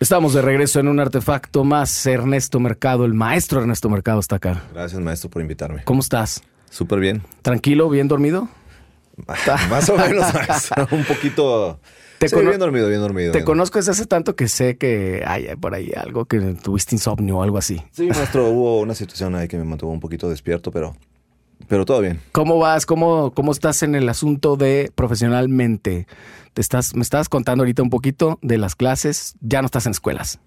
Estamos de regreso en un artefacto más. Ernesto Mercado, el maestro Ernesto Mercado está acá. Gracias, maestro, por invitarme. ¿Cómo estás? Súper bien. ¿Tranquilo? ¿Bien dormido? Más o menos, maestro. Un poquito... Te Sí, bien dormido, bien dormido. Te bien. conozco desde hace tanto que sé que hay por ahí algo que tuviste insomnio o algo así. Sí, maestro, hubo una situación ahí que me mantuvo un poquito despierto, pero, pero todo bien. ¿Cómo vas? ¿Cómo, ¿Cómo estás en el asunto de profesionalmente? Te estás, me estabas contando ahorita un poquito de las clases. Ya no estás en escuelas.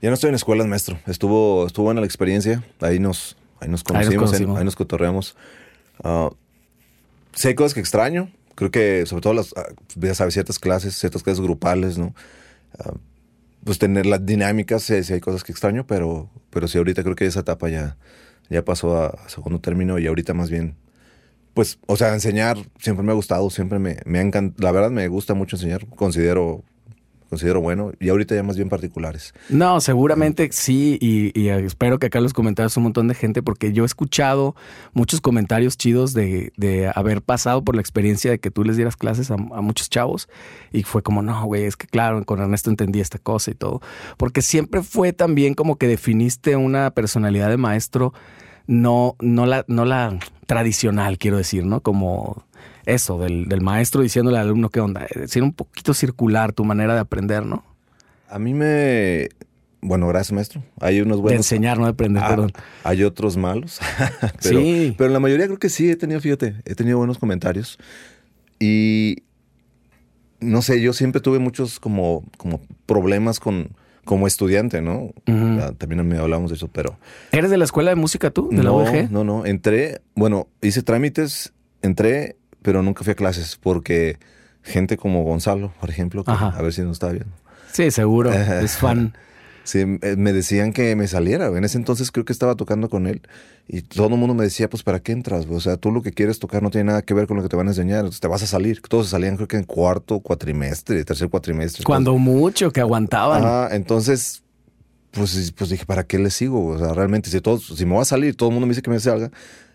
Ya no estoy en escuelas, maestro. Estuvo, estuvo buena la experiencia. Ahí nos, ahí nos conocimos, ahí- conocimos. Ahí, nos cotorreamos. Ah, sí hay cosas que extraño. Creo que sobre todo las, ah, ya sabes, ciertas clases, ciertas clases grupales, ¿no? Ah, pues tener las dinámicas, sí, sí hay cosas que extraño, pero, pero sí ahorita creo que esa etapa ya, ya pasó a, segundo término y ahorita más bien, pues, o sea, enseñar siempre me ha gustado, siempre me, me ha encantado, la verdad me gusta mucho enseñar, considero, considero bueno y ahorita ya más bien particulares. No, seguramente sí, y, espero que acá los comentarios un montón de gente, porque yo he escuchado muchos comentarios chidos de, de haber pasado por la experiencia de que tú les dieras clases a, a muchos chavos, y fue como, no, güey, es que claro, con Ernesto entendí esta cosa y todo, porque siempre fue también como que definiste una personalidad de maestro, no, no la, no la tradicional, quiero decir, ¿no? Como eso, del, del maestro diciéndole al alumno qué onda, es decir, un poquito circular tu manera de aprender, ¿no? A mí me... Bueno, gracias, maestro. Hay unos de buenos... enseñar, no de aprender, Ah, perdón. Hay otros malos. pero, Sí. pero la mayoría creo que sí he tenido, fíjate, he tenido buenos comentarios. Y no sé, yo siempre tuve muchos como, como problemas con como estudiante, ¿no? Ya, También me hablamos de eso, pero ¿Eres de la escuela de música tú? ¿De la no, UG? no, no. Entré, bueno, hice trámites, entré, pero nunca fui a clases porque gente como Gonzalo, por ejemplo, que- a ver si nos está bien. Sí, seguro. es fan. Sí, eh, me decían que me saliera. En ese entonces creo que estaba tocando con él y todo el mundo me decía, pues, ¿para qué entras? O sea, tú lo que quieres tocar no tiene nada que ver con lo que te van a enseñar. Entonces, te vas a salir. Todos salían creo que en cuarto cuatrimestre, tercer cuatrimestre. Cuando mucho que aguantaban. Ajá, entonces, pues, pues dije, ¿para qué le sigo? O sea, realmente, si, todos, si me voy a salir, todo el mundo me dice que me salga.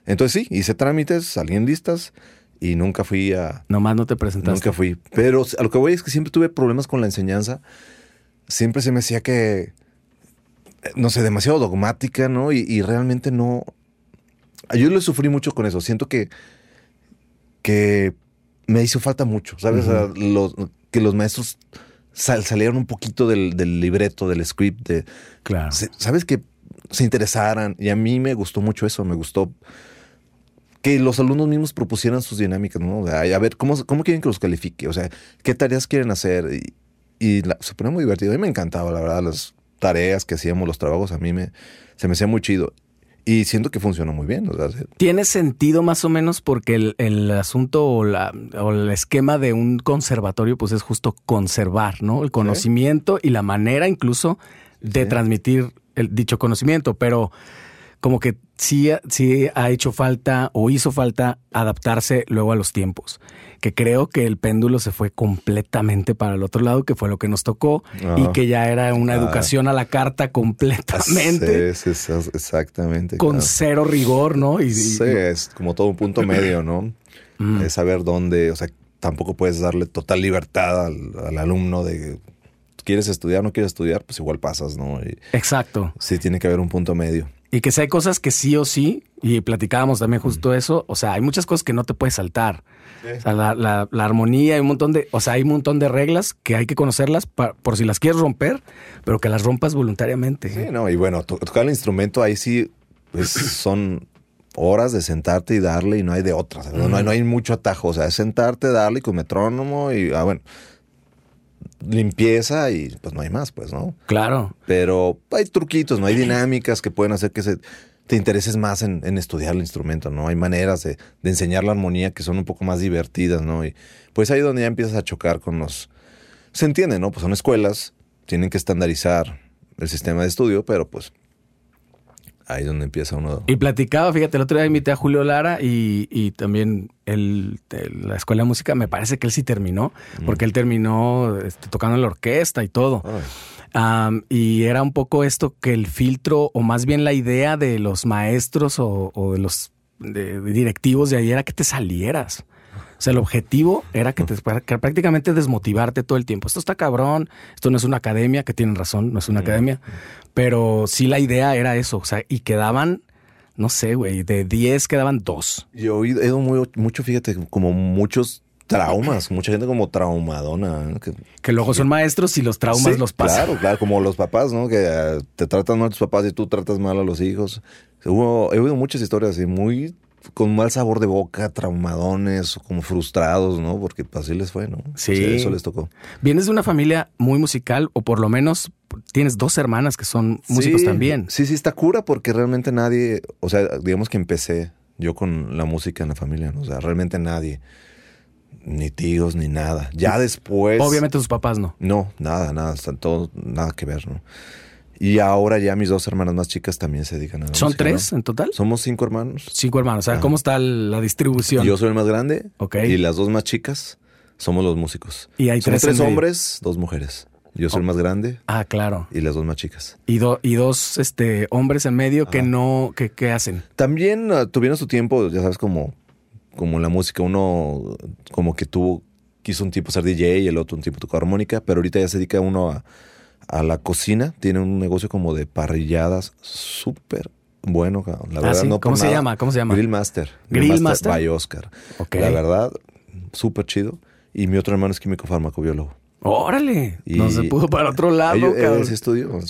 Entonces sí, hice trámites, salí en listas y nunca fui a, Nomás no te presentaste. Nunca fui. Pero a lo que voy es que siempre tuve problemas con la enseñanza. Siempre se me hacía que, no sé, demasiado dogmática, ¿no? Y, y realmente no. Yo lo sufrí mucho con eso. Siento que, que me hizo falta mucho, ¿sabes? O sea, los- que los maestros sal- salieron un poquito del, del libreto, del script, de, Claro. se- ¿sabes? Que se interesaran. Y a mí me gustó mucho eso. Me gustó que los alumnos mismos propusieran sus dinámicas, ¿no? O sea, a ver, ¿cómo, cómo quieren que los califique? O sea, ¿qué tareas quieren hacer? Y, y la- se ponía muy divertido. A mí me encantaba, la verdad, las tareas que hacíamos, los trabajos, a mí me, se me hacía muy chido. Y siento que funcionó muy bien. O sea, se- Tiene sentido más o menos porque el, el asunto o, la, o el esquema de un conservatorio pues es justo conservar, ¿no? El conocimiento y la manera incluso de Sí. transmitir el dicho conocimiento, pero como que sí, sí ha hecho falta o hizo falta adaptarse luego a los tiempos, que creo que el péndulo se fue completamente para el otro lado, que fue lo que nos tocó y Ajá. que ya era una Ah. educación a la carta completamente, Sí, sí, exactamente. con claro. cero rigor, ¿no? Y, y- Sí, es como todo un punto medio, ¿no? Mm. Es saber dónde, o sea, tampoco puedes darle total libertad al, al alumno de quieres estudiar, no quieres estudiar, pues igual pasas, ¿no? Y Exacto. sí tiene que haber un punto medio. Y que si hay cosas que sí o sí, y platicábamos también justo eso, o sea, hay muchas cosas que no te puedes saltar. O sea, la, la- la armonía, hay un montón de, o sea, hay un montón de reglas que hay que conocerlas pa- por si las quieres romper, pero que las rompas voluntariamente. Sí, no, y bueno, to- tocar el instrumento ahí sí, pues son horas de sentarte y darle y no hay de otras. ¿no? No, hay, no hay mucho atajo, o sea, es sentarte, darle con metrónomo y, ah, bueno, limpieza y pues no hay más, pues, ¿no? Claro. Pero hay truquitos, no hay dinámicas que pueden hacer que se, te intereses más en, en estudiar el instrumento, ¿no? Hay maneras de, de enseñar la armonía que son un poco más divertidas, ¿no? Y pues ahí es donde ya empiezas a chocar con los... Se entiende, ¿no? Pues son escuelas, tienen que estandarizar el sistema de estudio, pero pues ahí es donde empieza uno... Y platicaba, fíjate, el otro día invité a Julio Lara y, y también el- la escuela de música, me parece que él sí terminó, porque él terminó este, tocando en la orquesta y todo. Y era un poco esto que el filtro, o más bien la idea de los maestros o, o de los de- de directivos de ahí era que te salieras. O sea, el objetivo era que, te, que prácticamente desmotivarte todo el tiempo. Esto está cabrón, esto no es una academia, que tienen razón, no es una academia, pero sí la idea era eso, o sea, y quedaban, no sé, güey, de 10 quedaban dos. Yo he oído muy, mucho, fíjate, como muchos traumas, mucha gente como traumadona. Que, Que luego son maestros y los traumas Sí, los pasan. Claro, claro, como los papás, ¿no? Que eh, te tratan mal a tus papás y tú tratas mal a los hijos. Hubo, he oído muchas historias así, muy con mal sabor de boca, traumadones, como frustrados, ¿no? Porque así les fue, ¿no? Sí. eso les tocó. Vienes de una familia muy musical, o por lo menos tienes dos hermanas que son músicos Sí, también. Sí, sí, está cura porque realmente nadie, o sea, digamos que empecé yo con la música en la familia, ¿no? O sea, realmente nadie, ni tíos, ni nada. Ya después... Obviamente tus papás no. No, nada, nada, todo, nada que ver, ¿no? Y ahora ya mis dos hermanas más chicas también se dedican a la ¿Son música, tres ¿no? en total? Somos cinco hermanos. Cinco hermanos. O sea. ¿cómo está la distribución? Yo soy el más grande. Ok. Y las dos más chicas somos los músicos. Y hay tres tres hombres, dos mujeres. Yo soy el más grande Ah, claro. y las dos más chicas. Y, do- y dos este, hombres en medio que no, que, que hacen. También ah, tuvieron su tiempo, ya sabes, como, como en la música, uno como que tuvo, quiso un tipo ser DJ y el otro un tipo tocar armónica, pero ahorita ya se dedica uno a, a la cocina, tiene un negocio como de parrilladas súper bueno, la Ah, verdad ¿sí? no ¿Cómo se nada. llama? ¿Cómo se llama? Grill Master. Grill Master. by Oscar. Ok. La verdad, súper chido. Y mi otro hermano es químico farmacobiólogo. Órale. Y- No se pudo para otro lado, cabrón. sí estudió.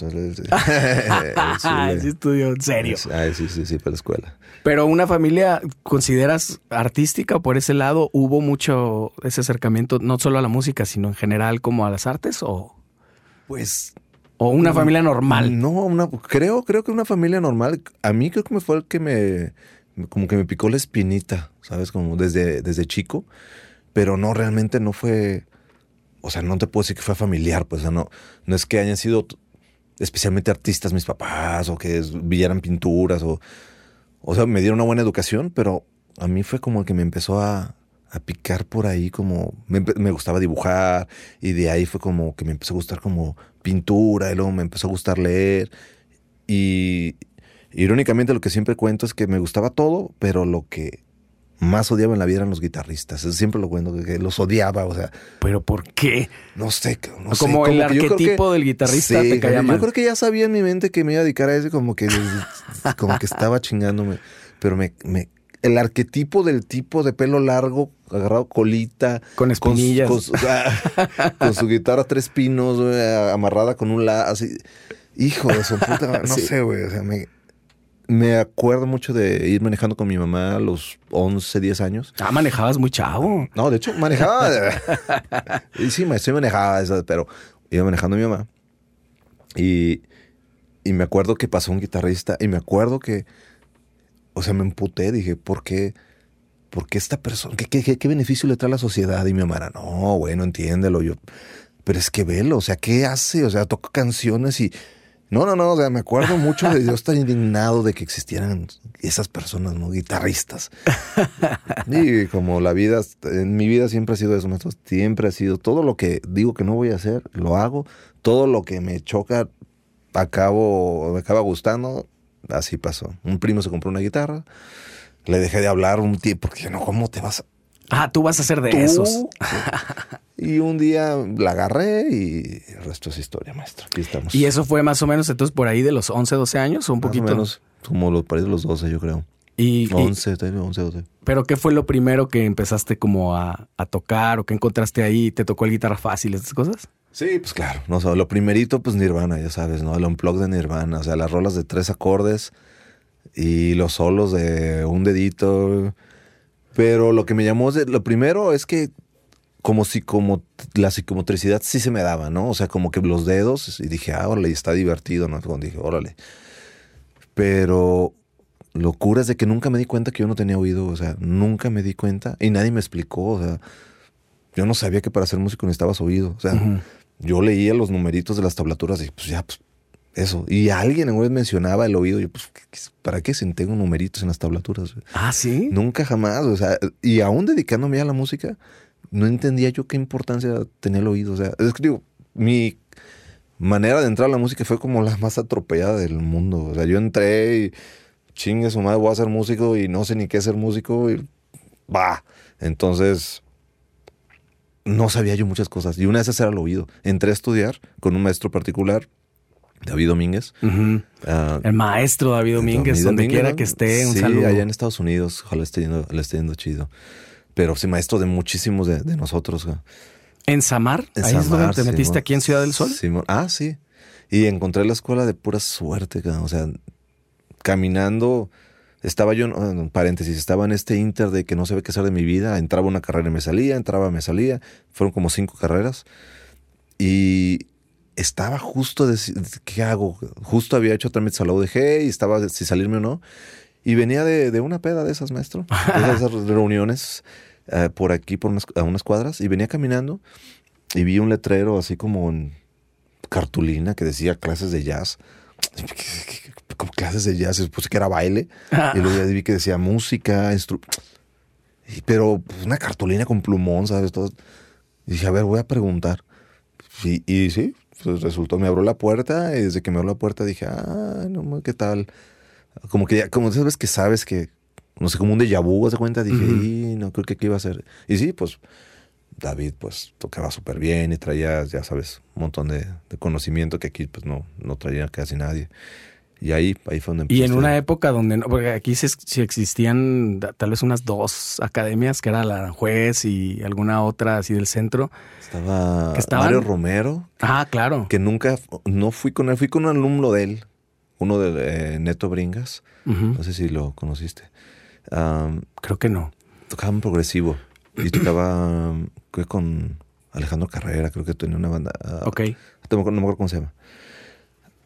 sí- estudió, en serio. Ah, sí, sí, sí, para la escuela. Pero una familia, ¿consideras artística por ese lado? ¿Hubo mucho ese acercamiento, no solo a la música, sino en general como a las artes? ¿O, Pues o una familia normal? No, una, creo, creo que una familia normal. A mí creo que me fue el que me, como que me picó la espinita, ¿sabes? Como desde, desde chico. Pero no, realmente no fue, o sea, no te puedo decir que fue familiar, pues, o sea, no, no es que hayan sido especialmente artistas mis papás o que vieran pinturas o, o sea, me dieron una buena educación, pero a mí fue como el que me empezó a, a picar por ahí, como me, me gustaba dibujar y de ahí fue como que me empezó a gustar como pintura y luego me empezó a gustar leer y irónicamente lo que siempre cuento es que me gustaba todo, pero lo que más odiaba en la vida eran los guitarristas. Eso Siempre lo cuento, que los odiaba, o sea, ¿Pero por qué? no sé. No sé, Como el que yo creo arquetipo del guitarrista te caía yo mal. creo que ya sabía en mi mente que me iba a dedicar a eso, como que, como que estaba chingándome. Pero me, me, el arquetipo del tipo de pelo largo, agarrado colita. Con espinillas. Con, su, ah, con su guitarra tres pinos, amarrada con un la, así. Hijo de su puta, no Sí. sé, güey. O sea, me, me acuerdo mucho de ir manejando con mi mamá a los 11, 10 años. Ah, manejabas muy chavo. No, de hecho, manejaba. y sí, me estoy manejaba, pero iba manejando mi mamá. Y, y me acuerdo que pasó un guitarrista y me acuerdo que, o sea, me emputé. Dije, ¿por qué? ¿Por qué esta persona? ¿Qué, qué, qué- beneficio le trae a la sociedad? Y mi mamá, era, no, bueno, entiéndelo. Yo, pero es que velo, o sea, ¿qué hace? O sea, toca canciones y. No, no, no, o sea, me acuerdo mucho de yo estar indignado de que existieran esas personas, ¿no? Guitarristas. Y como la vida, en mi vida siempre ha sido eso, maestro. Siempre ha sido todo lo que digo que no voy a hacer, lo hago. Todo lo que me choca, acabo, me acaba gustando. Así pasó. Un primo se compró una guitarra, le dejé de hablar un tiempo, porque no, ¿cómo te vas a...? Ah, tú vas a ser de tú? esos. y un día la agarré y el resto es historia, maestro. Aquí estamos. Y eso fue más o menos entonces por ahí de los 11, 12 años o un Más o menos como los parece los 12, yo creo. Y, y- 11, 11, 12. pero ¿qué fue lo primero que empezaste como a, a tocar o que encontraste ahí? ¿Te tocó el guitarra fácil, estas cosas? Sí, pues claro. No, o lo primerito, pues Nirvana, ya sabes, ¿no? El unplug de Nirvana. O sea, las rolas de tres acordes y los solos de un dedito. Pero lo que me llamó, lo primero es que como si como la psicomotricidad sí se me daba, ¿no? O sea, como que los dedos y dije, ah, órale, está divertido, ¿no? Dije, órale. Pero locura es de que nunca me di cuenta que yo no tenía oído, o sea, nunca me di cuenta y nadie me explicó, o sea, yo no sabía que para ser músico necesitabas oído, o sea. Yo leía los numeritos de las tablaturas y pues ya, pues eso. Y alguien una vez mencionaba el oído, yo pues, ¿qué- qué- ¿para qué se tengo numeritos en las tablaturas? Ah, sí. Nunca jamás, o sea, y aún dedicándome a la música, no entendía yo qué importancia tenía el oído, o sea, es que digo, mi manera de entrar a la música fue como la más atropellada del mundo, o sea, yo entré y chingue su madre, voy a ser músico y no sé ni qué ser músico y va. Entonces, no sabía yo muchas cosas. Y una de esas era el oído. Entré a estudiar con un maestro particular, David Domínguez. Ah, el maestro David Domínguez, donde quiera que esté, un sí, saludo. allá en Estados Unidos, ojalá esté yendo, le esté yendo chido. Pero sí, maestro de muchísimos de, de nosotros. güey. ¿En Samar? En Ahí es donde te metiste Simón. aquí en Ciudad del Sol. Simón. Ah, sí. Y encontré la escuela de pura suerte, o sea, caminando, estaba yo, en paréntesis, estaba en este inter de que no sabía qué hacer de mi vida, entraba una carrera y me salía, entraba, me salía, fueron como cinco carreras y estaba justo de, ¿qué hago? Justo había hecho trámites a la UDG y estaba de si salirme o no. Y venía de, de una peda de esas, maestro, de esas reuniones eh, por aquí, por unas, a unas cuadras, y venía caminando y vi un letrero así como en cartulina que decía clases de jazz. Como clases de jazz, y puse que era baile. y luego ya vi que decía música, instru pero pues, una cartulina con plumón, ¿sabes? Todo. Y dije, a ver, voy a preguntar. Y, y sí, pues resultó, me abrió la puerta y desde que me abrió la puerta dije, ah, no, ¿qué tal? Como que ya, como sabes que sabes que, no sé, como un déjà vu, ¿se cuenta? Dije, Ujú. y no creo que aquí iba a ser. Y sí, pues David pues tocaba súper bien y traía, ya sabes, un montón de, de conocimiento que aquí pues no, no traía casi nadie. Y ahí, ahí fue donde Y en una época donde, no, porque aquí sí, sí existían tal vez unas dos academias, que era la Aranjuez y alguna otra así del centro. Estaba que estaban- Mario Romero, Ah, claro. que nunca, no fui con él, fui con un alumno de él, uno de eh, Neto Bringas, no sé si lo conociste. Creo que no. tocaba en progresivo y tocaba creo, con Alejandro Carrera, creo que tenía una banda. ah, Ok. No me acuerdo cómo se llama.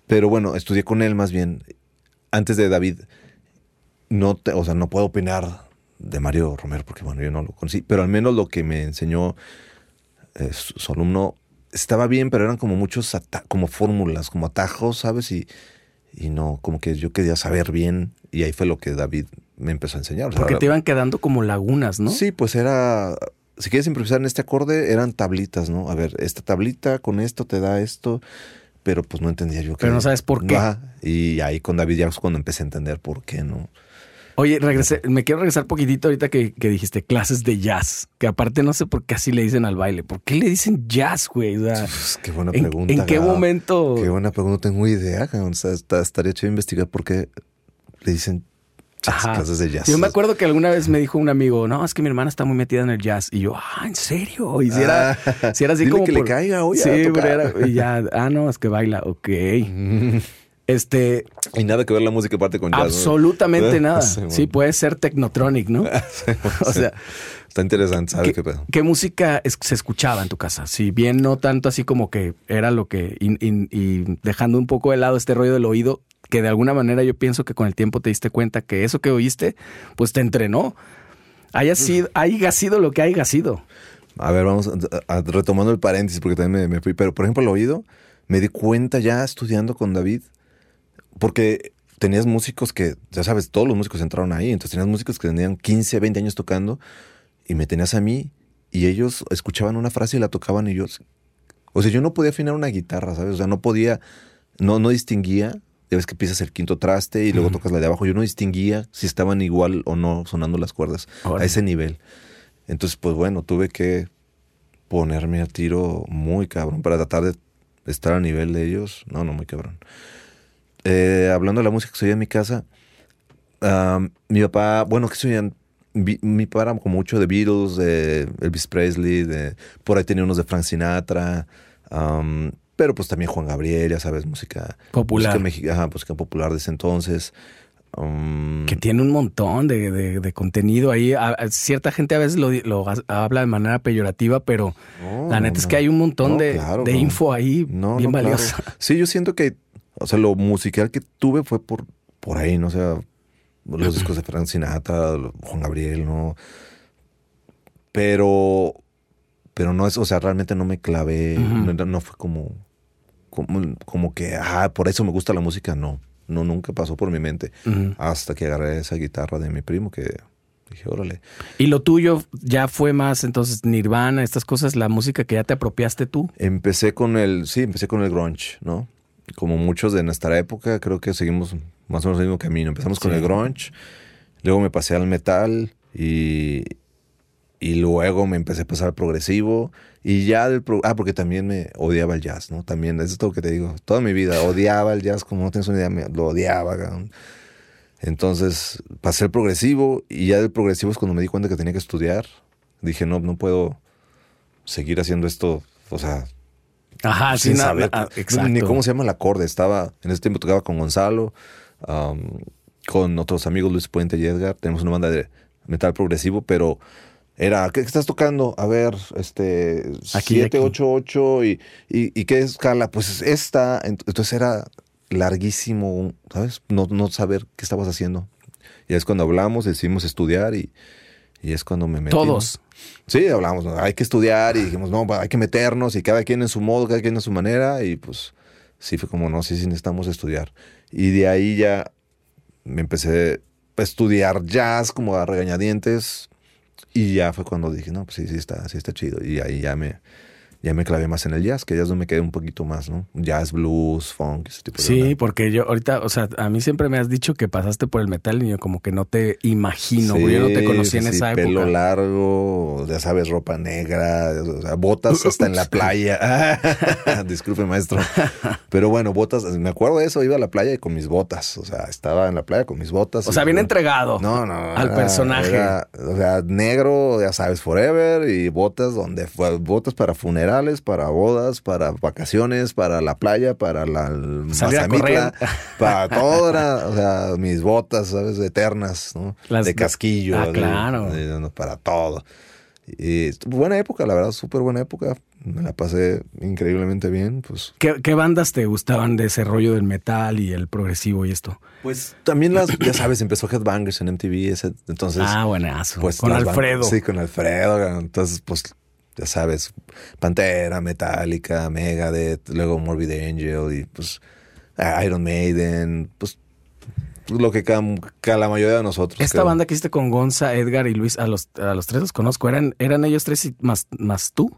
Pero bueno, estudié con él más bien. Antes de David, no te- o sea, no puedo opinar de Mario Romero porque bueno, yo no lo conocí, pero al menos lo que me enseñó eh, su, su alumno estaba bien, pero eran como muchos como fórmulas, como atajos, ¿sabes? Y, y no, como que yo quería saber bien y ahí fue lo que David me empezó a enseñar. O sea, Porque te iban quedando como lagunas, ¿no? Sí, pues era. Si quieres improvisar en este acorde, eran tablitas, ¿no? A ver, esta tablita con esto te da esto, pero pues no entendía yo qué. Pero no sabes por qué. Y ahí con David ya es cuando empecé a entender por qué, ¿no? Oye, regresé, me quiero regresar poquitito ahorita que, que dijiste clases de jazz, que aparte no sé por qué así le dicen al baile. ¿Por qué le dicen jazz, güey? O sea, Pues, qué buena ¿en, pregunta. en qué momento? Qué buena pregunta, no tengo idea. O sea, estaría chido investigar por qué le dicen jazz, Ajá. clases de jazz. Yo me acuerdo que alguna vez me dijo un amigo, no, es que mi hermana está muy metida en el jazz. Y yo, ah, ¿en serio? Y si era, Ah, si era así dile como. que por- le caiga, oye, Sí, a pero era- y ya, ah, no, es que baila, ok. Este, Y nada que ver la música aparte con jazz. ¿no? absolutamente nada. Sí, bueno. Sí, puede ser Technotronic, ¿no? O sea, Está interesante, ¿sabes ¿qué, qué pedo? qué música es- se escuchaba en tu casa? Si bien no tanto así como que era lo que, y, y- y dejando un poco de lado este rollo del oído, que de alguna manera yo pienso que con el tiempo te diste cuenta que eso que oíste, pues te entrenó. Haya sido, haya sido lo que haya sido. A ver, vamos a- a- retomando el paréntesis porque también me, me fui. Pero, por ejemplo, el oído, me di cuenta ya estudiando con David, porque tenías músicos que, ya sabes, todos los músicos entraron ahí. Entonces tenías músicos que tenían 15, 20 años tocando y me tenías a mí y ellos escuchaban una frase y la tocaban y yo... O sea, yo no podía afinar una guitarra, ¿sabes? O sea, no podía, no, no distinguía. Ya ves que pisas el quinto traste y luego Ujú. tocas la de abajo. Yo no distinguía si estaban igual o no sonando las cuerdas a ese nivel. Entonces, pues bueno, tuve que ponerme a tiro muy cabrón para tratar de estar a nivel de ellos. No, no, muy cabrón. Eh, hablando de la música que se oía en mi casa, mi papá, bueno, que se oían? Mi papá era como mucho de Beatles, de Elvis Presley, de, por ahí tenía unos de Frank Sinatra, am, pero pues también Juan Gabriel, ya sabes, música Popular. música, ajá, música popular de ese entonces. Am, Que tiene un montón de, de- de contenido ahí. A- a- cierta gente a veces lo, lo ha- habla de manera peyorativa, pero no, la no, neta es que hay un montón No, de, claro, de info ahí bien claro. valiosa. Sí, yo siento que, o sea, lo musical que tuve fue por, por ahí, ¿no? O sea, los discos de Frank Sinatra, Juan Gabriel, ¿no? Pero, pero no es, o sea, realmente no me clavé, no, no fue como, como, como que, ah, por eso me gusta la música, no. No, nunca pasó por mi mente. Hasta que agarré esa guitarra de mi primo que dije, órale. Y lo tuyo ya fue más entonces Nirvana, estas cosas, la música que ya te apropiaste tú. Empecé con el, sí, empecé con el grunge, ¿no? Como muchos de nuestra época, creo que seguimos más o menos el mismo camino. Empezamos con el grunge, luego me pasé al metal y, y luego me empecé a pasar al progresivo. Y ya del pro- Ah, porque también me odiaba el jazz, ¿no? También, eso es todo lo que te digo. Toda mi vida odiaba el jazz, como no tienes una idea, me- lo odiaba. cabrón. Entonces pasé el progresivo y ya del progresivo es cuando me di cuenta que tenía que estudiar. Dije, no, no puedo seguir haciendo esto, o sea, Ajá, sin saber na- que- exacto. ni cómo se llama el acorde. Estaba, en ese tiempo tocaba con Gonzalo, am, con otros amigos, Luis Puente y Edgar. Tenemos una banda de metal progresivo, pero era, ¿qué estás tocando? A ver, este, Aquí, 7, aquí. 8, 8, y, y, ¿y qué escala? Pues esta. Ent- Entonces era larguísimo, ¿sabes? No, no saber qué estabas haciendo. Y es cuando hablamos, decidimos estudiar y, y es cuando me metí. Todos. Sí, hablamos, ¿no? hay que estudiar y dijimos, no, hay que meternos y cada quien en su modo, cada quien en su manera y pues sí fue como, no, sí, sí necesitamos estudiar. Y de ahí ya me empecé a estudiar jazz como a regañadientes y ya fue cuando dije, no, pues sí, sí está, sí está chido. Y ahí ya me, ya me clavé más en el jazz, que ya es donde me quedé un poquito más, ¿no? Jazz, blues, funk, ese tipo de Sí, porque yo ahorita, o sea, a mí siempre me has dicho que pasaste por el metal y yo como que no te imagino, güey. Yo no te conocí en sí, esa Pelo época. largo, ya sabes, ropa negra, o sea, botas hasta en la playa. Disculpe, maestro. Pero bueno, botas, me acuerdo de eso, iba a la playa y con mis botas. O sea, estaba en la playa con mis botas. O sea, bien entregado No, no. al era- personaje. era, o sea, negro, ya sabes, forever y botas donde fue, botas para funerales, para bodas, para vacaciones, para la playa, para la Mazamitla, para todo era, o sea, mis botas, sabes, eternas, ¿no? Las- de casquillo, Ah, de- claro. de- para todo. Y buena época, la verdad, súper buena época. Me la pasé increíblemente bien, pues. ¿Qué, qué bandas te gustaban de ese rollo del metal y el progresivo y esto? Pues también las, ya sabes, empezó Headbangers en MTV, ese, entonces. ah, buenazo. pues Con Alfredo. Sí, con Alfredo. Entonces, pues, ya sabes, Pantera, Metallica, Megadeth, luego Morbid Angel y pues Iron Maiden, pues lo que, que la mayoría de nosotros. Esta creo. banda que hiciste con Gonza, Edgar y Luis, a los, a los tres los conozco. ¿Eran, eran ellos tres y más, más tú?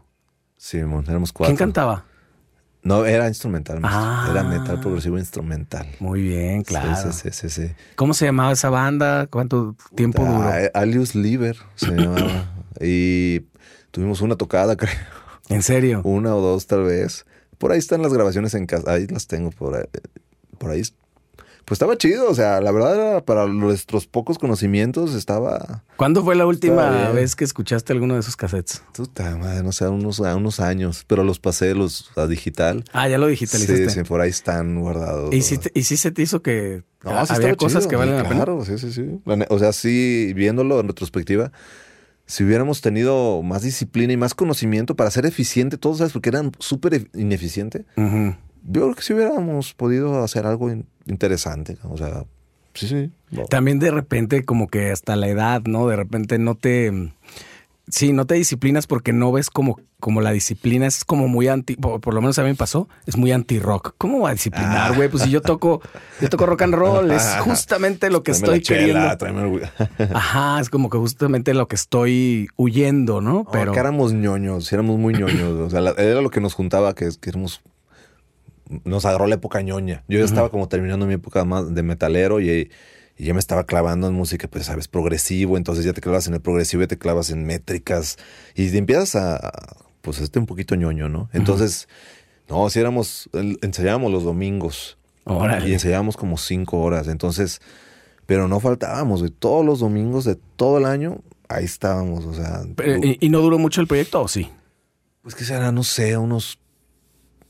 Sí, mon, éramos cuatro. ¿Quién cantaba? No, era instrumental. Ah. Era metal progresivo instrumental. Muy bien, claro. Sí, sí, sí, sí. sí. ¿Cómo se llamaba esa banda? ¿Cuánto tiempo duró? Ah, Alius Liver se llamaba. y tuvimos una tocada, creo. ¿En serio? Una o dos, tal vez. Por ahí están las grabaciones en casa. Ahí las tengo por ahí. Por ahí. Pues estaba chido. O sea, la verdad, era para nuestros pocos conocimientos estaba. ¿Cuándo fue la última vez que escuchaste alguno de esos cassettes? Puta madre, no sé, unos, a unos años. Pero los pasé los, a digital. Ah, ya lo digitalizaste. Sí, sí, por ahí están guardados. ¿Y, si te- ¿Y si se te hizo que No, sí había cosas chido, que valen sí, la pena? Claro, sí, sí, sí. O sea, sí, viéndolo en retrospectiva, si hubiéramos tenido más disciplina y más conocimiento para ser eficiente, todos, ¿sabes? Porque eran súper e- ineficiente. Ujú. Yo creo que si hubiéramos podido hacer algo in- interesante. O sea, sí, sí. No. También de repente como que hasta la edad, ¿no? De repente no te... Sí, no te disciplinas porque no ves como, como la disciplina es como muy anti, por, por lo menos a mí me pasó, es muy anti-rock. ¿Cómo va a disciplinar, Ah. güey? Pues si yo toco, yo toco rock and roll, es justamente lo que Tráeme estoy chela, queriendo. tráeme el. Ajá, es como que justamente lo que estoy huyendo, ¿no? Pero Pero que éramos ñoños, éramos muy ñoños. O sea, la- era lo que nos juntaba, que, que éramos. Nos agarró la época ñoña. Yo ya estaba como terminando mi época más de metalero y, y ya me estaba clavando en música, pues sabes, progresivo. Entonces ya te clavas en el progresivo y te clavas en métricas y te empiezas a, pues, este un poquito ñoño, ¿no? Entonces, no, si éramos, ensayábamos los domingos Órale. y ensayábamos como cinco horas. Entonces, pero no faltábamos, güey. Todos los domingos de todo el año, ahí estábamos, o sea. Pero, ¿y, y no duró mucho el proyecto o sí? Pues que será, no sé, unos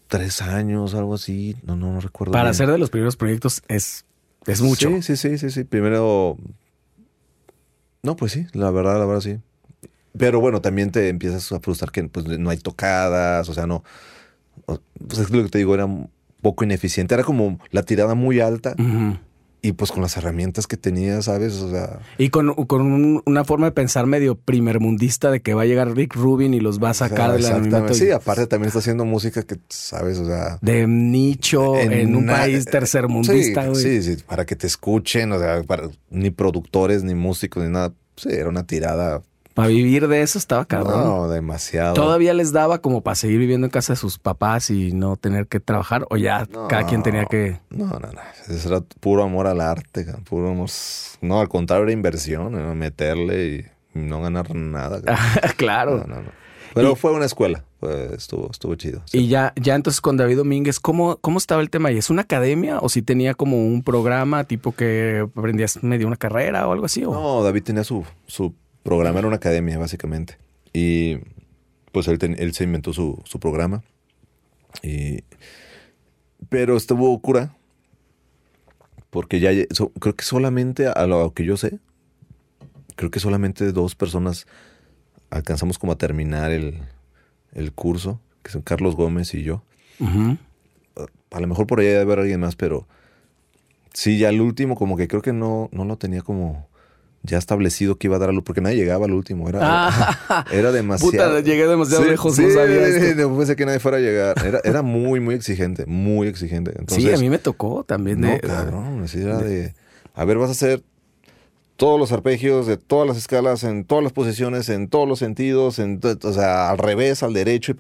tres años, algo así. No, no, no recuerdo. Para bien. ser de los primeros proyectos es, es mucho. Sí, sí, sí, sí, sí. Primero. No, pues sí, la verdad, la verdad sí. Pero bueno, también te empiezas a frustrar que pues, no hay tocadas, o sea, no. Pues es lo que te digo, era un poco ineficiente. Era como la tirada muy alta. Y pues con las herramientas que tenía, ¿sabes? O sea. Y con, con un- una forma de pensar medio primermundista de que va a llegar Rick Rubin y los va a sacar del anonimato. Sí, aparte también está haciendo música que, ¿sabes? O sea. de nicho en, un país tercermundista, sí. Sí, sí, para que te escuchen, o sea, para, ni productores, ni músicos, ni nada. Sí, era una tirada. Para vivir de eso estaba cabrón. No, demasiado. ¿Todavía les daba como para seguir viviendo en casa de sus papás y no tener que trabajar? ¿O ya No. cada quien tenía que...? No, no, no. Eso era puro amor al arte, puro amor. No, al contrario, era inversión, era meterle y no ganar nada. claro. No, no, no. Pero fue una escuela, pues estuvo, estuvo chido. sí. Y ya, ya entonces con David Domínguez, ¿cómo, ¿cómo estaba el tema? ¿Y es una academia o si tenía como un programa tipo que aprendías medio una carrera o algo así? o? No, David tenía su, su programa, era una academia, básicamente. Y pues él, ten- él se inventó su, su programa. Y, pero estuvo cura. Porque ya so- creo que solamente, a lo que yo sé, creo que solamente dos personas alcanzamos como a terminar el, el curso, que son Carlos Gómez y yo. A lo mejor por ahí debe haber alguien más, pero sí, ya el último, como que creo que no, no lo tenía como ya establecido que iba a dar a luz, porque nadie llegaba al último. Era, Ah. era demasiado. Puta, llegué demasiado Sí, lejos, sí, no sabía esto. No pensé que nadie fuera a llegar. Era, era muy, muy exigente, muy exigente. Entonces, sí, a mí me tocó también. no, de, cabrón, así era de. A ver, vas a hacer todos los arpegios de todas las escalas, en todas las posiciones, en todos los sentidos, en, o sea, al revés, al derecho.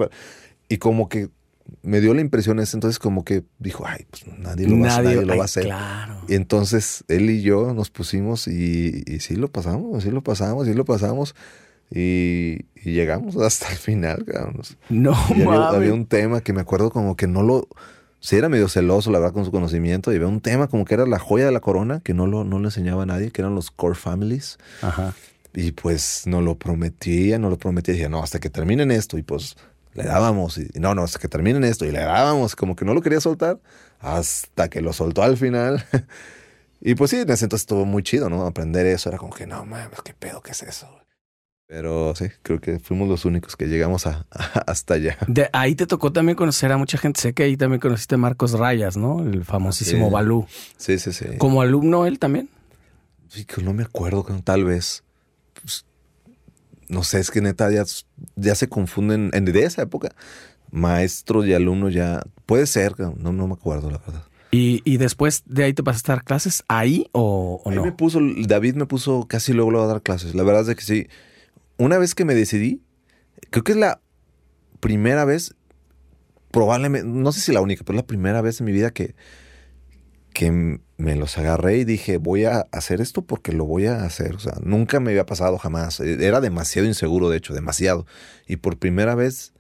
Y, y como que me dio la impresión ese entonces como que dijo, ay, pues nadie lo, va, a- nadie lo ay, va a hacer. Claro. Y entonces él y yo nos pusimos y, y sí lo pasamos, sí lo pasamos, sí lo pasamos. Y, y llegamos hasta el final, cabrón. No había, había un tema que me acuerdo como que no lo... Sí era medio celoso, la verdad, con su conocimiento. Y había un tema como que era la joya de la corona, que no lo, no le enseñaba a nadie, que eran los core families. Ajá. Y pues no lo prometía, no lo prometía. Dije, no, hasta que terminen esto. Y pues le dábamos. Y no, no, hasta que terminen esto. Y le dábamos. Como que no lo quería soltar. Hasta que lo soltó al final. y pues sí, en ese entonces estuvo muy chido, ¿no? Aprender eso. Era como que, no mames, qué pedo, ¿qué es eso? Pero sí, creo que fuimos los únicos que llegamos a, hasta allá. De ahí te tocó también conocer a mucha gente. Sé que ahí también conociste a Marcos Rayas, ¿no? El famosísimo Sí. Balú. Sí, sí, sí. Como alumno él también. Sí, que no me acuerdo, tal vez. No sé, es que neta ya, ya se confunden. En de esa época, maestros y alumnos ya. Puede ser, no, no me acuerdo, la verdad. Y, y después de ahí te pasaste a dar clases ahí o, o Ahí no. me puso, David me puso casi luego, luego a dar clases. La verdad es que sí. Una vez que me decidí, creo que es la primera vez, probablemente, no sé si la única, pero es la primera vez en mi vida que, que me los agarré y dije, voy a hacer esto porque lo voy a hacer. O sea, nunca me había pasado jamás. Eh, Era demasiado inseguro, de hecho, demasiado. Y por primera vez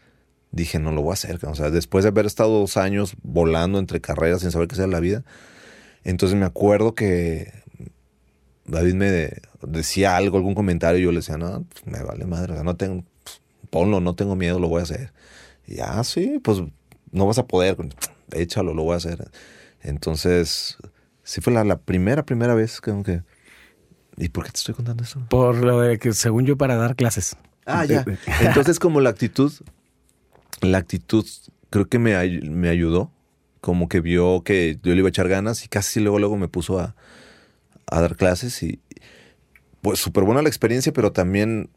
dije, no lo voy a hacer. O sea, después de haber estado dos años volando entre carreras sin saber qué sea la vida, entonces me acuerdo que David me decía algo, algún comentario, y yo le decía, no, pues, me vale madre, no tengo, pues, ponlo, no tengo miedo, lo voy a hacer. Y ah, sí, pues no vas a poder, échalo, lo voy a hacer. Entonces, sí fue la, la primera, primera vez que, que... ¿Y por qué te estoy contando esto? Por lo de que según yo para dar clases. Ah, ya. Entonces, como la actitud, la actitud creo que me, me ayudó. Como que vio que yo le iba a echar ganas y casi luego, luego me puso a, a dar clases y pues súper buena la experiencia, pero también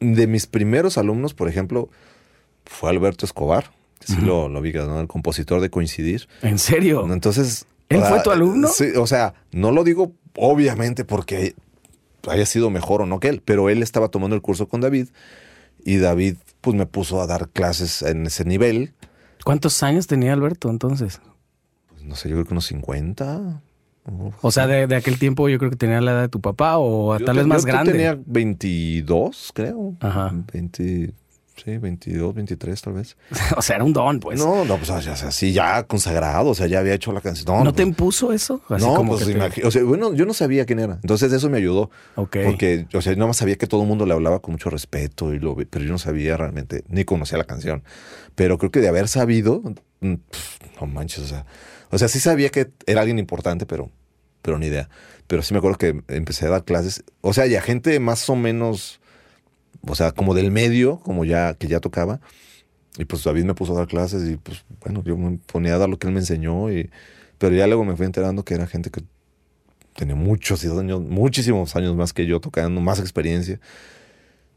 de mis primeros alumnos, por ejemplo, fue Alberto Escobar, sí lo, lo vi, ¿no? el compositor de Coincidir. ¿En serio? Entonces. ¿Él o sea, fue tu alumno? Sí, o sea, no lo digo obviamente porque haya sido mejor o no que él, pero él estaba tomando el curso con David y David pues me puso a dar clases en ese nivel. ¿Cuántos años tenía Alberto entonces? Pues, no sé, yo creo que unos 50. O sea, de, de aquel tiempo yo creo que tenía la edad de tu papá o Yo tal vez más yo grande. tenía 22, creo. Ajá. 20, sí, 22, 23 tal vez. o sea, era un don, pues. no, no, pues o sea, sí, ya consagrado, o sea, ya había hecho la canción. ¿No, No, te impuso eso? Así no, como pues te- o sea, bueno, yo no sabía quién era. Entonces eso me ayudó. Ok. Porque, o sea, yo nada más sabía que todo el mundo le hablaba con mucho respeto, y lo, pero yo no sabía realmente, ni conocía la canción. Pero creo que de haber sabido, mm, no manches, o sea, o sea, sí sabía que era alguien importante, pero, pero ni idea. Pero sí me acuerdo que empecé a dar clases, o sea, ya gente más o menos, o sea, como del medio, como ya, que ya tocaba. Y pues David me puso a dar clases y pues, bueno, yo me ponía a dar lo que él me enseñó y, pero ya luego me fui enterando que era gente que tenía muchos años, muchísimos años más que yo tocando, más experiencia.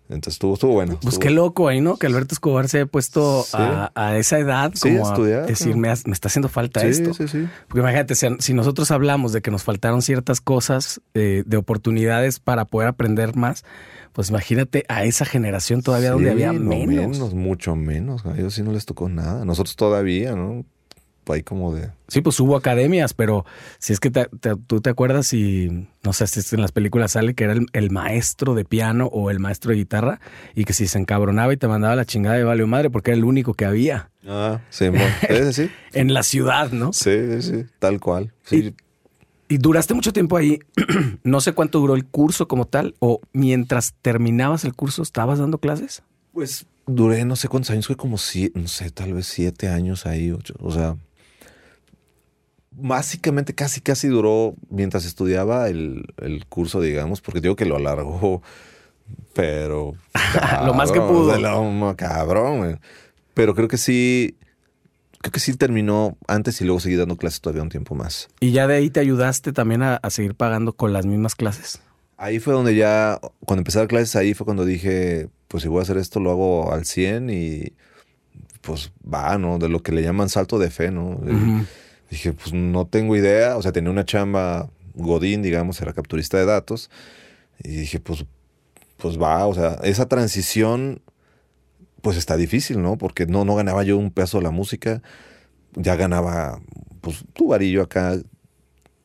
Entonces estuvo, estuvo bueno. Pues estuvo- qué loco ahí, ¿no? Que Alberto Escobar se haya puesto Sí. a, a esa edad Sí, como a estudiar, decir, me, está haciendo falta Sí, esto. sí, sí. Porque imagínate, si, si nosotros hablamos de que nos faltaron ciertas cosas, eh, de oportunidades para poder aprender más, pues imagínate a esa generación todavía donde había no menos. mucho menos. A ellos sí no les tocó nada. Nosotros todavía, ¿no? ahí como de... Sí, pues hubo academias, pero si es que te- te- tú te acuerdas y no sé si en las películas sale que era el, el maestro de piano o el maestro de guitarra y que si se encabronaba y te mandaba la chingada de vale madre porque era el único que había Ah, sí, bueno, sí. en la ciudad, ¿no? Sí, sí, sí, tal cual. Sí, Y duraste mucho tiempo ahí. no sé cuánto duró el curso como tal o mientras terminabas el curso estabas dando clases. Pues duré no sé cuántos años, fue como siete, no sé, tal vez siete años ahí, ocho, o sea, básicamente casi, casi duró mientras estudiaba el, el curso, digamos, porque digo que lo alargó, pero... Lo más que pudo. lo- cabrón. Pero creo que sí, creo que sí terminó antes y luego seguí dando clases todavía un tiempo más. Y ya de ahí te ayudaste también a, a seguir pagando con las mismas clases. Ahí fue donde ya, cuando empecé a dar clases, ahí fue cuando dije, pues si voy a hacer esto, lo hago al 100 y pues va, ¿no? De lo que le llaman salto de fe, ¿no? Dije, pues no tengo idea, o sea, tenía una chamba Godín, digamos, era capturista de datos, y dije, pues, pues va, o sea, esa transición, pues está difícil, ¿no? Porque no, no ganaba yo un peso de la música, ya ganaba, pues, tu varillo acá,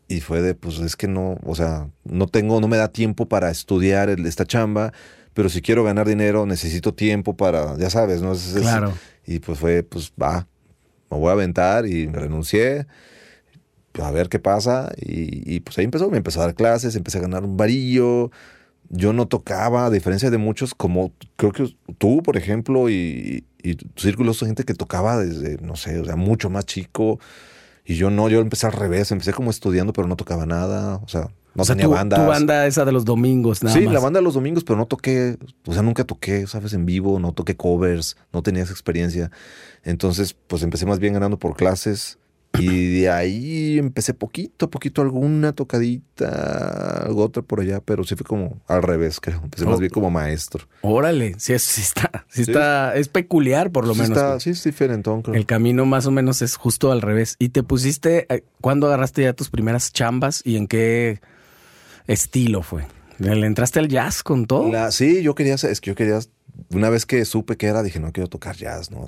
y fue de, pues es que no, o sea, no tengo, no me da tiempo para estudiar esta chamba, pero si quiero ganar dinero necesito tiempo para, ya sabes, ¿no? Es- es- Claro. Y pues fue, pues va, me voy a aventar y me renuncié, a ver qué pasa. Y, y, pues ahí empezó, me empezó a dar clases, empecé a ganar un varillo. Yo no tocaba, a diferencia de muchos, como creo que tú, por ejemplo, y, y tu círculo de gente que tocaba desde, no sé, o sea, mucho más chico. Y yo no, yo empecé al revés, empecé como estudiando, pero no tocaba nada. O sea, no o sea, tenía tu, bandas. tu banda esa de los domingos, nada sí, más. la banda de los domingos, pero no toqué, o sea, nunca toqué, ¿sabes? En vivo, no toqué covers, no tenía esa experiencia. Entonces, pues empecé más bien ganando por clases y de ahí empecé poquito, a poquito alguna tocadita, algo otra por allá, pero sí fue como al revés, creo. Empecé más bien como maestro. Órale, sí, sí está, sí, Sí. está, es peculiar por lo sí menos. Está, sí, es diferentón, creo. El camino más o menos es justo al revés. ¿Y te pusiste, eh, cuándo agarraste ya tus primeras chambas y en qué estilo fue? ¿Le entraste al jazz con todo? La- sí, yo quería, es que yo quería, una vez que supe que era, dije, no quiero tocar jazz, ¿no?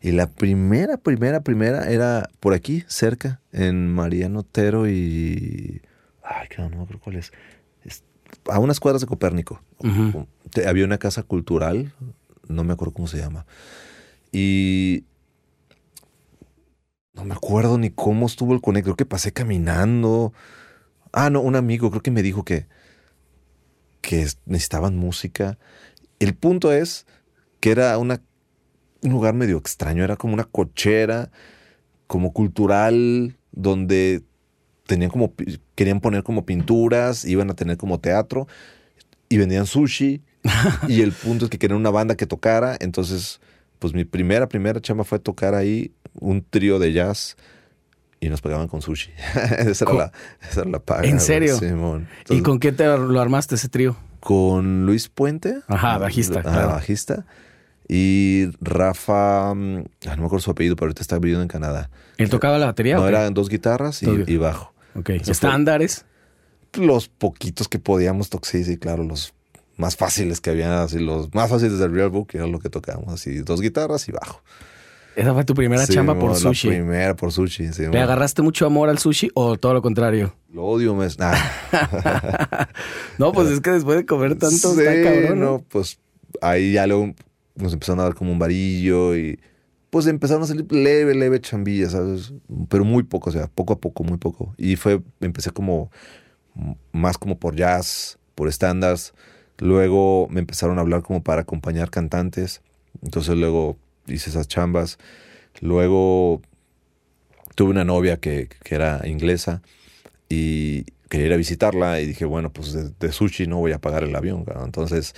Y la primera, primera, primera era por aquí, cerca, en Mariano Otero y... Ay, que no, me acuerdo cuál es. Es- A unas cuadras de Copérnico. Había una casa cultural, no me acuerdo cómo se llama. Y... No me acuerdo ni cómo estuvo el conecto, creo que pasé caminando. Ah, no, un amigo creo que me dijo que, que es- necesitaban música. El punto es que era una, un lugar medio extraño, era como una cochera, como cultural, donde tenían como, querían poner como pinturas, iban a tener como teatro y vendían sushi. y el punto es que querían una banda que tocara, entonces, pues mi primera, primera chamba fue tocar ahí un trío de jazz. Y nos pagaban con sushi. esa, era la, esa era la paga. ¿En serio? Simón. ¿Y con qué te lo armaste ese trío? con Luis Puente. Ajá, bajista, claro. bajista. Y Rafa, mm, ah, no me acuerdo su apellido, pero ahorita está viviendo en Canadá. ¿Él tocaba la batería? No, eran dos guitarras y, bajo. Ok. Eso fue- ¿Estándares? Los poquitos que podíamos tocar, sí, sí, claro, los más fáciles que había, así los más fáciles del Real Book, era lo que tocábamos, así, dos guitarras y bajo. Esa fue tu primera Sí, chamba por la sushi. primera por sushi, sí, ¿Le agarraste mucho amor al sushi o todo lo contrario? Lo odio, me... nah. No, pues es que después de comer tanto Sí, está cabrón, no, pues ahí ya luego nos empezaron a dar como un varillo y pues empezaron a salir leve, leve chambilla, ¿sabes? Pero muy poco, o sea, poco a poco, muy poco. Y fue, empecé como más como por jazz, por estándares. Luego me empezaron a hablar como para acompañar cantantes. Entonces luego hice esas chambas. Luego tuve una novia que, que era inglesa y quería ir a visitarla y dije, bueno, pues de, sushi no voy a pagar el avión. Entonces,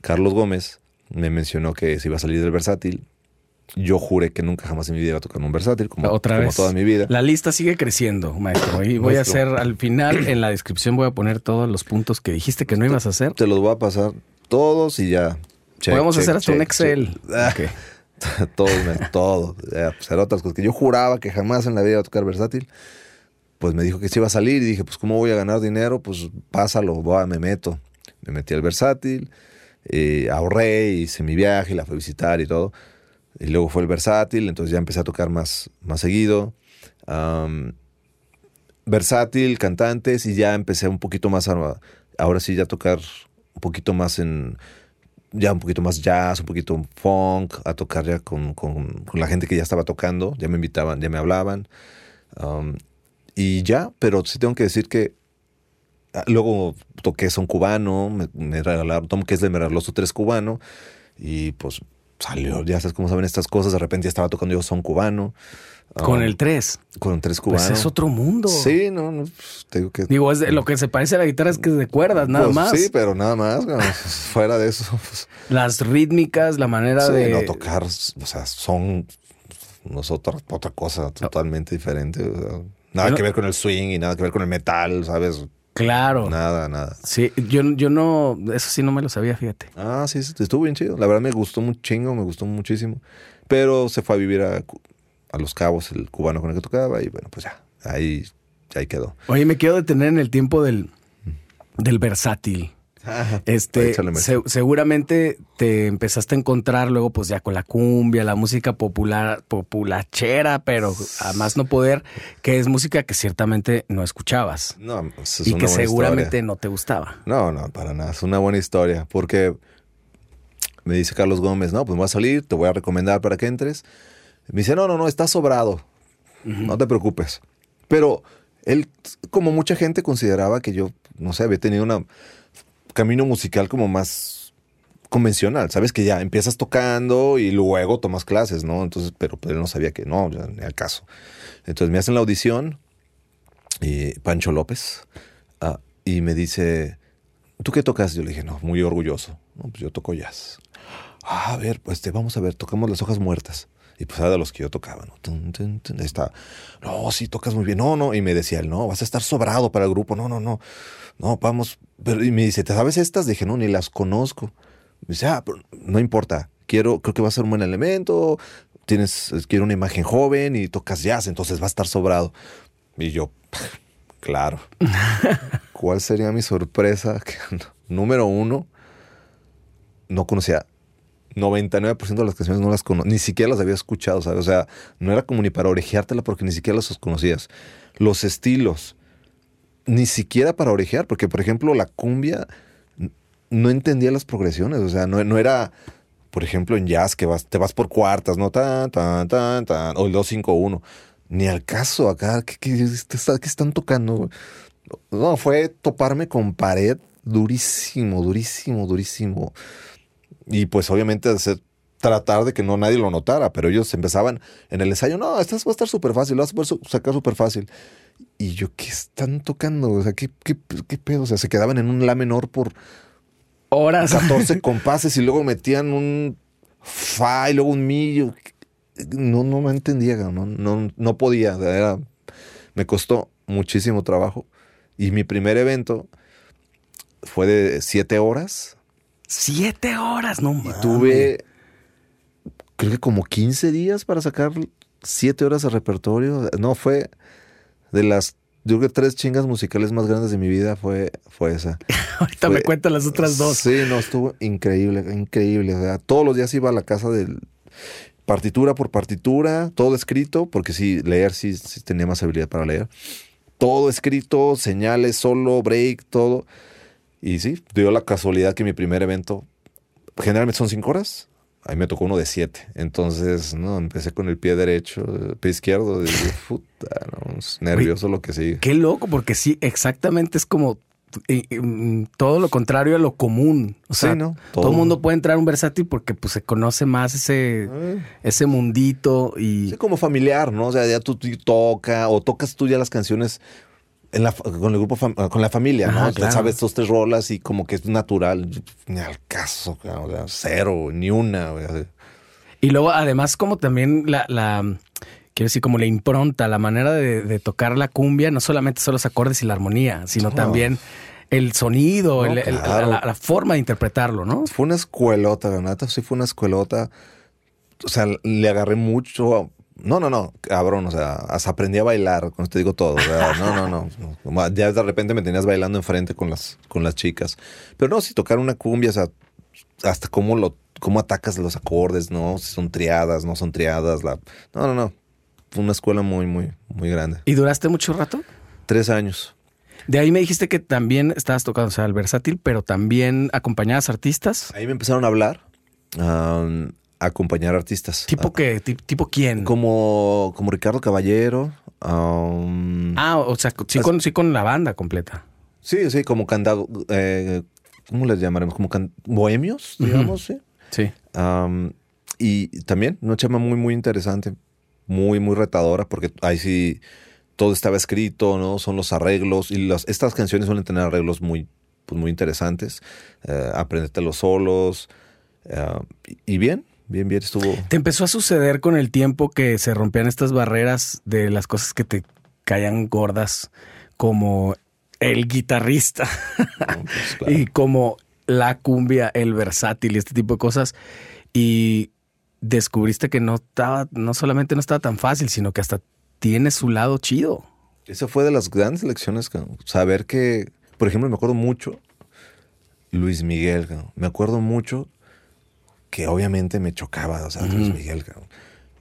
Carlos Gómez me mencionó que se iba a salir del versátil. Yo juré que nunca jamás en mi vida iba a tocar un versátil, como, Otra como vez. toda mi vida. La lista sigue creciendo, maestro. Y voy a hacer al final, en la descripción voy a poner todos los puntos que dijiste que no ibas a hacer. Te los voy a pasar todos y ya. Check, Podemos check, hacer hasta un Excel. Ah, Ok. todo, todo. Pues, eran otras cosas que yo juraba que jamás en la vida iba a tocar versátil. Pues me dijo que se iba a salir y dije, pues ¿cómo voy a ganar dinero? Pues pásalo, va, me meto. Me metí al versátil, eh, ahorré, hice mi viaje, la fui a visitar y todo. Y luego fue el versátil, entonces ya empecé a tocar más, más seguido. versátil, cantantes, y ya empecé un poquito más a, ahora sí ya a tocar un poquito más en, ya un poquito más jazz, un poquito funk, a tocar ya con, con- la gente que ya estaba tocando, ya me invitaban, ya me hablaban. y ya, pero sí tengo que decir que luego toqué son cubano, me, me regalaron, Tom Kessler me regaló su tres cubano, y pues salió, ya sabes cómo saben estas cosas, de repente ya estaba tocando yo son cubano. Con am, el 3. con tres Pues cubanos. es otro mundo. Sí, no, no, pues, te digo que. Digo, es de- lo que se parece a la guitarra es que es de cuerdas, nada Pues, más. Sí, pero nada más. no, fuera de eso, pues, Las rítmicas, la manera sí, de. no tocar, o sea, son nosotros otra cosa totalmente diferente. o sea, nada no- que ver con el swing y nada que ver con el metal, ¿sabes? Claro. Nada, nada. Sí, yo, yo no, eso sí no me lo sabía, fíjate. Ah, sí, estuvo bien chido. La verdad me gustó un chingo, me gustó muchísimo. Pero se fue a vivir a, a Los Cabos, el cubano con el que tocaba, y bueno, pues ya, ahí, ahí quedó. Oye, me quiero detener en el tiempo del, del versátil. Este, se- seguramente te empezaste a encontrar luego, pues ya con la cumbia, la música popular, populachera, pero a más no poder, que es música que ciertamente no escuchabas No, pues, es y una que buena seguramente historia. no te gustaba. No, no, para nada. Es una buena historia. Porque me dice Carlos Gómez, no, pues voy a salir, te voy a recomendar para que entres. Me dice, no, no, no, estás sobrado. No te preocupes. Pero él, como mucha gente, consideraba que yo, no sé, había tenido un camino musical como más convencional. Sabes que ya empiezas tocando y luego tomas clases, ¿no? Entonces, pero pues, él no sabía que no, ni al caso. Entonces me hacen la audición y Pancho López ah, y me dice, ¿tú qué tocas? Yo le dije, no, muy orgulloso. Pues yo toco jazz. Ah, a ver, pues te vamos a ver, tocamos las hojas muertas. Y pues era de los que yo tocaba, ¿no? Tun, tun, tun. Está. No, sí, tocas muy bien. No, no. Y me decía él, no, vas a estar sobrado para el grupo. No, no, no. No, vamos. Pero, y me dice, ¿te sabes estas? Dije, no, ni las conozco. Me dice, ah, pero no importa. Quiero, creo que va a ser un buen elemento. Tienes, quiero una imagen joven y tocas jazz, entonces va a estar sobrado. Y yo, claro. ¿Cuál sería mi sorpresa? Número uno, no conocía 99% de las canciones no las conocía, ni siquiera las había escuchado, ¿sabes? O sea, no era como ni para orejeártela porque ni siquiera las conocías. Los estilos, ni siquiera para orejear, porque por ejemplo la cumbia no entendía las progresiones, o sea, no, era, por ejemplo, en jazz que vas, te vas por cuartas, ¿no? Tan, tan, tan, tan, o el 251. Ni al caso acá, ¿qué, qué, está- qué están tocando? No, fue toparme con pared durísimo, durísimo, durísimo. Y pues obviamente hacer- tratar de que no nadie lo notara, pero ellos empezaban en el ensayo, no, esta va a estar súper fácil, lo vas a poder sacar súper fácil. Y yo, ¿qué están tocando? O sea, ¿qué, qué, qué pedo? O sea, se quedaban en un la menor por Horas. 14 compases y luego metían un fa y luego un mi. yo, No, no, no entendía, no, no, no podía. Era, me costó muchísimo trabajo. Y mi primer evento fue de siete horas. Siete horas, no mames. Y tuve, creo que como 15 días para sacar siete horas de repertorio. No, fue de las, yo creo que tres chingas musicales más grandes de mi vida fue, fue esa. Ahorita Fue- me cuentan las otras dos. Sí, no, estuvo increíble, increíble. O sea, todos los días iba a la casa del partitura por partitura, todo escrito, porque sí, leer sí, sí tenía más habilidad para leer. Todo escrito, señales, solo, break, todo. Y sí, dio la casualidad que mi primer evento, generalmente son cinco horas, a mí me tocó uno de siete. Entonces, no, empecé con el pie derecho, el pie izquierdo, y dije, puta, no, es nervioso lo que sigue. Qué loco, porque sí, exactamente es como eh, eh, todo lo contrario a lo común. O sea, Sí, ¿no? todo Todo. el mundo puede entrar a un versátil porque pues se conoce más ese, Eh. ese mundito y Sí, como familiar, ¿no? O sea, ya tú, tú toca o tocas tú ya las canciones en la, con el grupo, con la familia, ¿no? Claro. Sabes dos, tres rolas y como que es natural. Ni al caso, o sea, cero, ni una. Y luego, además, como también la, la quiero decir, como la impronta, la manera de, de tocar la cumbia, no solamente son los acordes y la armonía, sino No. también el sonido, No, el- el- claro. la, la forma de interpretarlo, ¿no? Fue una escuelota, la neta, sí fue una escuelota. O sea, le agarré mucho. No, no, no, cabrón, o sea, hasta aprendí a bailar, con esto te digo todo. o sea, no, no, no, Ya de repente me tenías bailando enfrente con las, con las chicas. Pero no, si tocar una cumbia, o sea, hasta cómo lo, cómo atacas los acordes, ¿no? Si son triadas, no son triadas, la. No, no, no. una escuela muy, muy, muy grande. ¿Y duraste mucho rato? Tres años. De ahí me dijiste que también estabas tocando, o sea, el versátil, pero también acompañabas artistas. Ahí me empezaron a hablar, um, acompañar artistas. ¿Tipo qué? ¿Ti- ¿Tipo quién? Como, como Ricardo Caballero. um, Ah, o sea, sí con, sí con la banda completa. Sí, sí, como cantado. Eh, ¿Cómo les llamaremos? Como can- bohemios, digamos, sí. Sí. Um, y también una chama muy, muy interesante, muy, muy retadora, porque ahí sí todo estaba escrito, ¿no? Son los arreglos y las, estas canciones suelen tener arreglos muy, pues, muy interesantes. Eh, aprenderte los solos. eh, y bien, bien, bien estuvo. ¿Te empezó a suceder con el tiempo que se rompían estas barreras de las cosas que te caían gordas como el guitarrista ¿no? Pues, claro. y como la cumbia, el versátil y este tipo de cosas? Y descubriste que no estaba, no solamente no estaba tan fácil, sino que hasta tiene su lado chido. Esa fue de las grandes lecciones, saber que, por ejemplo, me acuerdo mucho Luis Miguel, me acuerdo mucho que obviamente me chocaba, o sea, Luis Miguel, cabrón.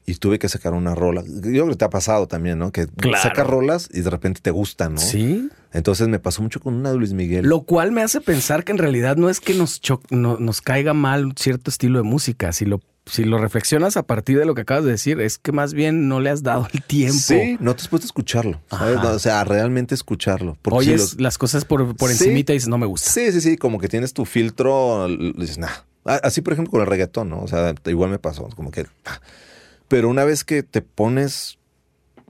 y tuve que sacar una rola. Yo creo que te ha pasado también, ¿no? Que Claro. sacas rolas y de repente te gustan, ¿no? Sí. Entonces me pasó mucho con una de Luis Miguel. Lo cual me hace pensar que en realidad no es que nos, cho- no- nos caiga mal cierto estilo de música. Si lo, si lo reflexionas a partir de lo que acabas de decir, es que más bien no le has dado el tiempo. Sí, no te has puesto a escucharlo. No, o sea, realmente escucharlo. Porque si Oyes los- las cosas por, por Sí. encimita y dices, no me gusta. Sí, sí, sí, como que tienes tu filtro, dices, nah. Así, por ejemplo, con el reggaetón, ¿no? O sea, igual me pasó, como que... Pero una vez que te pones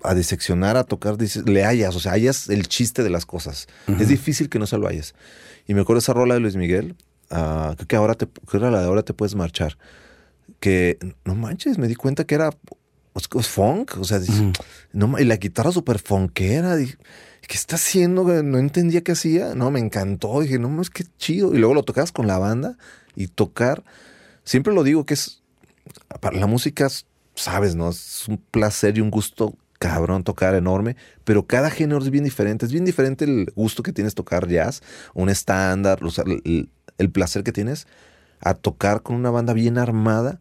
a diseccionar, a tocar, dices, le hallas, o sea, hallas el chiste de las cosas. Es difícil que no se lo halles. Y me acuerdo esa rola de Luis Miguel, creo que ahora te, creo que la de ahora te puedes marchar, que no manches, me di cuenta que era pues, es funk, o sea, dices, Ujú. no, ma- y la guitarra súper funkera, dije, ¿qué está haciendo? No entendía qué hacía, no, me encantó, dije, no, es que chido, y luego lo tocabas con la banda y tocar, siempre lo digo que es, para la música, sabes, ¿no? Es un placer y un gusto cabrón tocar enorme, pero cada género es bien diferente, es bien diferente el gusto que tienes tocar jazz, un estándar, o sea, el, el placer que tienes a tocar con una banda bien armada,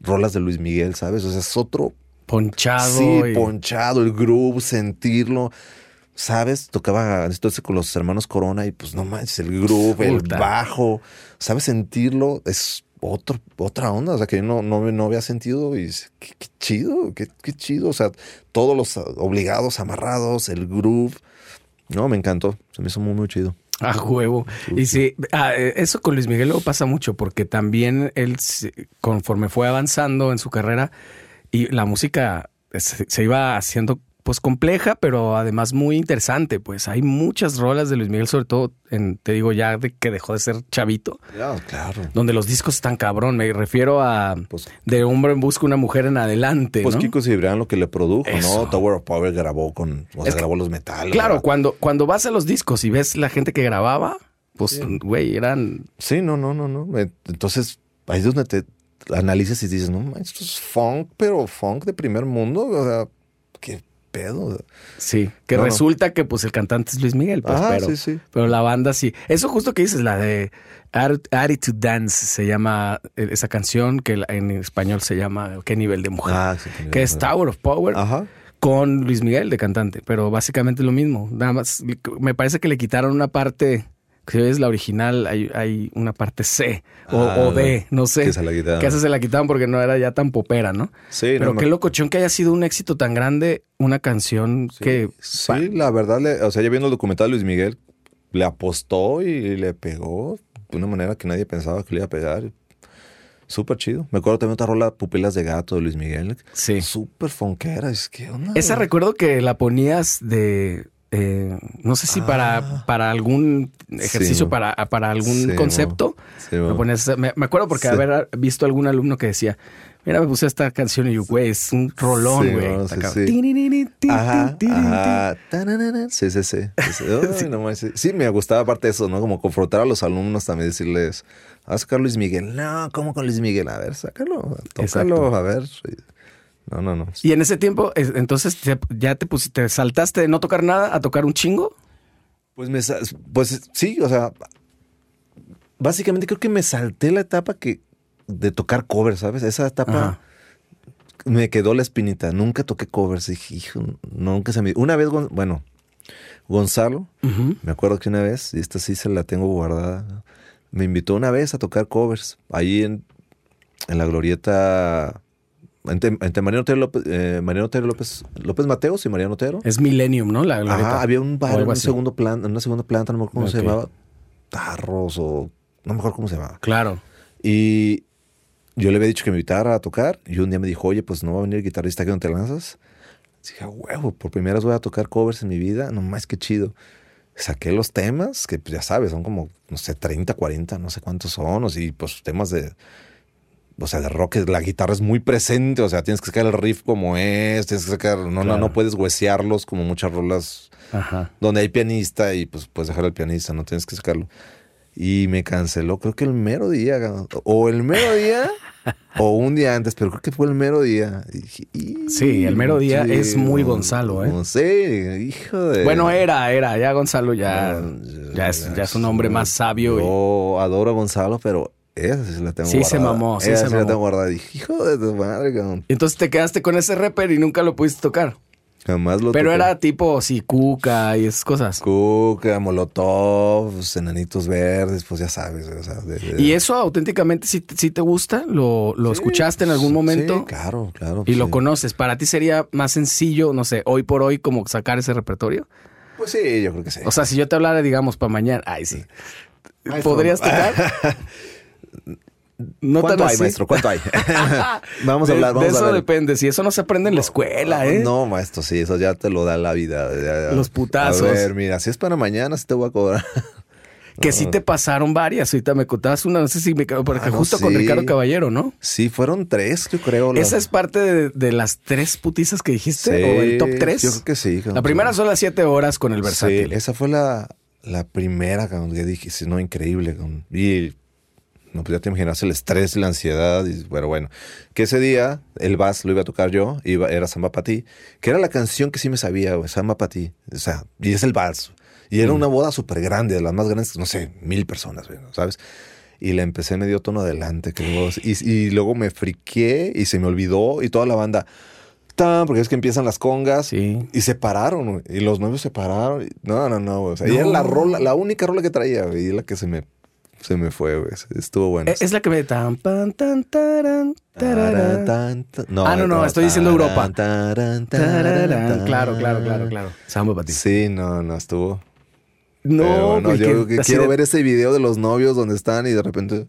rolas de Luis Miguel, ¿sabes? O sea, es otro Ponchado. Sí, y- ponchado, el groove, sentirlo. ¿Sabes? Tocaba entonces con los hermanos Corona y pues no manches, el groove, el bajo. ¿Sabes sentirlo? Es otro, otra onda. O sea, que yo no, no, no había sentido y qué, qué chido, qué, qué chido. O sea, todos los obligados, amarrados, el groove. No, me encantó. Se me hizo muy, muy chido. A huevo. Y sí, ah, eh, eso con Luis Miguel luego pasa mucho porque también él, conforme fue avanzando en su carrera y la música se, se iba haciendo pues compleja, pero además muy interesante. Pues hay muchas rolas de Luis Miguel, sobre todo, en, te digo ya de que dejó de ser chavito, claro. donde los discos están cabrón. Me refiero a Pues, De hombre en busca una mujer en adelante. pues ¿no? Kiko Cibrián lo que le produjo, Eso. ¿no? Tower of Power grabó con, o sea, Es que- grabó los metales. Claro, cuando, cuando vas a los discos y ves la gente que grababa, pues, güey, eran Sí, no, no, no, no. Entonces, ahí es donde te analizas y dices, no, esto es funk, pero funk de primer mundo. O sea, qué pedo. Sí, que No, no. resulta que pues el cantante es Luis Miguel, pues, Ajá, pero, sí, sí. pero la banda sí. Eso justo que dices, la de Atti- Attitude Dance se llama eh, esa canción que en español se llama ¿Qué nivel de mujer? Ah, sí, que es. Tower of Power Ajá. con Luis Miguel de cantante, pero básicamente es lo mismo. Nada más me parece que le quitaron una parte, si ves la original, hay, hay una parte C o, Ah, o D, no sé. que se la quitaron. Que se la quitaron porque no era ya tan popera, ¿no? Sí, Pero no, qué locochón que haya sido un éxito tan grande, una canción que... Sí, la verdad, le- o sea, ya viendo el documental de Luis Miguel, le apostó y le pegó de una manera que nadie pensaba que le iba a pegar. Súper chido. Me acuerdo también otra rola, Pupilas de Gato de Luis Miguel. Sí. Súper funkera. Es que onda. Esa recuerdo que la ponías de... eh, no sé si para, Ah. para algún ejercicio, para, para algún Sí, concepto. Sí. Me, acuerdo porque Sí. haber visto algún alumno que decía, mira, me puse esta canción y yo, güey, es un rolón, güey. sí, sí. Sí, sí, sí. Sí, sí. Ay, no manches. Sí, me gustaba aparte eso, ¿no? Como confrontar a los alumnos también, decirles, ¿vas a sacar Luis Miguel? No, ¿cómo con Luis Miguel? A ver, sácalo, tócalo, Exacto. a ver. No, no, no. Y en ese tiempo, es- entonces ya te pusiste, te saltaste de no tocar nada a tocar un chingo. Pues me pues sí, o sea, básicamente creo que me salté la etapa que de tocar cover, ¿sabes? Esa etapa Ajá. me quedó la espinita. Nunca toqué covers. Dije, hijo, nunca se me. Una vez, bueno, Gonzalo, me acuerdo que una vez, y esta sí se la tengo guardada, me invitó una vez a tocar covers. Ahí en, en la glorieta. Entre, entre Mariano Otero López, eh, Mariano Otero López, López Mateos y Mariano Otero. Es Millennium, ¿no? La. Ajá, había un bar en un segundo planta, en una segunda planta, no me acuerdo cómo se Ok. llamaba. Tarros o. No me acuerdo cómo se llamaba. Claro. Y yo le había dicho que me invitara a tocar. Y un día me dijo, oye, pues no va a venir el guitarrista que no te lanzas. Dije, "A huevo, por primera vez voy a tocar covers en mi vida. No más que chido. Saqué los temas, que pues ya sabes, son como, no sé, 30, 40, no sé cuántos son. o sí, pues temas de. O sea, de rock, la guitarra es muy presente. O sea, tienes que sacar el riff como es. Tienes que sacar. No, no, Claro. no puedes huesearlos como muchas rolas Ajá. donde hay pianista y pues puedes dejar al pianista, no tienes que sacarlo. Y me canceló, creo que el mero día, o el mero día, o un día antes, pero creo que fue el mero día. Y dije, "Y- Sí, el mero día es muy Gonzalo, ¿eh? No sé, hijo de. Bueno, era, era. Ya Gonzalo ya, No, ya, es, ya es un hombre más sabio. y- Yo adoro a Gonzalo, pero esa sí la tengo Sí se guardada. mamó, sí Esa se la mamó. tengo guardada. Dije, hijo de tu madre, cabrón. Entonces te quedaste con ese rapper y nunca lo pudiste tocar. Jamás lo Pero toqué. era tipo, sí, cuca y esas cosas. Cuca, Molotov, Enanitos Verdes, pues ya sabes. o sea, de- de- ¿Y eso auténticamente sí, sí te gusta? ¿Lo, lo Sí, escuchaste en algún sí, momento? Sí, claro, claro. Y lo sí. conoces. ¿Para ti sería más sencillo, no sé, hoy por hoy, como sacar ese repertorio? Pues sí, yo creo que sí. O sea, si yo te hablara, digamos, para mañana, ay, sí. ¿Podrías tocar? No ¿Cuánto tan hay, así. maestro? ¿Cuánto hay? vamos a De- hablar, vamos de eso a ver. depende. Si eso no se aprende en la escuela, ¿eh? No, maestro, sí, eso ya te lo da la vida. ya- ya. Los putazos. A ver, mira, si es para mañana, sí te voy a cobrar. Que sí te pasaron varias. Ahorita me contabas una, no sé si me porque Ah, no, justo con sí. Ricardo Caballero, ¿no? Sí, fueron tres, yo creo. las- ¿Esa es parte de, de las tres putizas que dijiste? Sí, ¿O el top tres? Yo creo que sí. La primera son las siete horas con el Sí, versátil. esa fue la, la primera que dije, sí, no, increíble. Y no, pues ya te imaginas el estrés y la ansiedad. Y bueno, bueno. Que ese día el bass lo iba a tocar yo, iba, era Samba Pa' Ti, que era la canción que sí me sabía, güey, Samba Pa' Ti. O sea, y es el vals. Y era una boda súper grande, de las más grandes, no sé, mil personas, güey, ¿sabes? Y la empecé medio tono adelante, creo. Y, y luego me friqué y se me olvidó y toda la banda... Tan, porque es que empiezan las congas Sí. y se pararon, y los novios se pararon. No, no, no. O sea, y era No. la rola, la única rola que traía, y la que se me, se me fue, güey. Estuvo bueno. Es la que me tan pan tan taran tararán. Tan- Ah, no, no, no, estoy diciendo Europa. Tararán. Claro, claro, claro, claro. Samba para ti. Sí, no, no estuvo. No, no, yo que quiero de- ver ese video de los novios donde están y de repente.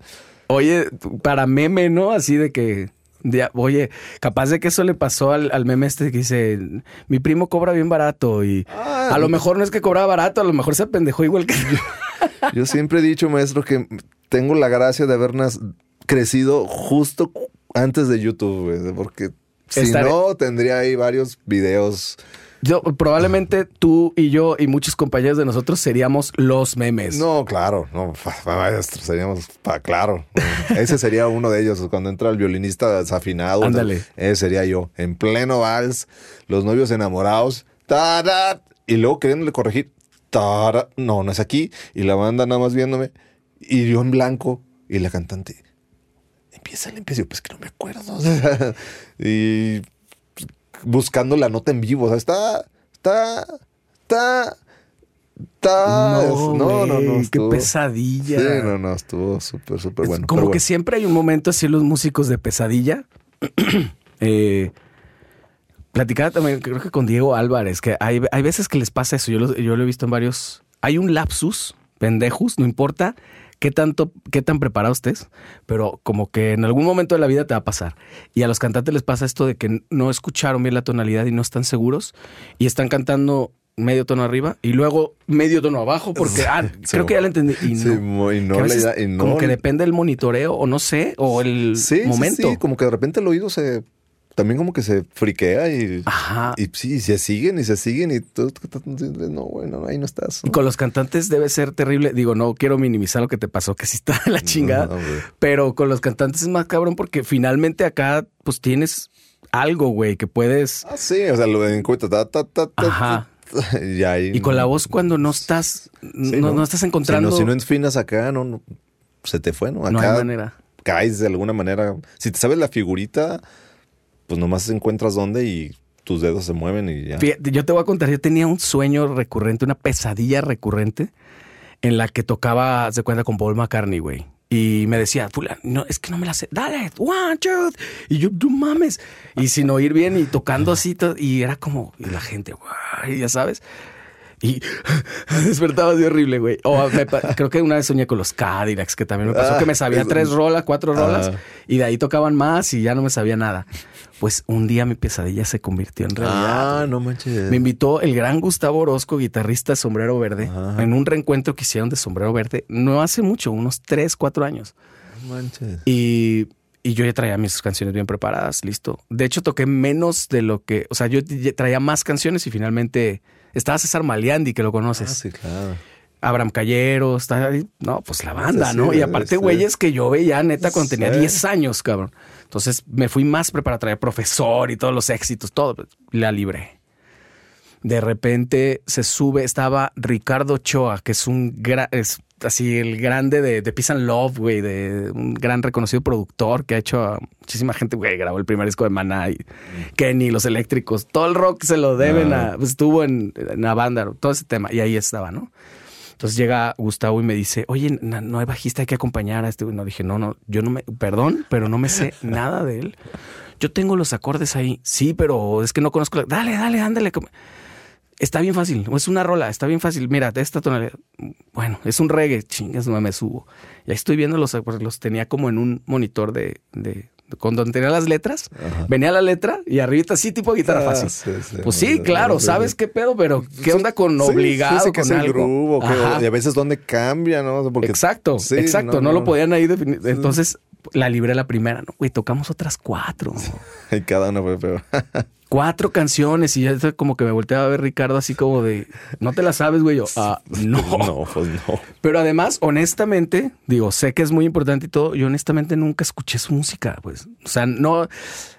Oye, para meme, ¿no? Así de que. de- oye, capaz de que eso le pasó al, al meme este que dice: Mi primo cobra bien barato y Ah, a lo mejor no es que cobraba barato, a lo mejor se apendejó igual que yo. Yo siempre he dicho, maestro, que tengo la gracia de haber crecido justo antes de YouTube, güey, porque si Estaré- no, tendría ahí varios videos. Yo, probablemente tú y yo y muchos compañeros de nosotros seríamos los memes. No, claro, no, maestro, seríamos, pa- claro. Ese sería uno de ellos, cuando entra el violinista desafinado. Ándale. Ese sería yo, en pleno vals, los novios enamorados, y luego queriéndole corregir, tada, no, no es aquí, y la banda nada más viéndome, y yo en blanco, y la cantante, empieza el empieza, yo, pues que no me acuerdo, o sea, y buscando la nota en vivo, o sea, está, está, está, está, no, no, no, güey, qué pesadilla. Sí, no, no, estuvo súper, súper bueno. como que siempre hay un momento así los músicos de pesadilla. eh, platicaba también, creo que con Diego Álvarez, que hay, hay veces que les pasa eso. Yo lo, yo lo he visto en varios. Hay un lapsus, pendejos, no importa qué tanto, qué tan preparado estés, pero como que en algún momento de la vida te va a pasar. Y a los cantantes les pasa esto de que no escucharon bien la tonalidad y no están seguros y están cantando medio tono arriba y luego medio tono abajo porque ah, Sí, creo que ya lo entendí y Sí, no. mo- y no Que a le veces da- y no como que depende del monitoreo o no sé, o el Sí, sí, momento. sí, como que de repente el oído se también como que se friquea y, Ajá. y sí, se siguen y se siguen y tú- no, bueno, ahí no estás. Y con los cantantes debe ser terrible. Digo, no quiero minimizar lo que te pasó, que sí está de la chingada. No, pero con los cantantes es más cabrón porque finalmente acá pues tienes algo, güey, que puedes... Ah, sí, o sea, lo de encuentro, ta, ta, ta, ta, Ajá. y ahí Y con la no- voz cuando no estás, Sí, no, no estás encontrando... Si no, si no enfinas acá, no, no, se te fue, ¿no? Acá No hay manera. caes de alguna manera. Si te sabes la figurita, pues nomás encuentras dónde y tus dedos se mueven y ya. Fíjate, yo te voy a contar, yo tenía un sueño recurrente, una pesadilla recurrente en la que tocaba, se cuenta con Paul McCartney, güey. Y me decía, fulano, no, es que no me la sé. Dale, one, two. Y yo, no mames. Y sin oír bien y tocando así. y era como, y la gente, güey, ya sabes. Y despertaba así horrible, güey. O me pa- creo que una vez soñé con los Cadillacs, que también me pasó que me sabía Ah, tres rolas, cuatro rolas, y de ahí tocaban más y ya no me sabía nada. Pues un día mi pesadilla se convirtió en realidad. Ah, no manches. Me invitó el gran Gustavo Orozco, guitarrista de Sombrero Verde, Ajá. en un reencuentro que hicieron de Sombrero Verde, no hace mucho, unos tres, cuatro años. No manches. Y, y yo ya traía mis canciones bien preparadas, listo. De hecho, toqué menos de lo que, o sea, yo traía más canciones y finalmente estaba César Maliandi, que lo Ah, conoces. sí, claro. Abraham Callero, está ahí, no, pues la banda, Sí, ¿no? sí, Y aparte, sí. güeyes que yo veía neta cuando tenía Sí. 10 años, cabrón. Entonces me fui más preparado, traía profesor y todos los éxitos, todo, la libré. De repente se sube, estaba Ricardo Choa, que es un gran, es así el grande de, de Peace and Love, güey, de un gran reconocido productor que ha hecho a muchísima gente, güey, grabó el primer disco de Maná y Kenny, Los Eléctricos, todo el rock se lo deben Ah. a, pues, estuvo en, en la banda, todo ese tema, y ahí estaba, ¿no? Entonces llega Gustavo y me dice, oye, no hay bajista, hay que acompañar a este. güey". No dije, no, no, yo no me, perdón, pero no me sé nada de él. Yo tengo los acordes ahí. Sí, pero es que no conozco. la- Dale, dale, ándale. Está bien fácil. Es una rola, está bien fácil. Mira, de esta tonalidad. Bueno, es un reggae. Chingas, no me subo. Y ahí estoy viendo los acordes. Los tenía como en un monitor de, de- con donde tenía las letras. Ajá. Venía la letra y arribita así, tipo guitarra Ah, fácil. sí, sí. Pues sí, claro, sabes qué pedo, pero ¿qué onda con obligado? sí, que con es el algo? groove, o que- y a veces dónde cambia, ¿no? Porque- exacto, Sí, exacto. No, lo podían ahí definir. Entonces la libré la primera, ¿no? Güey, tocamos otras cuatro. Y cada uno fue peor. Cuatro canciones y ya como que me volteaba a ver Ricardo así como de, ¿no te la sabes, güey? Yo, ah, no. no, pues no. Pero además, honestamente, digo, sé que es muy importante y todo, yo honestamente nunca escuché su música, pues. O sea, no...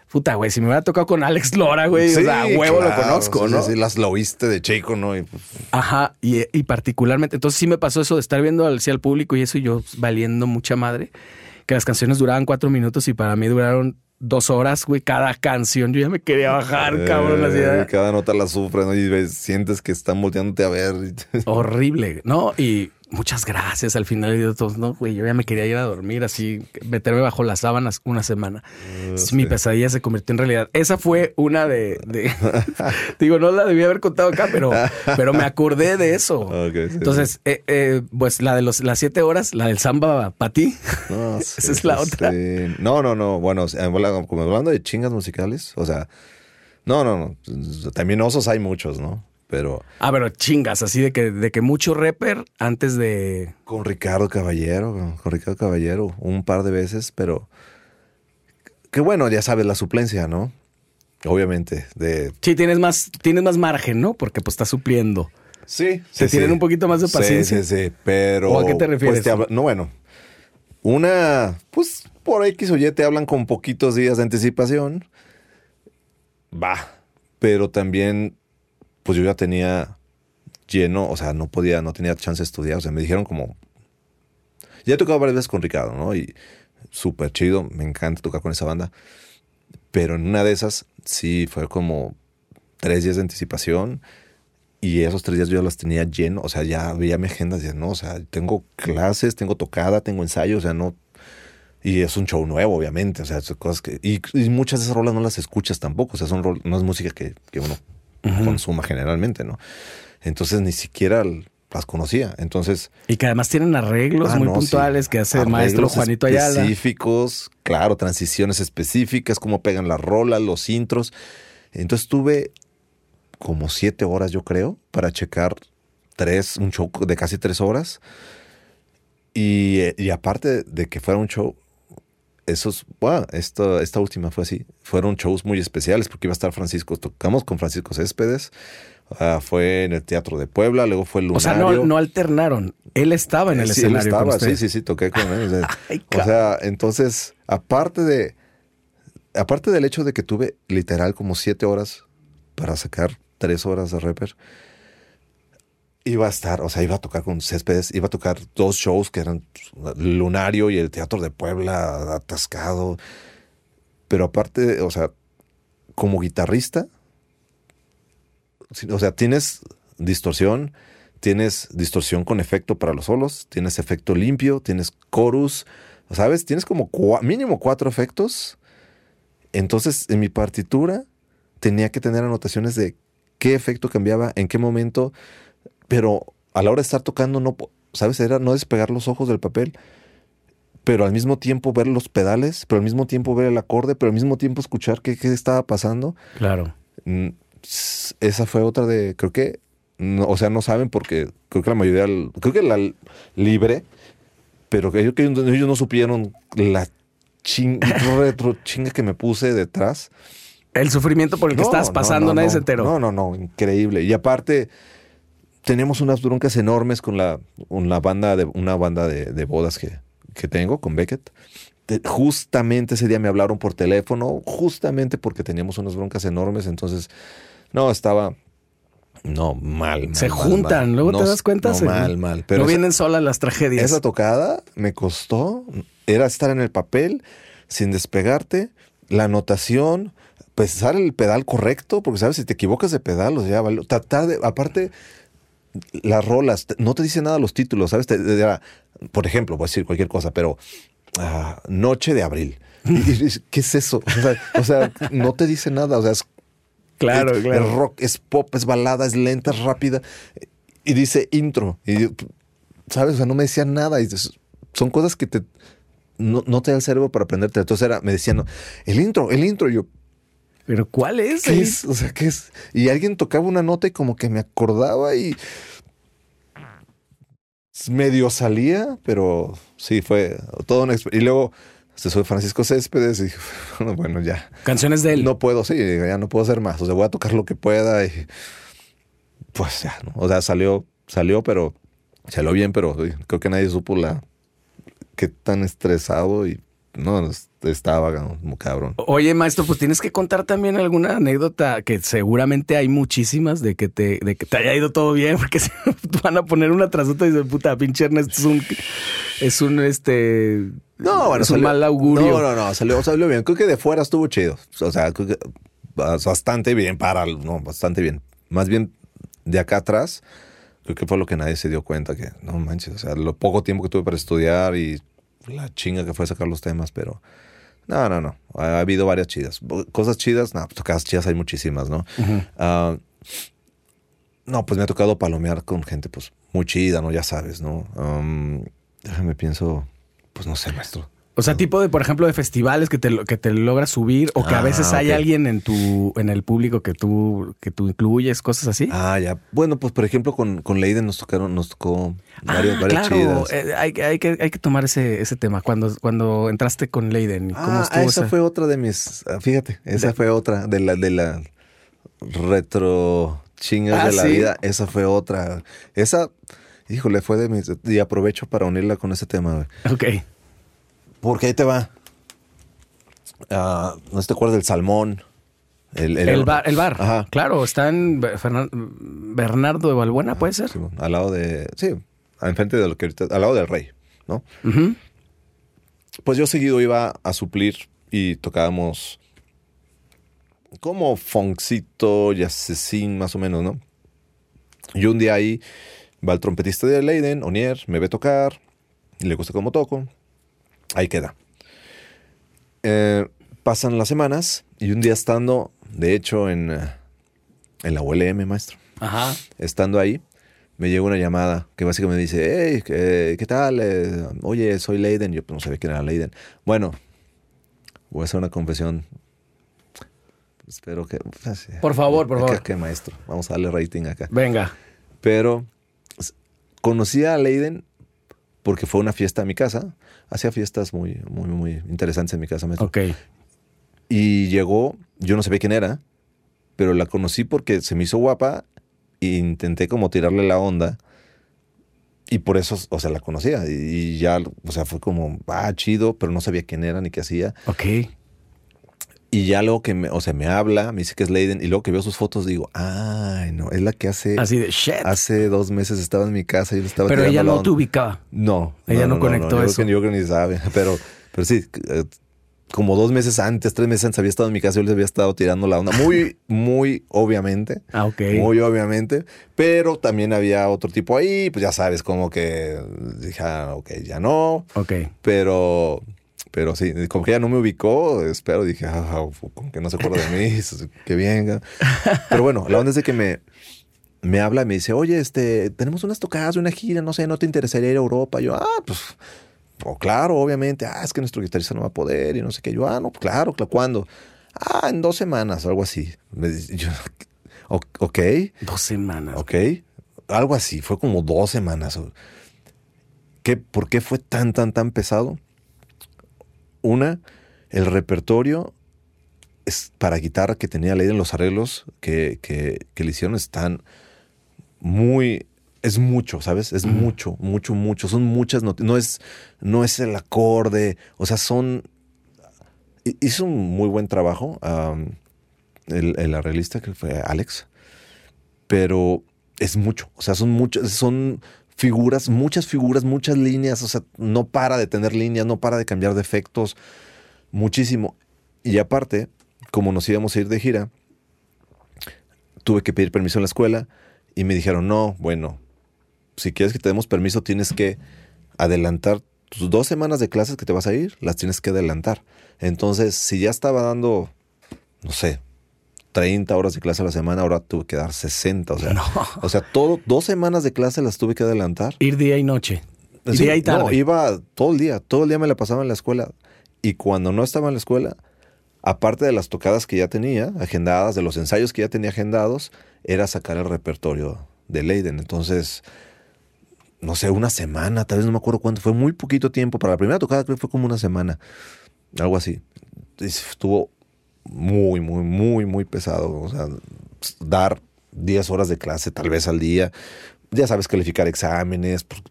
Puta, güey, si me hubiera tocado con Alex Lora, güey, o sea, huevo claro, lo conozco, sí, ¿no? Sí, las lo oíste de chico, ¿no? Y, pues, Ajá, y, y particularmente, entonces sí me pasó eso de estar viendo al, sí, al público y eso y yo valiendo mucha madre, que las canciones duraban cuatro minutos y para mí duraron dos horas, güey, cada canción. Yo ya me quería bajar, eh, cabrón, de- Cada nota la sufre, ¿no? Y ves- sientes que están volteándote a ver. horrible, ¿no? Y muchas gracias al final y todos, no, güey, yo ya me quería ir a dormir, así, meterme bajo las sábanas una semana. sí. Mi pesadilla se convirtió en realidad. Esa fue una de, de- digo, no la debía haber contado acá, pero, pero me acordé de eso. Sí, Entonces, eh, eh, pues la de los, las siete horas, la del samba para ti. No, Esa es la otra. No, no, no. Bueno, como hablando de chingas musicales, o sea, no, no, no. También osos hay muchos, ¿no? Pero Ah, pero chingas, así de que, de que mucho rapper antes de. con Ricardo Caballero, con Ricardo Caballero, un par de veces, pero que bueno, ya sabes, la suplencia, ¿no? Obviamente, de... Sí, tienes más, tienes más margen, ¿no? Porque pues estás supliendo. Sí, ¿Se tienen un poquito más de paciencia? Sí, sí, sí, pero... ¿O a qué te refieres? pues, te no, bueno, una, pues por X o Y te hablan con poquitos días de anticipación. Va, pero también, pues yo ya tenía lleno, o sea, no podía, no tenía chance de estudiar, o sea, me dijeron como... Ya he tocado varias veces con Ricardo, ¿no? Y súper chido, me encanta tocar con esa banda. Pero en una de esas, sí, fue como tres días de anticipación. Y esos tres días yo las tenía lleno, o sea, ya veía mi agenda, decía, no, o sea, tengo clases, tengo tocada, tengo ensayo, o sea, no. Y es un show nuevo, obviamente, o sea, son cosas que. Y, y muchas de esas rolas no las escuchas tampoco, o sea, son no es música que, que uno consuma generalmente, ¿no? Entonces ni siquiera las conocía. Entonces. Y que además tienen arreglos ah, muy no, sí. puntuales que hace el maestro Juanito Ayala. Específicos, claro, transiciones específicas, cómo pegan las rolas, los intros. Entonces tuve como siete horas, yo creo, para checar tres, un show de casi tres horas. Y, eh, y aparte de que fuera un show, esos, esto, esta última fue así, fueron shows muy especiales porque iba a estar Francisco, tocamos con Francisco Céspedes, ah, fue en el Teatro de Puebla, luego fue el O sea, Lunario. no, no alternaron. Él estaba en el Sí, él escenario con estaba, sí, sí, sí, toqué con él. O sea, Ay, o sea, entonces, aparte de, aparte del hecho de que tuve literal como siete horas para sacar tres horas de rapper, iba a estar, o sea, iba a tocar con Céspedes, iba a tocar dos shows que eran Lunario y el Teatro de Puebla atascado. Pero aparte, o sea, como guitarrista, o sea, tienes distorsión, tienes distorsión con efecto para los solos, tienes efecto limpio, tienes chorus, ¿sabes? Tienes como mínimo cuatro efectos. Entonces, en mi partitura tenía que tener anotaciones de qué efecto cambiaba, en qué momento, pero a la hora de estar tocando, no, ¿sabes? Era no despegar los ojos del papel, pero al mismo tiempo ver los pedales, pero al mismo tiempo ver el acorde, pero al mismo tiempo escuchar qué, qué estaba pasando. Claro. Mm, esa fue otra de, creo que, o sea, no saben porque creo que la mayoría, creo que la libre, pero que ellos, ellos no supieron la retro chinga que me puse detrás. El sufrimiento por el que estabas pasando, nadie se enteró. No, no, no, increíble. Y aparte, tenemos unas broncas enormes con la, una banda de, una banda de, bodas que, que tengo, con Beckett. justamente ese día me hablaron por teléfono, justamente porque teníamos unas broncas enormes. Entonces, no, estaba. No, mal. se juntan, luego te das cuenta. No, mal, mal. Pero no vienen solas las tragedias. Esa tocada me costó. Era estar en el papel sin despegarte, la anotación, pesar el pedal correcto, porque sabes, si te equivocas de pedal, o sea, tratar de. Aparte, las rolas, no te dice nada los títulos, ¿sabes? por ejemplo, voy a decir cualquier cosa, pero ah, Noche de Abril. ¿Qué es eso? O sea, no te dice nada, o sea, es Claro, es, claro. Es rock, es pop, es balada, es lenta, es rápida. Y dice intro. Y, ¿Sabes? O sea, no me decían nada. Y son cosas que te, no, te da el cerebro para aprenderte. Entonces era, me decían, el intro, el intro. Y yo, ¿pero cuál es? ¿Qué es? O sea, ¿qué es? Y alguien tocaba una nota y como que me acordaba y medio salía, pero sí, fue una experiencia. Y luego se soy Francisco Céspedes y bueno, ya. Canciones de él. No puedo, sí, ya no puedo hacer más. O sea, voy a tocar lo que pueda y pues ya, ¿no? O sea, salió, salió, pero salió bien, pero creo que nadie supo la qué tan estresado y no, estaba como cabrón. Oye, maestro, pues tienes que contar también alguna anécdota que seguramente hay muchísimas de que te, de que te haya ido todo bien, porque se van a poner una tras otra y dicen, puta, pinche Ernesto es un, es un este. No, bueno, es un mal augurio. No, no, no, salió, salió bien. Creo que de fuera estuvo chido. O sea, creo que bastante bien para, no, bastante bien. Más bien de acá atrás, creo que fue lo que nadie se dio cuenta que, no manches, o sea, lo poco tiempo que tuve para estudiar y la chinga que fue sacar los temas, pero no, no, no. Ha, habido varias chidas. Cosas chidas, no, pues tocadas chidas hay muchísimas, ¿no? Ah, no, pues me ha tocado palomear con gente, pues muy chida, ¿no? Ya sabes, ¿no? déjame pienso, pues no sé, maestro. O sea, tipo de, por ejemplo, de festivales que te, que te logras subir o que a ah, veces hay alguien en tu, en el público que tú, que tú incluyes, cosas así. Ah, ya. Bueno, pues por ejemplo, con, con Leiden nos tocaron, nos tocó varias, ah, claro. Eh, hay, hay, que, hay que tomar ese, ese tema. Cuando, cuando entraste con Leiden, ¿cómo ah, estuvo esa, fue otra de mis, fíjate, esa fue otra de la, de la retro chingas de la vida. Esa fue otra. Esa, híjole, fue de mis, y aprovecho para unirla con ese tema. Ok. Porque ahí te va. Uh, no te acuerdas del salmón. El, el, bar, el bar. Ajá. Claro, está en Bernardo de Valbuena, ¿puede ser? al lado de. Sí, enfrente de lo que ahorita. Al lado del rey, ¿no? Pues yo seguido iba a suplir y tocábamos como Foncito y Asesín, más o menos, ¿no? Y un día ahí va el trompetista de Leiden, Onier, me ve tocar, y le gusta cómo toco. Ahí queda. Eh, pasan las semanas y un día estando, de hecho, en, eh, en la ULM, maestro. Ajá. Estando ahí, me llegó una llamada que básicamente me dice, hey, ¿qué, tal? Eh, oye, soy Leiden. Yo pues, no sabía quién era Leiden. Bueno, voy a hacer una confesión. Espero que... Pues, por favor, por favor. Que maestro. Vamos a darle rating acá. Venga. Pero conocí a Leiden porque fue una fiesta en mi casa. Hacía fiestas muy, muy, muy interesantes en mi casa. Maestro. Ok. Y llegó, yo no sabía quién era, pero la conocí porque se me hizo guapa e intenté como tirarle la onda. Y por eso, o sea, la conocía. Y ya, o sea, fue como, ah, chido, pero no sabía quién era ni qué hacía. Ok. Y ya luego que me, o sea, me habla, me dice que es Leiden, y luego que veo sus fotos digo, ay, no, es la que hace. Así de shit. Hace dos meses estaba en mi casa y yo estaba. Pero ella no te ubicaba. No. Ella no, conectó eso. Yo creo que ni sabe, pero, pero sí, eh, como dos meses antes, tres meses antes había estado en mi casa, yo les había estado tirando la onda. Muy, muy obviamente. Ah, ok. Muy obviamente. Pero también había otro tipo ahí, pues ya sabes, como que dije, ah, ok, ya no. Ok. Pero, pero sí, como que ya no me ubicó, espero, dije, ah, como que no se acuerda de mí, que venga. Pero bueno, la onda es de que me, me habla y me dice, oye, este, tenemos unas tocadas, una gira, no sé, ¿no te interesaría ir a Europa? Yo, ah, pues Oh, claro, obviamente. Ah, es que nuestro guitarrista no va a poder y no sé qué. Yo, ah, no, claro, claro. ¿Cuándo? Ah, en dos semanas, algo así. Me yo, ok. Dos semanas. Ok. Algo así. Fue como dos semanas. ¿Qué, ¿Por qué fue tan, tan, tan pesado? Una, el repertorio es para guitarra que tenía en los arreglos que, que, que le hicieron están muy es mucho, ¿sabes? Es mucho, mucho, mucho. Son muchas noticias. No es, no es el acorde. O sea, son. Hizo un muy buen trabajo el, el, arreglista que fue Alex. Pero es mucho. O sea, son muchas. Son figuras, muchas figuras, muchas líneas. O sea, no para de tener líneas, no para de cambiar de efectos. Muchísimo. Y aparte, como nos íbamos a ir de gira, tuve que pedir permiso en la escuela y me dijeron, no, bueno, si quieres que te demos permiso, tienes que adelantar tus dos semanas de clases que te vas a ir, las tienes que adelantar. Entonces, si ya estaba dando, no sé, 30 horas de clase a la semana, ahora tuve que dar 60. O sea, o sea todo, dos semanas de clase las tuve que adelantar. Ir día y noche. día y tarde. No, iba todo el día. Todo el día me la pasaba en la escuela. Y cuando no estaba en la escuela, aparte de las tocadas que ya tenía agendadas, de los ensayos que ya tenía agendados, era sacar el repertorio de Leiden. Entonces, no sé, una semana, tal vez no me acuerdo cuánto, fue muy poquito tiempo. Para la primera tocada creo que fue como una semana, algo así. Estuvo muy, muy, muy, muy pesado. O sea, dar 10 horas de clase tal vez al día. Ya sabes, calificar exámenes. Pues,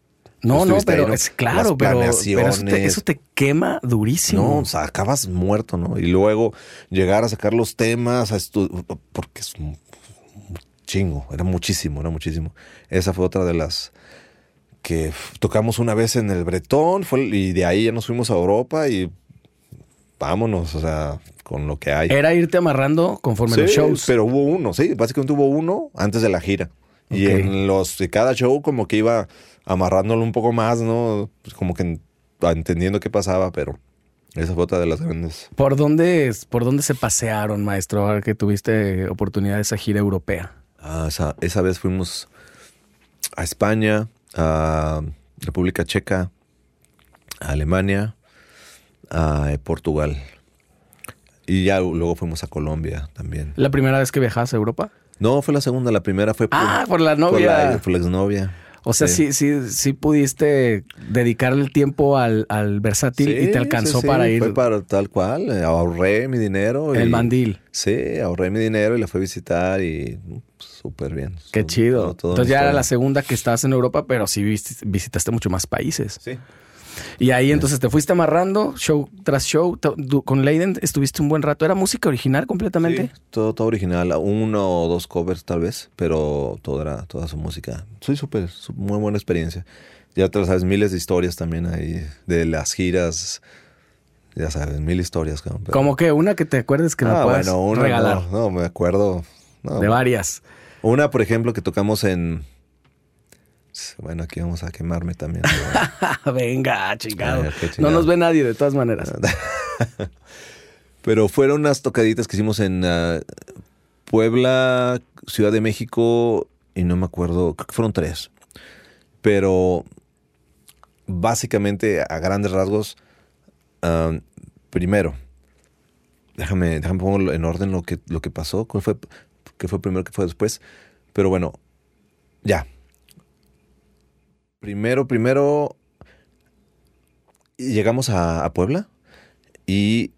no, no, pero es claro, pero, eso, te, quema durísimo. No, o sea, acabas muerto, ¿no? Y luego llegar a sacar los temas, a porque es chingo, era muchísimo, era muchísimo. Esa fue otra de las que tocamos una vez en el Bretón fue, y de ahí ya nos fuimos a Europa y vámonos, o sea, con lo que hay. Era irte amarrando conforme los shows. Pero hubo uno, sí, básicamente hubo uno antes de la gira. Y en los de cada show como que iba amarrándolo un poco más, ¿no? Pues como que entendiendo qué pasaba, pero esa fue otra de las grandes. ¿Por dónde, por dónde se pasearon, maestro, ahora que tuviste oportunidad de esa gira europea? Ah, esa, esa vez fuimos a España, a República Checa, a Alemania, a Portugal. Y ya luego fuimos a Colombia también. ¿La primera vez que viajaste a Europa? No, fue la segunda. La primera fue por, ah, por la novia. Por la, exnovia. O sea, sí. sí, sí, pudiste dedicarle el tiempo al, al versátil y te alcanzó para ir. Fue para tal cual. Eh, ahorré mi dinero. El mandil. Sí, ahorré mi dinero y la fui a visitar y súper bien. Qué chido. Entonces ya era la segunda que estabas en Europa, pero sí visitaste mucho más países. Sí. Y ahí entonces te fuiste amarrando, show tras show. Con Leiden estuviste un buen rato. ¿Era música original completamente? Sí, todo, todo original. Uno o dos covers tal vez, pero todo era toda su música. Soy súper, muy buena experiencia. Ya te sabes, miles de historias también ahí de las giras. Ya sabes, mil historias. Como que una que te acuerdes que me ah, puedas bueno, una, regalar. No, me acuerdo. de varias. Una, por ejemplo, que tocamos en bueno, aquí vamos a quemarme también. Venga, chingado. No nos ve nadie de todas maneras. Pero fueron unas tocaditas que hicimos en ah, Puebla, Ciudad de México y no me acuerdo, creo que fueron tres. Pero básicamente a grandes rasgos, primero, déjame, déjame pongo en orden lo que, lo que pasó, cuál fue, qué fue primero, qué fue después. Pero bueno, ya, Primero, primero llegamos a, Puebla y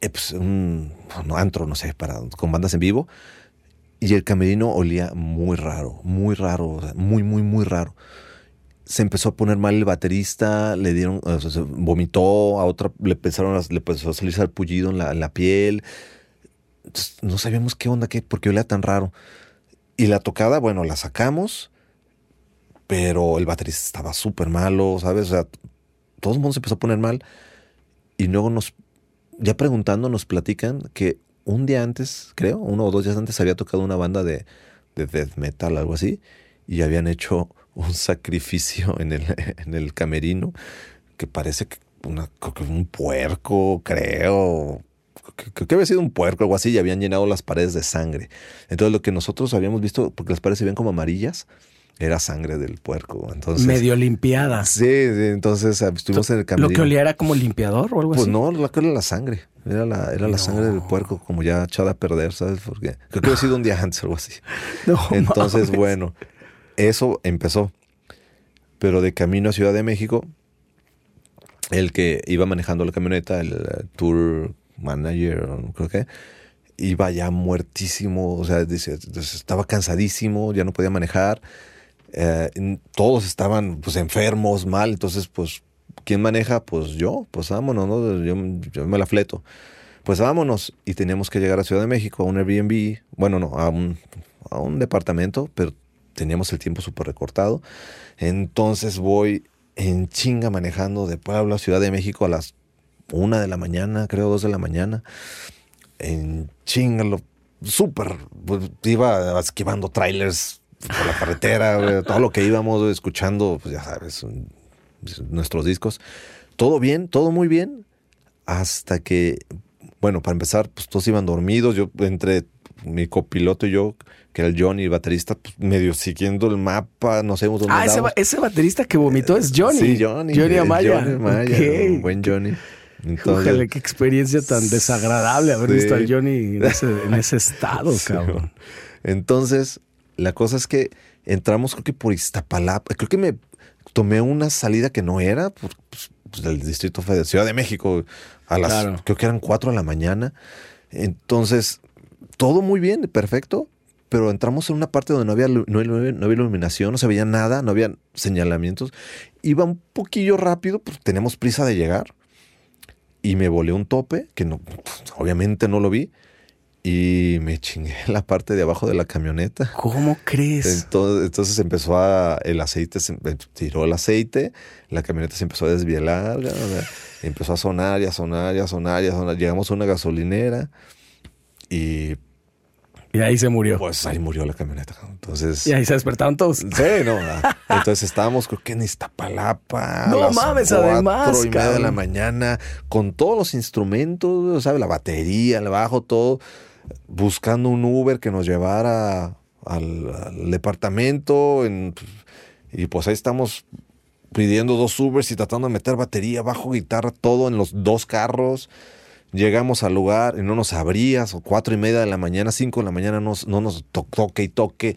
eh, pues un, antro, no sé, para, con bandas en vivo. Y el camerino olía muy raro, muy raro, muy, muy, muy raro. Se empezó a poner mal el baterista, le dieron, vomitó, a otra le empezaron a, le empezó a salir en la, en la piel. no sabíamos qué onda, qué, por qué olía tan raro. Y la tocada, bueno, la sacamos pero el baterista estaba súper malo, ¿sabes? O sea, todo el mundo se empezó a poner mal y luego nos, ya preguntando nos platican que un día antes, creo, uno o dos días antes había tocado una banda de, de death metal, algo así, y habían hecho un sacrificio en el, en el camerino que parece que una, un puerco, creo. Creo que había sido un puerco, algo así, y habían llenado las paredes de sangre. Entonces, lo que nosotros habíamos visto, porque las paredes se ven como amarillas, era sangre del puerco. Entonces, Medio limpiada. Sí, entonces ah, estuvimos en el camerino. ¿Lo que olía era como limpiador o algo pues así? Pues no, lo que era la sangre. Era la, era la sangre del puerco, como ya echada a perder, ¿sabes? Porque creo que había sido un día antes o algo así. No, entonces, mames. bueno, eso empezó. Pero de camino a Ciudad de México, el que iba manejando la camioneta, el uh, tour manager, creo que, iba ya muertísimo, o sea, estaba cansadísimo, ya no podía manejar. Eh, todos estaban pues enfermos, mal, entonces pues, ¿quién maneja? Pues yo, pues vámonos, ¿no? Yo, yo me la fleto. Pues vámonos y teníamos que llegar a Ciudad de México, a un Airbnb, bueno, no, a un, a un departamento, pero teníamos el tiempo súper recortado. Entonces voy en chinga manejando de Puebla a Ciudad de México a las una de la mañana, creo dos de la mañana. En chinga, súper, pues, iba esquivando trailers por la carretera, güey, todo lo que íbamos escuchando, pues ya sabes, nuestros discos. Todo bien, todo muy bien, hasta que, bueno, para empezar, pues todos iban dormidos, yo entre mi copiloto y yo, que era el Johnny, el baterista, pues medio siguiendo el mapa, no sé dónde Ah, ese, ese, baterista que vomitó es Johnny. Sí, Johnny. Johnny Amaya. Johnny Amaya, okay. buen Johnny. Entonces, Ujale, qué experiencia tan desagradable haber sí. visto al Johnny en ese, en ese estado, sí, cabrón. Entonces, la cosa es que entramos, creo que por Iztapalapa, creo que me tomé una salida que no era, por, pues, del Distrito Federal, Ciudad de México, a las, claro. creo que eran 4 de la mañana. Entonces, todo muy bien, perfecto, pero entramos en una parte donde no había, no, no había, iluminación, no se veía nada, no había señalamientos. Iba un poquillo rápido, pues tenemos prisa de llegar. Y me volé un tope, que no, pues, obviamente no lo vi. Y me chingué la parte de abajo de la camioneta. ¿Cómo crees? Entonces, entonces empezó a. El aceite se tiró el aceite, la camioneta se empezó a desvielar, empezó a sonar, y a sonar, y a sonar, y a sonar. Llegamos a una gasolinera y y ahí se murió. Pues ahí murió la camioneta. Entonces. Y ahí se despertaron todos. Sí, no. Entonces estábamos, creo que en Iztapalapa. No mames, además. y media de la mañana, con todos los instrumentos, ¿sabes? La batería, el bajo, todo. Buscando un Uber que nos llevara al, departamento. En, y pues ahí estamos pidiendo dos Ubers y tratando de meter batería, bajo, guitarra, todo en los dos carros. Llegamos al lugar y no nos abrías, cuatro y media de la mañana, cinco de la mañana, no, no nos to toque y toque.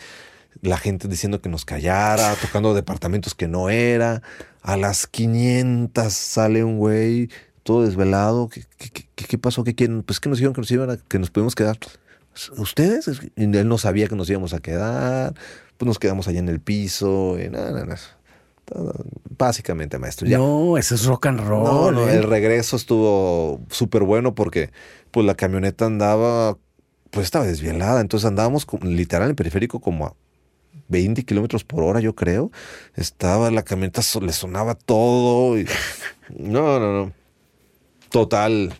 La gente diciendo que nos callara, tocando departamentos que no era. A las 500 sale un güey todo desvelado. ¿Qué, qué, qué, qué pasó? ¿Qué quieren? Pues que nos dijeron que nos, iban a, que nos pudimos quedar. ¿Ustedes? Y él no sabía que nos íbamos a quedar. Pues nos quedamos allá en el piso. Y nada, nada. Básicamente, maestro. Ya. No, eso es rock and roll. No, no, el regreso estuvo súper bueno porque pues la camioneta andaba, pues estaba desvielada. Entonces andábamos literal en el periférico como a 20 kilómetros por hora, yo creo. Estaba, la camioneta le sonaba todo. Y... no, no, no. Total.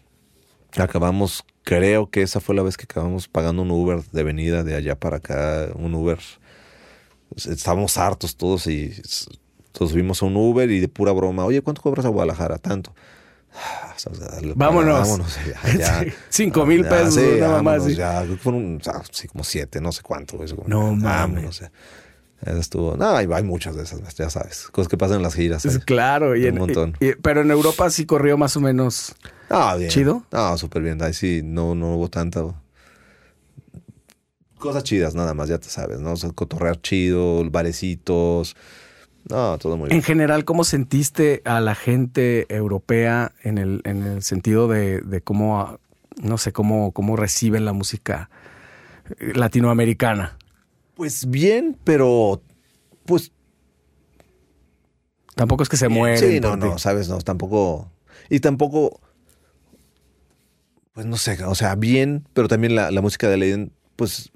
Acabamos, creo que esa fue la vez que acabamos pagando un Uber de venida de allá para acá. Un Uber. Estábamos hartos todos y entonces subimos a un Uber y de pura broma, oye, ¿cuánto cobras a Guadalajara? Tanto. Vámonos. Vámonos. Ya, ya. Cinco mil pesos. Sí, nada vámonos, más. Sí. Ya, fueron sí, como siete, no sé cuánto. Eso, no mames. Vámonos. Eso estuvo. No, hay, hay, muchas de esas, ya sabes. Cosas que pasan en las giras. Es claro. Y un en, montón. Y, pero en Europa sí corrió más o menos. Ah, bien. ¿Chido? No, súper bien. Ahí sí, no, no hubo tanta. Cosas chidas, nada más, ya te sabes, ¿no? O sea, cotorrear chido, barecitos. No, todo muy bien. En general, ¿cómo sentiste a la gente europea en el, en el sentido de, de cómo, no sé, cómo, cómo reciben la música latinoamericana? Pues bien, pero pues... Tampoco es que se mueren. Sí, no, no, sabes, no, tampoco... Y tampoco... Pues no sé, o sea, bien, pero también la, la música de Leiden, pues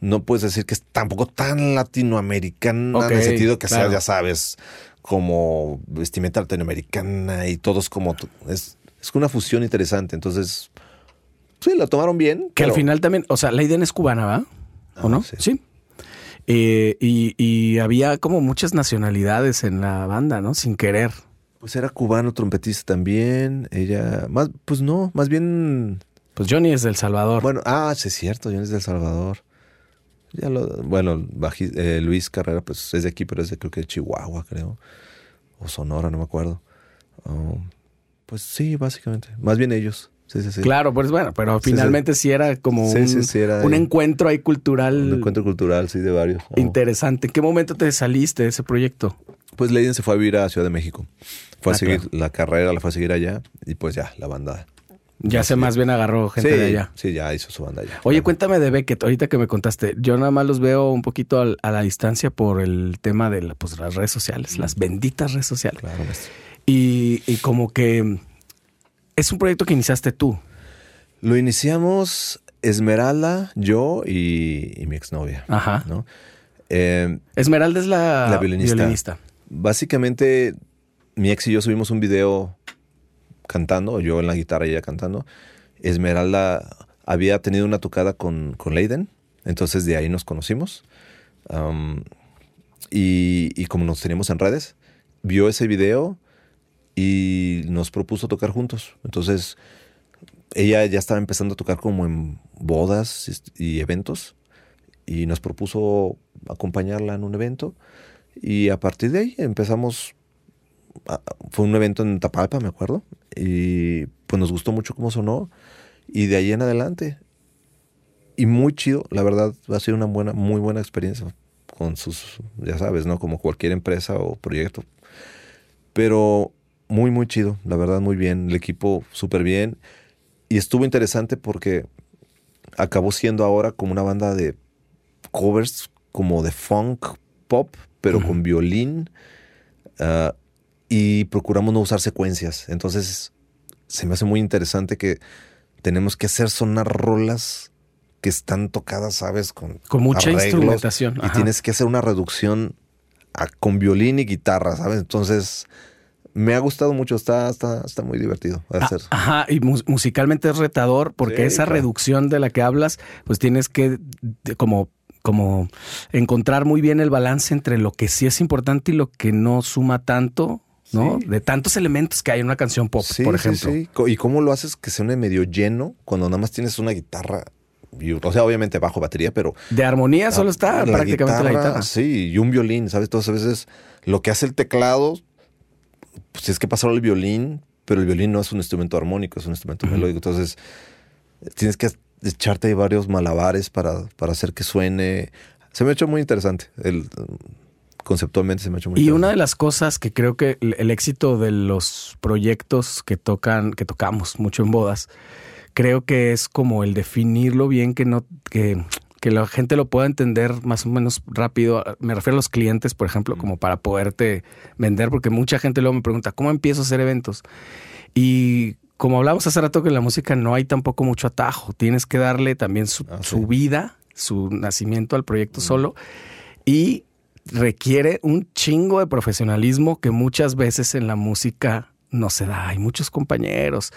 no puedes decir que es tampoco tan latinoamericana okay, en el sentido que claro. sea, ya sabes, como vestimenta latinoamericana y todos como es es una fusión interesante. Entonces, sí, la tomaron bien. Que al final también, o sea, Leiden es cubana, ¿va? ¿O Ah, no? sí. Sí. Eh, y, y había como muchas nacionalidades en la banda, ¿no? Sin querer. Pues era cubano, trompetista también. Ella, más, pues no, más bien Pues Johnny es del Salvador. Bueno, ah, sí es cierto, Johnny es de El Salvador. Ya lo, bueno, baji- eh, Luis Carrera, pues es de aquí, pero es de creo que de Chihuahua, creo. O Sonora, no me acuerdo. Oh, pues sí, básicamente. Más bien ellos. Sí, sí, sí. Claro, pues bueno, pero Sí, finalmente sí, era como Sí, un, sí, sí, era un encuentro ahí cultural Un encuentro cultural, sí, de varios. Oh. interesante. ¿En qué momento te saliste de ese proyecto? Pues Leiden se fue a vivir a Ciudad de México. Fue a Ah, seguir claro. la carrera, la fue a seguir allá. Y pues ya, la banda. Ya se más bien agarró gente sí, de allá. Sí, ya hizo su banda allá. Oye, cuéntame de Beckett, ahorita que me contaste. Yo nada más los veo un poquito al- a, la distancia por el tema de la- pues, las redes sociales, las benditas redes sociales. Claro, maestro. Y, y como que es un proyecto que iniciaste tú. Lo iniciamos Esmeralda, yo y, y mi exnovia. Ajá. ¿no? Eh, Esmeralda es la, La violinista. violinista. básicamente, mi ex y yo subimos un video cantando, yo en la guitarra y ella cantando. Esmeralda había tenido una tocada con, con Leiden, entonces de ahí nos conocimos. Y como nos teníamos en redes, vio ese video y nos propuso tocar juntos. Entonces, ella ya estaba empezando a tocar como en bodas y eventos y nos propuso acompañarla en un evento y a partir de ahí empezamos a- fue un evento en Tapalpa me acuerdo y pues nos gustó mucho cómo sonó y de ahí en adelante y muy chido la verdad ha sido una buena muy buena experiencia con sus ya sabes no como cualquier empresa o proyecto pero muy muy chido la verdad muy bien el equipo súper bien y estuvo interesante porque acabó siendo ahora como una banda de covers como de funk pop, pero con violín. ah, y procuramos no usar secuencias. Entonces, se me hace muy interesante que tenemos que hacer sonar rolas que están tocadas, ¿sabes? Con, Con mucha arreglos, instrumentación. Y Ajá. tienes que hacer una reducción a- con violín y guitarra, ¿sabes? Entonces, me ha gustado mucho. Está, está, está muy divertido Ah, hacer. Ajá, y mus- musicalmente es retador porque Sí, esa claro. reducción de la que hablas, pues tienes que de- como, como encontrar muy bien el balance entre lo que sí es importante y lo que no suma tanto, ¿no? Sí. De tantos elementos que hay en una canción pop, Sí, por sí, ejemplo. sí. Co- ¿Y cómo lo haces que suene medio lleno cuando nada más tienes una guitarra? o sea, obviamente bajo batería, pero De armonía solo está la prácticamente la guitarra. Sí, y un violín, ¿sabes? Entonces a veces lo que hace el teclado, pues es que pasar el violín, pero el violín no es un instrumento armónico, es un instrumento melódico. Entonces tienes que echarte ahí varios malabares para, para hacer que suene. Se me ha hecho muy interesante. El, conceptualmente se me ha hecho muy Y interesante. una de las cosas que creo que el, el éxito de los proyectos que tocan, que tocamos mucho en bodas, creo que es como el definirlo bien, que no, que, que la gente lo pueda entender más o menos rápido. Me refiero a los clientes, por ejemplo, como para poderte vender, porque mucha gente luego me pregunta, ¿cómo empiezo a hacer eventos? Y como hablamos hace rato que en la música no hay tampoco mucho atajo, tienes que darle también su, Ah, sí. su vida, su nacimiento al proyecto solo y requiere un chingo de profesionalismo que muchas veces en la música no se da. Hay muchos compañeros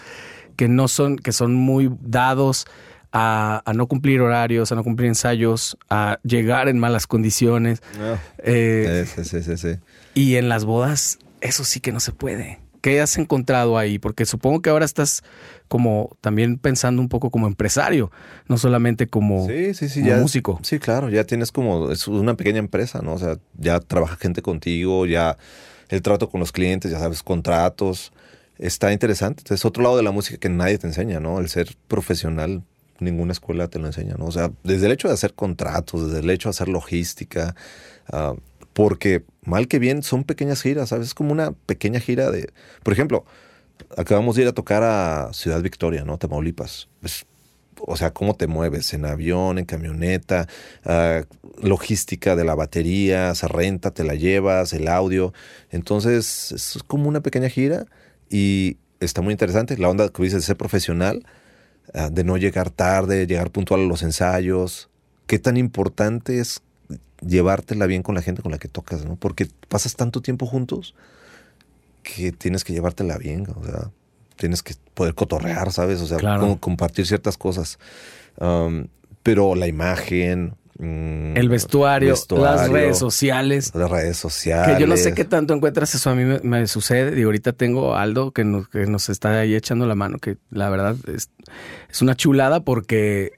que no son, que son muy dados a, a no cumplir horarios, a no cumplir ensayos, a llegar en malas condiciones. Ah, Eh, sí, sí, sí, sí. y en las bodas, eso sí que no se puede. ¿Qué has encontrado ahí? Porque supongo que ahora estás como también pensando un poco como empresario, no solamente como, Sí, sí, sí, como ya. músico. Sí, claro, ya tienes como, es una pequeña empresa, ¿no? O sea, ya trabaja gente contigo, ya el trato con los clientes, ya sabes, contratos. Está interesante. Es otro lado de la música que nadie te enseña, ¿no? El ser profesional, ninguna escuela te lo enseña, ¿no? O sea, desde el hecho de hacer contratos, desde el hecho de hacer logística, ah, porque mal que bien son pequeñas giras, ¿sabes? Es como una pequeña gira de, por ejemplo, acabamos de ir a tocar a Ciudad Victoria, ¿no? Tamaulipas. Pues, o sea, cómo te mueves en avión, en camioneta, ah, logística de la batería, se renta, te la llevas, el audio. Entonces, es como una pequeña gira y está muy interesante. La onda que dices ser profesional, de no llegar tarde, llegar puntual a los ensayos. Qué tan importante es llevártela bien con la gente con la que tocas, ¿no? Porque pasas tanto tiempo juntos que tienes que llevártela bien, o sea, tienes que poder cotorrear, ¿sabes? O sea, Claro. compartir ciertas cosas. Um, pero la imagen, mm, El vestuario, las vestuario, redes sociales. las redes sociales. Que yo no sé qué tanto encuentras eso. A mí me, me sucede. Digo, ahorita tengo a Aldo que nos, que nos está ahí echando la mano, que la verdad es, es una chulada porque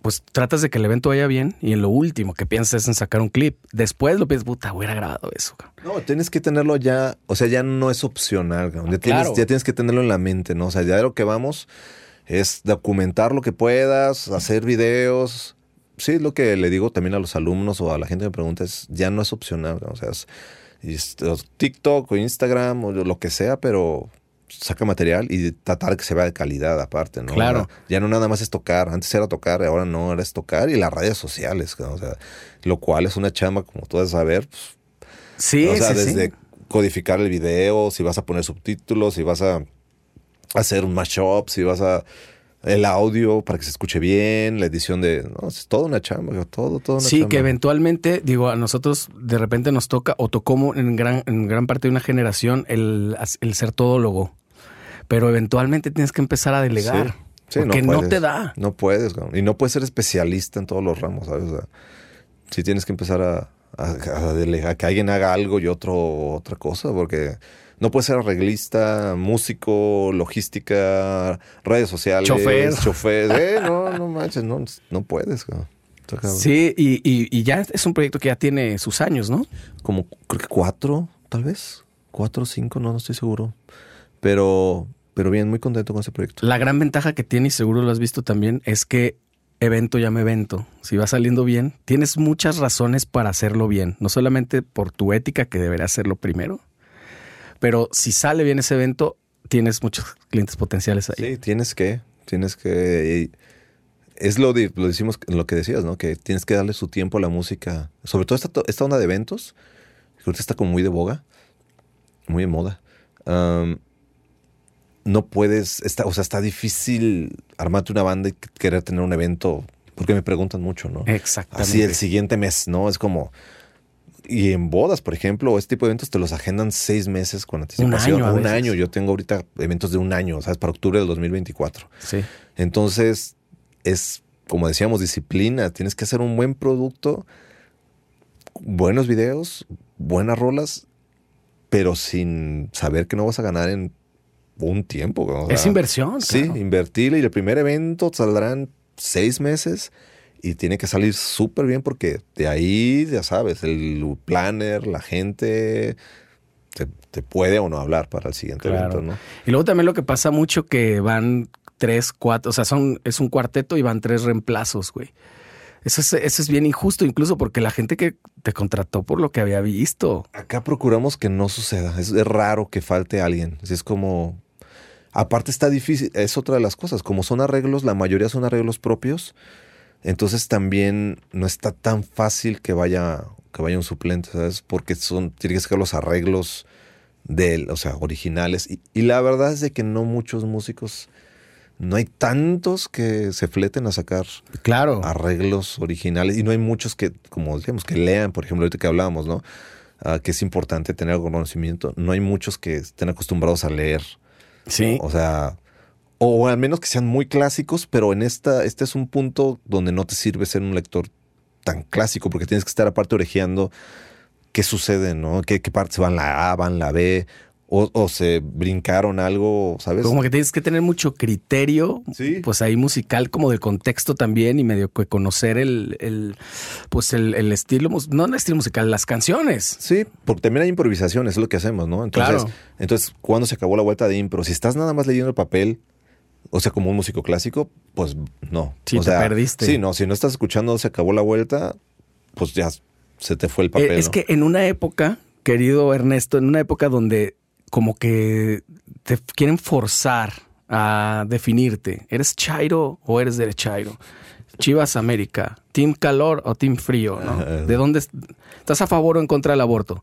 pues tratas de que el evento vaya bien y en lo último que piensas es en sacar un clip. Después lo piensas, puta, hubiera grabado eso. cabrón". No, tienes que tenerlo ya, o sea, ya no es opcional, ya, tienes, Claro. ya tienes que tenerlo en la mente, ¿no? O sea, ya de lo que vamos es documentar lo que puedas, hacer videos. Sí, lo que le digo también a los alumnos o a la gente que me pregunta es, ya no es opcional, ¿no? o sea, es, es- TikTok o Instagram o lo que sea, pero saca material y tratar que se vea de calidad aparte, ¿no? Claro. Ya no nada más es tocar, antes era tocar, ahora no, ahora es tocar y las redes sociales, cabrón, o sea, lo cual es una chamba, como tú debes saber, pues, Sí, o sea, sí, sí. desde codificar el video, si vas a poner subtítulos, si vas a hacer un mashup, si vas a el audio para que se escuche bien, la edición de, no, es toda una chamba, todo, todo una Sí, chamba. que eventualmente, digo, a nosotros de repente nos toca, o tocó en gran, en gran parte de una generación, el, el ser todólogo. Pero eventualmente tienes que empezar a delegar. Sí, porque no, puedes, te da. No puedes, y no puedes ser especialista en todos los ramos, ¿sabes? O sea, sí tienes que empezar a, a, a delegar, que alguien haga algo y otro otra cosa, porque no puedes ser arreglista, músico, logística, redes sociales, Chofer. chofer. Eh, no, no manches, no, no puedes, cabrón. Sí, y, y, y ya es un proyecto que ya tiene sus años, ¿no? Como creo que cuatro, tal vez. Cuatro o cinco, no, no estoy seguro. Pero, pero bien, muy contento con ese proyecto. La gran ventaja que tiene, y seguro lo has visto también, es que evento llama evento. Si va saliendo bien, tienes muchas razones para hacerlo bien. No solamente por tu ética, que debería hacerlo primero, pero si sale bien ese evento, tienes muchos clientes potenciales ahí. Sí, tienes que, tienes que. es lo, de- lo decimos, lo que decías, ¿no? Que tienes que darle su tiempo a la música. Sobre todo esta, esta onda de eventos, que ahorita está como muy de boga, muy de moda. No puedes, está, o sea, está difícil armarte una banda y querer tener un evento, porque me preguntan mucho, ¿no? Exactamente. Así el siguiente mes, ¿no? Es como. Y en bodas, por ejemplo, este tipo de eventos te los agendan seis meses con anticipación. año un año. Yo tengo ahorita eventos de un año, ¿sabes? Para octubre del 2024. Sí. Entonces, es, como decíamos, disciplina. Tienes que hacer un buen producto, buenos videos, buenas rolas, pero sin saber que no vas a ganar en un tiempo. o sea, es inversión. Sí, claro. invertirle y el primer evento saldrán seis meses y tiene que salir súper bien porque de ahí, ya sabes, el planner, la gente te, te puede o no hablar para el siguiente Claro. evento, ¿no? Y luego también lo que pasa mucho que van tres, cuatro, o sea, son, es un cuarteto y van tres reemplazos, güey. Eso es, eso es bien injusto, incluso porque la gente que te contrató por lo que había visto. Acá procuramos que no suceda. Es, es raro que falte alguien. Es como. Aparte está difícil. Es otra de las cosas. Como son arreglos, la mayoría son arreglos propios. Entonces también no está tan fácil que vaya, que vaya un suplente, ¿sabes? Porque son, tiene que sacar los arreglos de él, o sea, originales. Y, y la verdad es de que no muchos músicos, no hay tantos que se fleten a sacar Claro. arreglos originales y no hay muchos que, como decíamos, que lean, por ejemplo, ahorita que hablábamos, ¿no? Ah, que es importante tener conocimiento. No hay muchos que estén acostumbrados a leer. Sí. O sea, o al menos que sean muy clásicos, pero en esta, este es un punto donde no te sirve ser un lector tan clásico, porque tienes que estar aparte orejeando qué sucede, ¿no? ¿Qué, qué partes van la A, van la B? O, o se brincaron algo, ¿sabes? Como que tienes que tener mucho criterio, Sí. pues ahí musical, como de contexto también, y medio que conocer el, el pues el, el estilo, no el estilo musical, las canciones. Sí, porque también hay improvisaciones, es lo que hacemos, ¿no? Entonces, Claro. entonces cuando se acabó la vuelta de impro, si estás nada más leyendo el papel, o sea, como un músico clásico, pues no. Sí, o te sea, perdiste. Sí, no, si no estás escuchando, se acabó la vuelta, pues ya se te fue el papel. Eh, es ¿no? que en una época, querido Ernesto, en una época donde como que te quieren forzar a definirte, ¿eres Chairo o eres derechairo? Chivas América, Team Calor o Team Frío, ¿no? ¿De dónde est- estás a favor o en contra del aborto?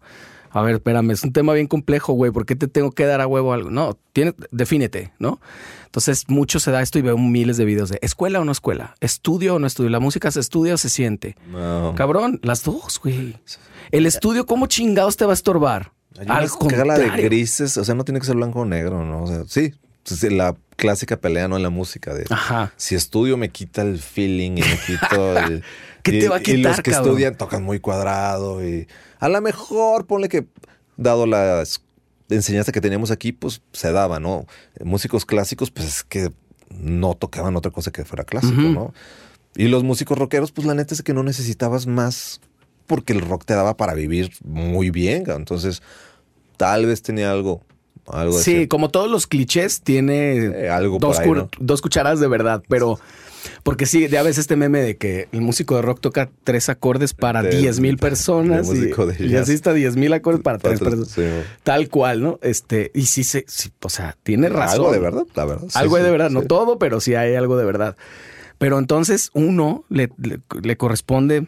A ver, espérame, es un tema bien complejo, güey. ¿Por qué te tengo que dar a huevo algo? No, tiene, defínete, ¿no? Entonces, mucho se da esto y veo miles de videos de escuela o no escuela, estudio o no estudio. La música se estudia o se siente. No. Cabrón, las dos, güey. El estudio, ¿cómo chingados te va a estorbar? Hay Al una de grises, o sea, no tiene que ser blanco o negro, ¿no? O sea, sí, la clásica pelea, ¿no? En la música de Ajá. si estudio me quita el feeling y me quito el. ¿Qué y, te va a y quitar, los que cabrón? estudian tocan muy cuadrado y a lo mejor ponle que dado las enseñanza que teníamos aquí, pues se daba, ¿no? Músicos clásicos, pues es que no tocaban otra cosa que fuera clásico. ¿no? Y los músicos rockeros, pues la neta es que no necesitabas más porque el rock te daba para vivir muy bien, entonces tal vez tenía algo, algo Sí, como todos los clichés, tiene Eh, algo dos, ahí, cur- ¿no? dos cucharadas de verdad, pero porque sí, ya ves este meme de que el músico de rock toca tres acordes para De- 10 mil personas de y, de y así está 10 mil acordes para tres personas. Tal cual, ¿no? Este, y sí, se, sí, o sea, tiene razón. Algo de verdad, la verdad. sí, algo hay de verdad, no todo, pero sí hay algo de verdad. Pero entonces uno le, le- le corresponde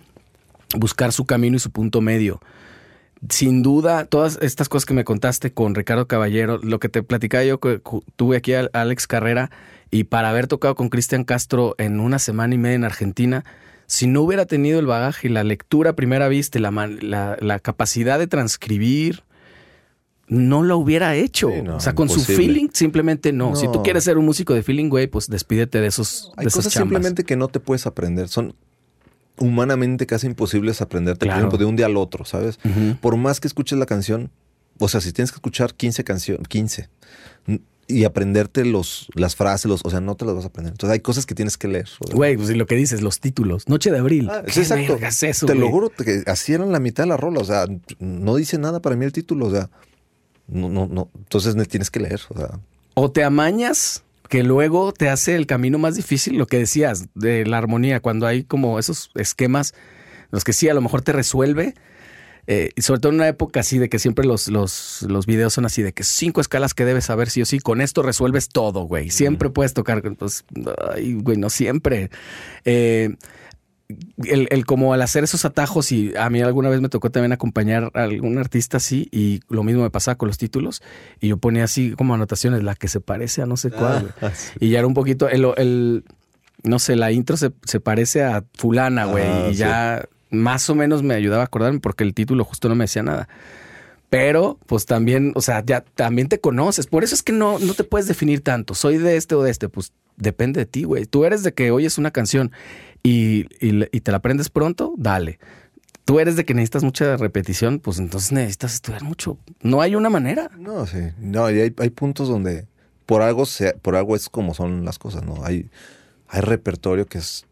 buscar su camino y su punto medio. Sin duda, todas estas cosas que me contaste con Ricardo Caballero, lo que te platicaba yo, que tuve aquí a Alex Carrera y para haber tocado con Cristian Castro en una semana y media en Argentina, si no hubiera tenido el bagaje y la lectura a primera vista la, la, la capacidad de transcribir, no lo hubiera hecho. Sí, no, o sea, con su feeling, simplemente no. Si tú quieres ser un músico de feeling, güey, pues despídete de esos Hay de esas cosas chambas. simplemente que no te puedes aprender. Son humanamente casi imposibles aprenderte, Claro. por ejemplo, de un día al otro, ¿sabes? Por más que escuches la canción, o sea, si tienes que escuchar 15 canciones, 15, n- y aprenderte los, las frases, los, o sea, no te las vas a aprender. Entonces hay cosas que tienes que leer. Güey, pues y lo que dices, los títulos. Noche de abril. Ah, ¿Qué sí, exacto. es eso, te lo güey? juro que así eran la mitad de la rola. O sea, no dice nada para mí el título. O sea, no, no, no. Entonces ne- tienes que leer. O sea, O te amañas, que luego te hace el camino más difícil, lo que decías de la armonía, cuando hay como esos esquemas, los que sí a lo mejor te resuelve. eh, y sobre todo en una época así de que siempre los, los, los videos son así de que cinco escalas que debes saber sí o sí, con esto resuelves todo, güey. Siempre puedes tocar, pues, ay, güey, no siempre. Eh, el, el como al hacer esos atajos y a mí alguna vez me tocó también acompañar a algún artista así y lo mismo me pasaba con los títulos y yo ponía así como anotaciones la que se parece a no sé cuál güey. y ya era un poquito el, el- no sé la intro se, se parece a fulana güey y sí. ya más o menos me ayudaba a acordarme porque el título justo no me decía nada pero pues también o sea ya también te conoces por eso es que no no te puedes definir tanto soy de este o de este pues depende de ti güey tú eres de que oyes una canción y, y y te la aprendes pronto, dale. Tú eres de que necesitas mucha repetición, pues entonces necesitas estudiar mucho. No hay una manera. no, sí. No, y hay, hay puntos donde por algo, se, por algo es como son las cosas, ¿no? Hay, hay repertorio que es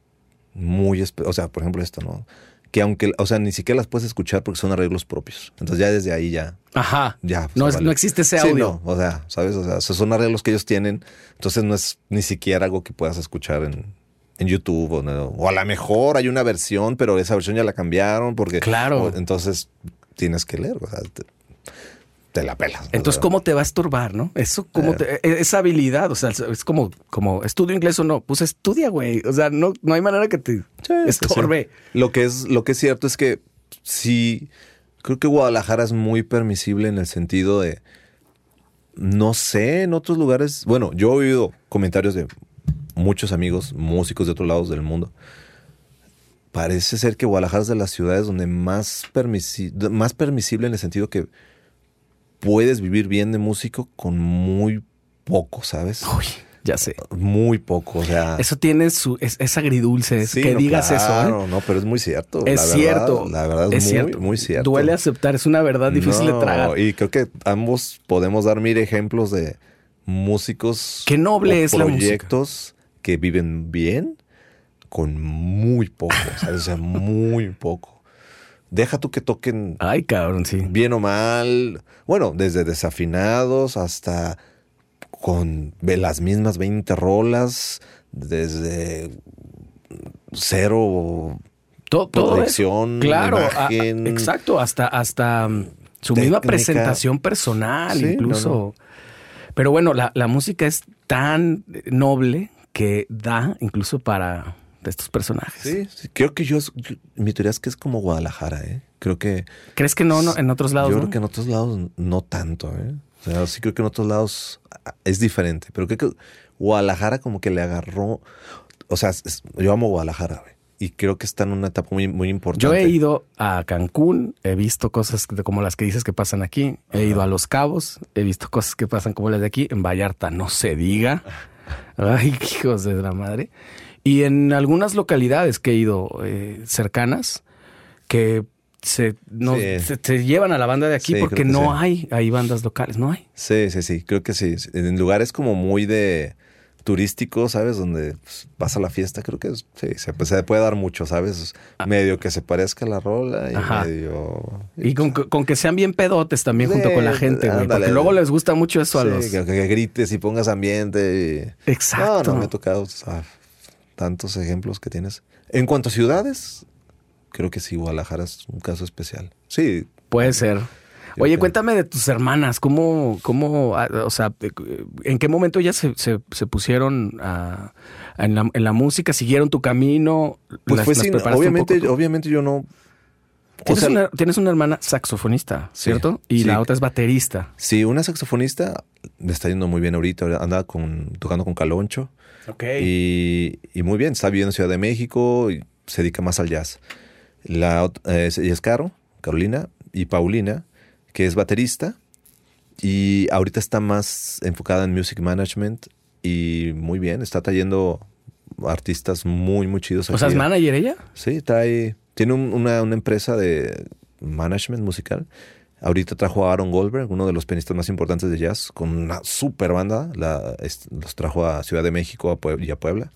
muy... O sea, por ejemplo, esto, ¿no? Que aunque, o sea, ni siquiera las puedes escuchar porque son arreglos propios. Entonces ya desde ahí ya... Ajá. Ya, no, no existe ese Sí, audio. no, o sea, ¿sabes? O sea, son arreglos que ellos tienen. Entonces no es ni siquiera algo que puedas escuchar en, en YouTube. O, no- o a lo mejor hay una versión, pero esa versión ya la cambiaron porque... Claro. o- entonces tienes que leer, o sea, te, te la pelas. Entonces, ¿cómo te va a estorbar, no? Eso, ¿cómo Eh. te- e- esa habilidad, o sea, es como, como estudio inglés o no, pues estudia, güey. O sea, no, no hay manera que te Sí, sí, sí. estorbe. Lo que es, lo que es cierto es que sí, creo que Guadalajara es muy permisible en el sentido de, no sé, en otros lugares, bueno, yo he oído comentarios de muchos amigos, músicos de otros lados del mundo. Parece ser que Guadalajara es de las ciudades donde más, permisi- más permisible en el sentido que puedes vivir bien de músico con muy poco, ¿sabes? Uy, ya sé. Muy poco, o sea... Eso tiene su, es, es agridulce, Sí, que no, digas eso. ¿eh? No, pero es muy cierto. Es la verdad, cierto. La verdad es, muy, cierto. muy cierto. Duele aceptar, es una verdad difícil de tragar. Y creo que ambos podemos dar mil ejemplos de músicos. Qué noble es la música. Que viven bien con muy poco. ¿sabes? O sea, muy poco. Deja tú que toquen Ay, cabrón, sí. bien o mal. Bueno, desde desafinados hasta con las mismas 20 rolas, desde cero Todo, todo eso. Claro, a- exacto, hasta, hasta mm, su misma presentación personal, Sí, incluso. no, no. Pero bueno, la, la música es tan noble que da incluso para estos personajes. Sí, sí, creo que yo, yo- mi teoría es que es como Guadalajara, ¿eh? Creo que ¿Crees que no, no en otros lados? yo no? creo que en otros lados no tanto, ¿eh? O sea, sí creo que en otros lados ah, es diferente, pero creo que Guadalajara como que le agarró, o sea, es- yo amo Guadalajara, güey. y creo que está en una etapa muy, muy importante. Yo he ido a Cancún, he visto cosas como las que dices que pasan aquí, he ido a Los Cabos, he visto cosas que pasan como las de aquí, en Vallarta no se diga. Ay, hijos de la madre. Y en algunas localidades que he ido eh, cercanas, que se, no, Sí. se, se llevan a la banda de aquí Sí, porque no sí. hay, hay bandas locales, no hay. Sí, sí, sí, creo que sí. En lugares como muy de turístico, ¿sabes? Donde pues, vas a la fiesta, creo que es- sí, se, pues, se puede dar mucho, ¿sabes? Medio que se parezca a la rola y Ah. Ajá. medio... Y con, con que sean bien pedotes también junto con la gente, güey. Porque luego les gusta mucho eso a los... que, que grites y pongas ambiente. y- Exacto. No, no, me ha tocado o sea, tantos ejemplos que tienes. En cuanto a ciudades, creo que sí, Guadalajara es un caso especial. Sí, Puede ser. Oye, cuéntame de tus hermanas, ¿cómo, cómo, ah, o sea, en qué momento ellas se, se, se pusieron a- en, la, en la música, siguieron tu camino? pues ¿Las- fue las sin, obviamente, poco obviamente yo no... o Tienes, sea, una, tienes una hermana saxofonista, Sí, ¿cierto? Y sí. la otra es baterista. Sí, una saxofonista le está yendo muy bien ahorita, anda con, tocando con Caloncho Ok. y, y muy bien, está viviendo en Ciudad de México y se dedica más al jazz. La, eh, es Caro, Carolina y Paulina, que es baterista y ahorita está más enfocada en music management y muy bien, está trayendo artistas muy, muy chidos. o sea, ¿es aquí. manager ella? Sí, trae, tiene un- una, una empresa de management musical. Ahorita trajo a Aaron Goldberg, uno de los pianistas más importantes de jazz, con una super banda. La, es- los trajo a Ciudad de México a y a Puebla.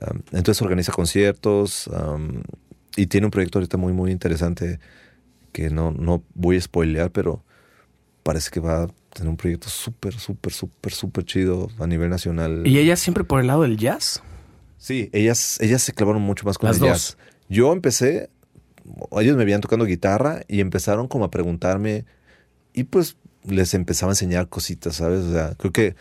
Um, entonces organiza conciertos um, y tiene un proyecto ahorita muy, muy interesante que no, no voy a spoilear, pero parece que va a tener un proyecto súper, súper, súper, súper chido a nivel nacional. ¿Y ella siempre por el lado del jazz? Sí, ellas, ellas se clavaron mucho más con Las el dos. jazz. Yo empecé, ellos me veían tocando guitarra y empezaron como a preguntarme y pues les empezaba a enseñar cositas, ¿sabes? O sea, creo que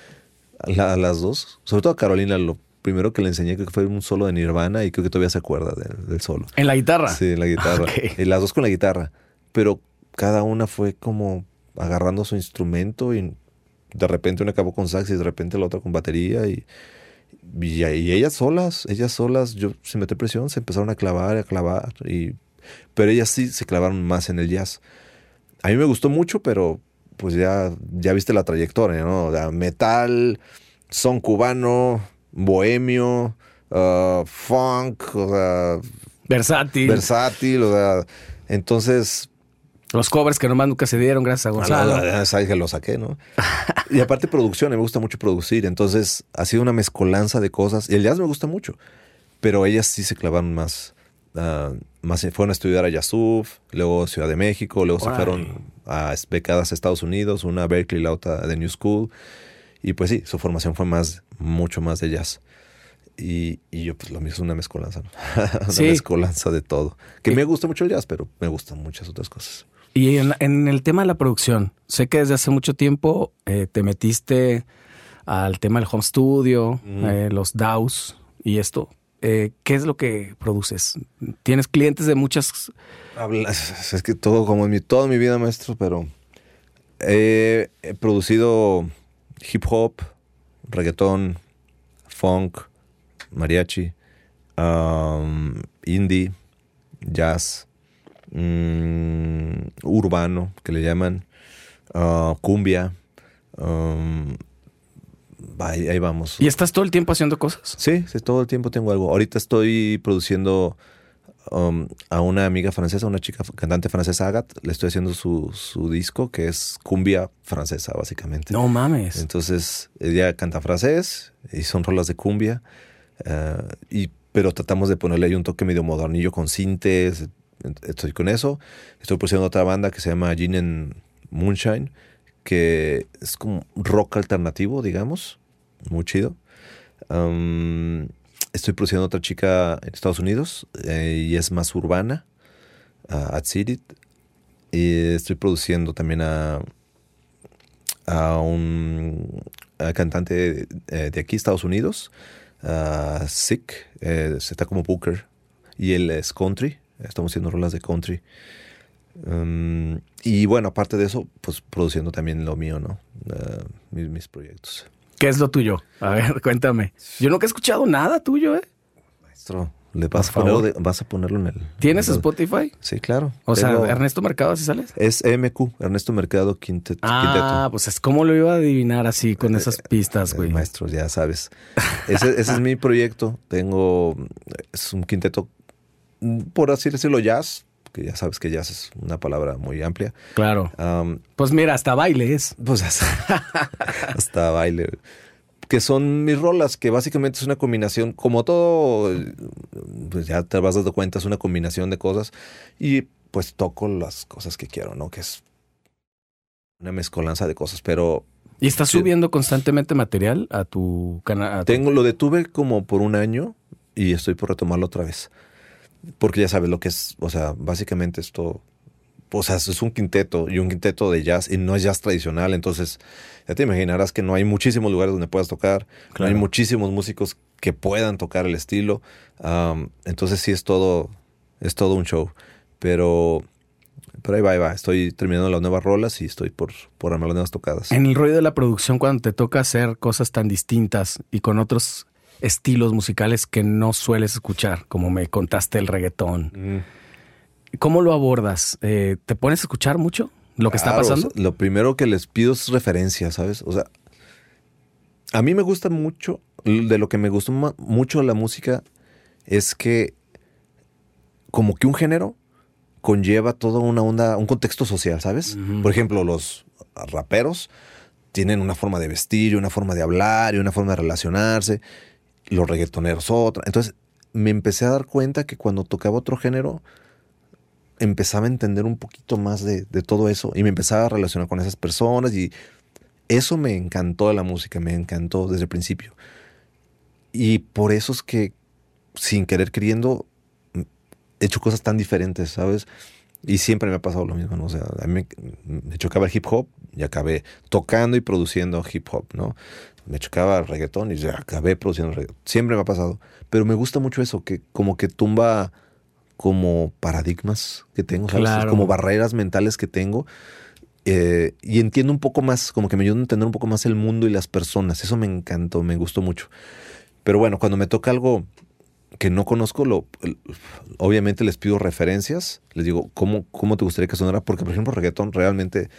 a, la- a las dos, sobre todo a Carolina, lo primero que le enseñé creo que fue un solo de Nirvana y creo que todavía se acuerda del, del solo. ¿En la guitarra? Sí, la guitarra. Ok. Y las dos con la guitarra. Pero cada una fue como agarrando su instrumento y de repente una acabó con sax y de repente la otra con batería y, y, y ellas solas, ellas solas, yo sin meter presión, se empezaron a clavar, a clavar. Y, pero ellas sí se clavaron más en el jazz. A mí me gustó mucho, pero pues ya, ya viste la trayectoria, ¿no? O sea, metal, son cubano, bohemio, ah, funk, o sea, Versátil. versátil, o sea, entonces Los covers que nomás nunca se dieron gracias a Gonzalo. Sabes que lo saqué, ¿no? y aparte producción, me gusta mucho producir, entonces ha sido una mezcolanza de cosas y el jazz me gusta mucho, pero ellas sí se clavaron más, ah, más fueron a estudiar a Yasuf, luego Ciudad de México, luego se fueron a becadas a Estados Unidos, una a Berkeley, la otra de New School y pues sí, su formación fue más, mucho más de jazz. Y, y yo, pues lo mío es una mezcolanza, ¿no? una Sí. mezcolanza de todo. Que Y- me gusta mucho el jazz, pero me gustan muchas otras cosas. Y en, en el tema de la producción, sé que desde hace mucho tiempo eh, te metiste al tema del home studio, eh, los DAWs y esto. Eh, ¿Qué es lo que produces? ¿Tienes clientes de muchas... Es que todo como en mi, toda mi vida, maestro, pero he, he producido hip hop, reggaetón, funk, mariachi, um, indie, jazz, mm, urbano, que le llaman, ah, cumbia. um, ahí, ahí vamos. ¿Y estás todo el tiempo haciendo cosas? Sí, sí, todo el tiempo tengo algo. Ahorita estoy produciendo um, a una amiga francesa, una chica cantante francesa, Agathe. Le estoy haciendo su, su disco, que es cumbia francesa, básicamente. No mames. Entonces, ella canta francés y son rolas de cumbia. eh, y, pero tratamos de ponerle ahí un toque medio modernillo con sintes. Estoy con eso. Estoy produciendo otra banda que se llama Gin and Moonshine, que es como rock alternativo, digamos. Muy chido. Estoy produciendo otra chica en Estados Unidos eh, y es más urbana, a At City. Y estoy produciendo también a, a un cantante eh, de aquí, Estados Unidos, a Sick, eh, está como Booker, y él es country, estamos haciendo rolas de country. Um, y bueno, aparte de eso, pues produciendo también lo mío, ¿no? Uh, mis, mis proyectos. ¿Qué es lo tuyo? A ver, cuéntame. Yo nunca he escuchado nada tuyo, ¿eh? Maestro, Le vas, a ponerlo de- vas a ponerlo en el. ¿Tienes en el- Spotify? Sí, claro. O sea, Ernesto Mercado, ¿así sales? Es MQ, Ernesto Mercado Quintet- Ah, Quinteto. pues es como lo iba a adivinar así con esas pistas, Eh, güey. Maestro, ya sabes. Ese, ese es mi proyecto. Tengo. Es un quinteto, por así decirlo, jazz. Que ya sabes que jazz es una palabra muy amplia. Claro. Pues mira, hasta baile es. pues hasta, hasta baile. Que son mis rolas, que básicamente es una combinación, como todo, pues ya te vas dando cuenta, es una combinación de cosas. Y pues toco las cosas que quiero, ¿no? Que es una mezcolanza de cosas. Pero ¿Y estás subiendo constantemente material a tu canal? Tengo, lo detuve como por un año y estoy por retomarlo otra vez. Porque ya sabes lo que es, o sea, básicamente esto, o sea, es un quinteto y un quinteto de jazz y no es jazz tradicional, entonces ya te imaginarás que no hay muchísimos lugares donde puedas tocar, no hay muchísimos músicos que puedan tocar el estilo, entonces sí es todo, es todo un show, pero, pero ahí va, ahí va, estoy terminando las nuevas rolas y estoy por, por armar las nuevas tocadas. En el rollo de la producción, cuando te toca hacer cosas tan distintas y con otros estilos musicales que no sueles escuchar, como me contaste el reggaetón, Mm. ¿cómo lo abordas? Eh, ¿Te pones a escuchar mucho lo que está pasando? o sea, lo primero que les pido es referencia, ¿sabes? O sea, a mí me gusta mucho, de lo que me gustó mucho la música es que como que un género conlleva toda una onda, un contexto social, ¿sabes? Por ejemplo, los raperos tienen una forma de vestir una forma de hablar y una forma de relacionarse, los reggaetoneros otra. Entonces me empecé a dar cuenta que cuando tocaba otro género, empezaba a entender un poquito más de, todo eso y me empezaba a relacionar con esas personas y eso me encantó de la música, me encantó desde el principio. Y por eso es que, sin querer queriendo, he hecho cosas tan diferentes, ¿sabes? Y siempre me ha pasado lo mismo, ¿no? O sea, a mí me, me chocaba el hip hop y acabé tocando y produciendo hip hop, ¿no? Me chocaba el reggaetón y ya acabé produciendo reggaetón. Siempre me ha pasado. Pero me gusta mucho eso, que como que tumba como paradigmas que tengo, ¿sabes? Claro. Como barreras mentales que tengo. Eh, y entiendo un poco más, como que me ayuda a entender un poco más el mundo y las personas. Eso me encantó, me gustó mucho. Pero bueno, cuando me toca algo que no conozco, lo, obviamente les pido referencias. Les digo, ¿cómo, ¿cómo te gustaría que sonara? Porque, por ejemplo, reggaetón realmente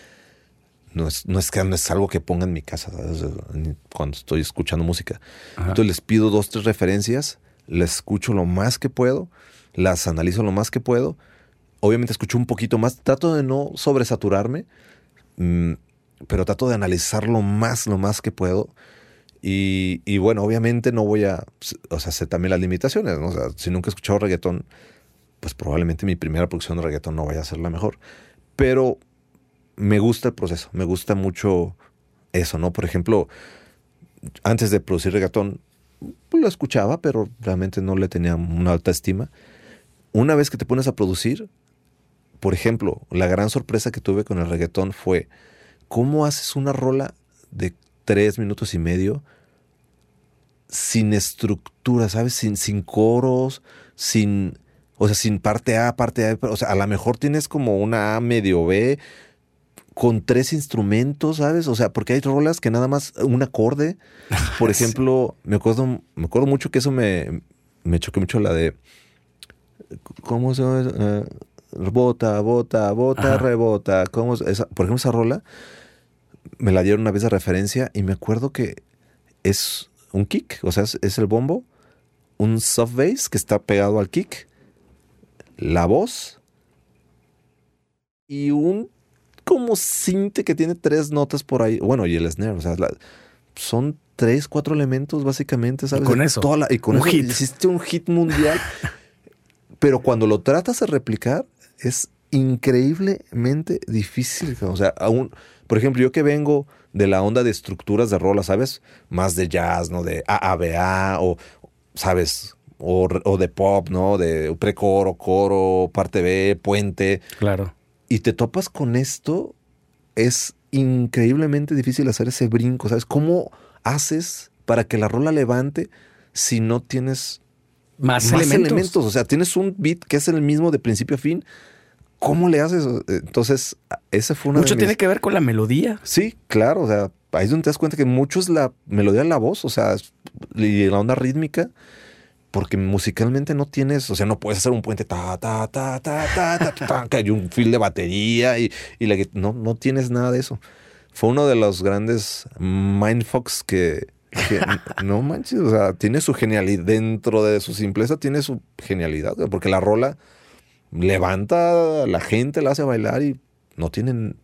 no es, no es, que- no es algo que ponga en mi casa ¿sabes? Cuando estoy escuchando música. Ajá. Entonces les pido dos, tres referencias, les escucho lo más que puedo, las analizo lo más que puedo. Obviamente escucho un poquito más, trato de no sobresaturarme, mm, pero trato de analizar lo más, lo más que puedo. Y, y bueno, obviamente no voy a, o sea, sé también las limitaciones, ¿no? O sea, si nunca he escuchado reggaetón, pues probablemente mi primera producción de reggaetón no vaya a ser la mejor. Pero me gusta el proceso, me gusta mucho eso, ¿no? Por ejemplo, antes de producir reggaetón, pues lo escuchaba, pero realmente no le tenía una alta estima. Una vez que te pones a producir, por ejemplo, la gran sorpresa que tuve con el reggaetón fue cómo haces una rola de tres minutos y medio sin estructura, ¿sabes? Sin, sin coros, sin, o sea, sin parte A, parte A. O sea, a lo mejor tienes como una A medio B con tres instrumentos, ¿sabes? O sea, porque hay rolas que nada más un acorde. Por Sí. ejemplo, me acuerdo, me acuerdo mucho que eso me, me choqué mucho la de. ¿Cómo se llama? Eh, bota, bota, bota, Ajá. rebota. ¿Cómo es? Esa- por ejemplo, esa rola me la dieron una vez de referencia y me acuerdo que es un kick, o sea, es, es el bombo, un soft bass que está pegado al kick, la voz y un como cinte que tiene tres notas por ahí. Bueno, y el snare, o sea, la- son tres, cuatro elementos básicamente, ¿sabes? con eso, toda la- y con un eso hit. hiciste un hit mundial. pero cuando lo tratas de replicar, es increíblemente difícil. O sea, aún, por ejemplo, yo que vengo de la onda de estructuras de rola, ¿sabes? Más de jazz, ¿no? De AABA o, ¿sabes? O, o de pop, ¿no? De precoro, coro, parte B, puente Claro. Y te topas con esto, es increíblemente difícil hacer ese brinco, ¿sabes? ¿Cómo haces para que la rola levante si no tienes Más, más elementos. elementos? O sea, tienes un beat que es el mismo de principio a fin. ¿Cómo le haces? Entonces, ese fue una Mucho de tiene mis- que ver con la melodía. Sí, claro, o sea, ahí es donde te das cuenta que mucho es la melodía de la voz, o sea, y la onda rítmica. Porque musicalmente no tienes, o sea, no puedes hacer un puente ta ta ta ta ta ta, ta, ta y un fil de batería y, y la, no, no tienes nada de eso. Fue uno de los grandes mindfucks que, que no manches, o sea, tiene su genialidad dentro de su simpleza, tiene su genialidad, porque la rola levanta a la gente, la hace bailar y no tienen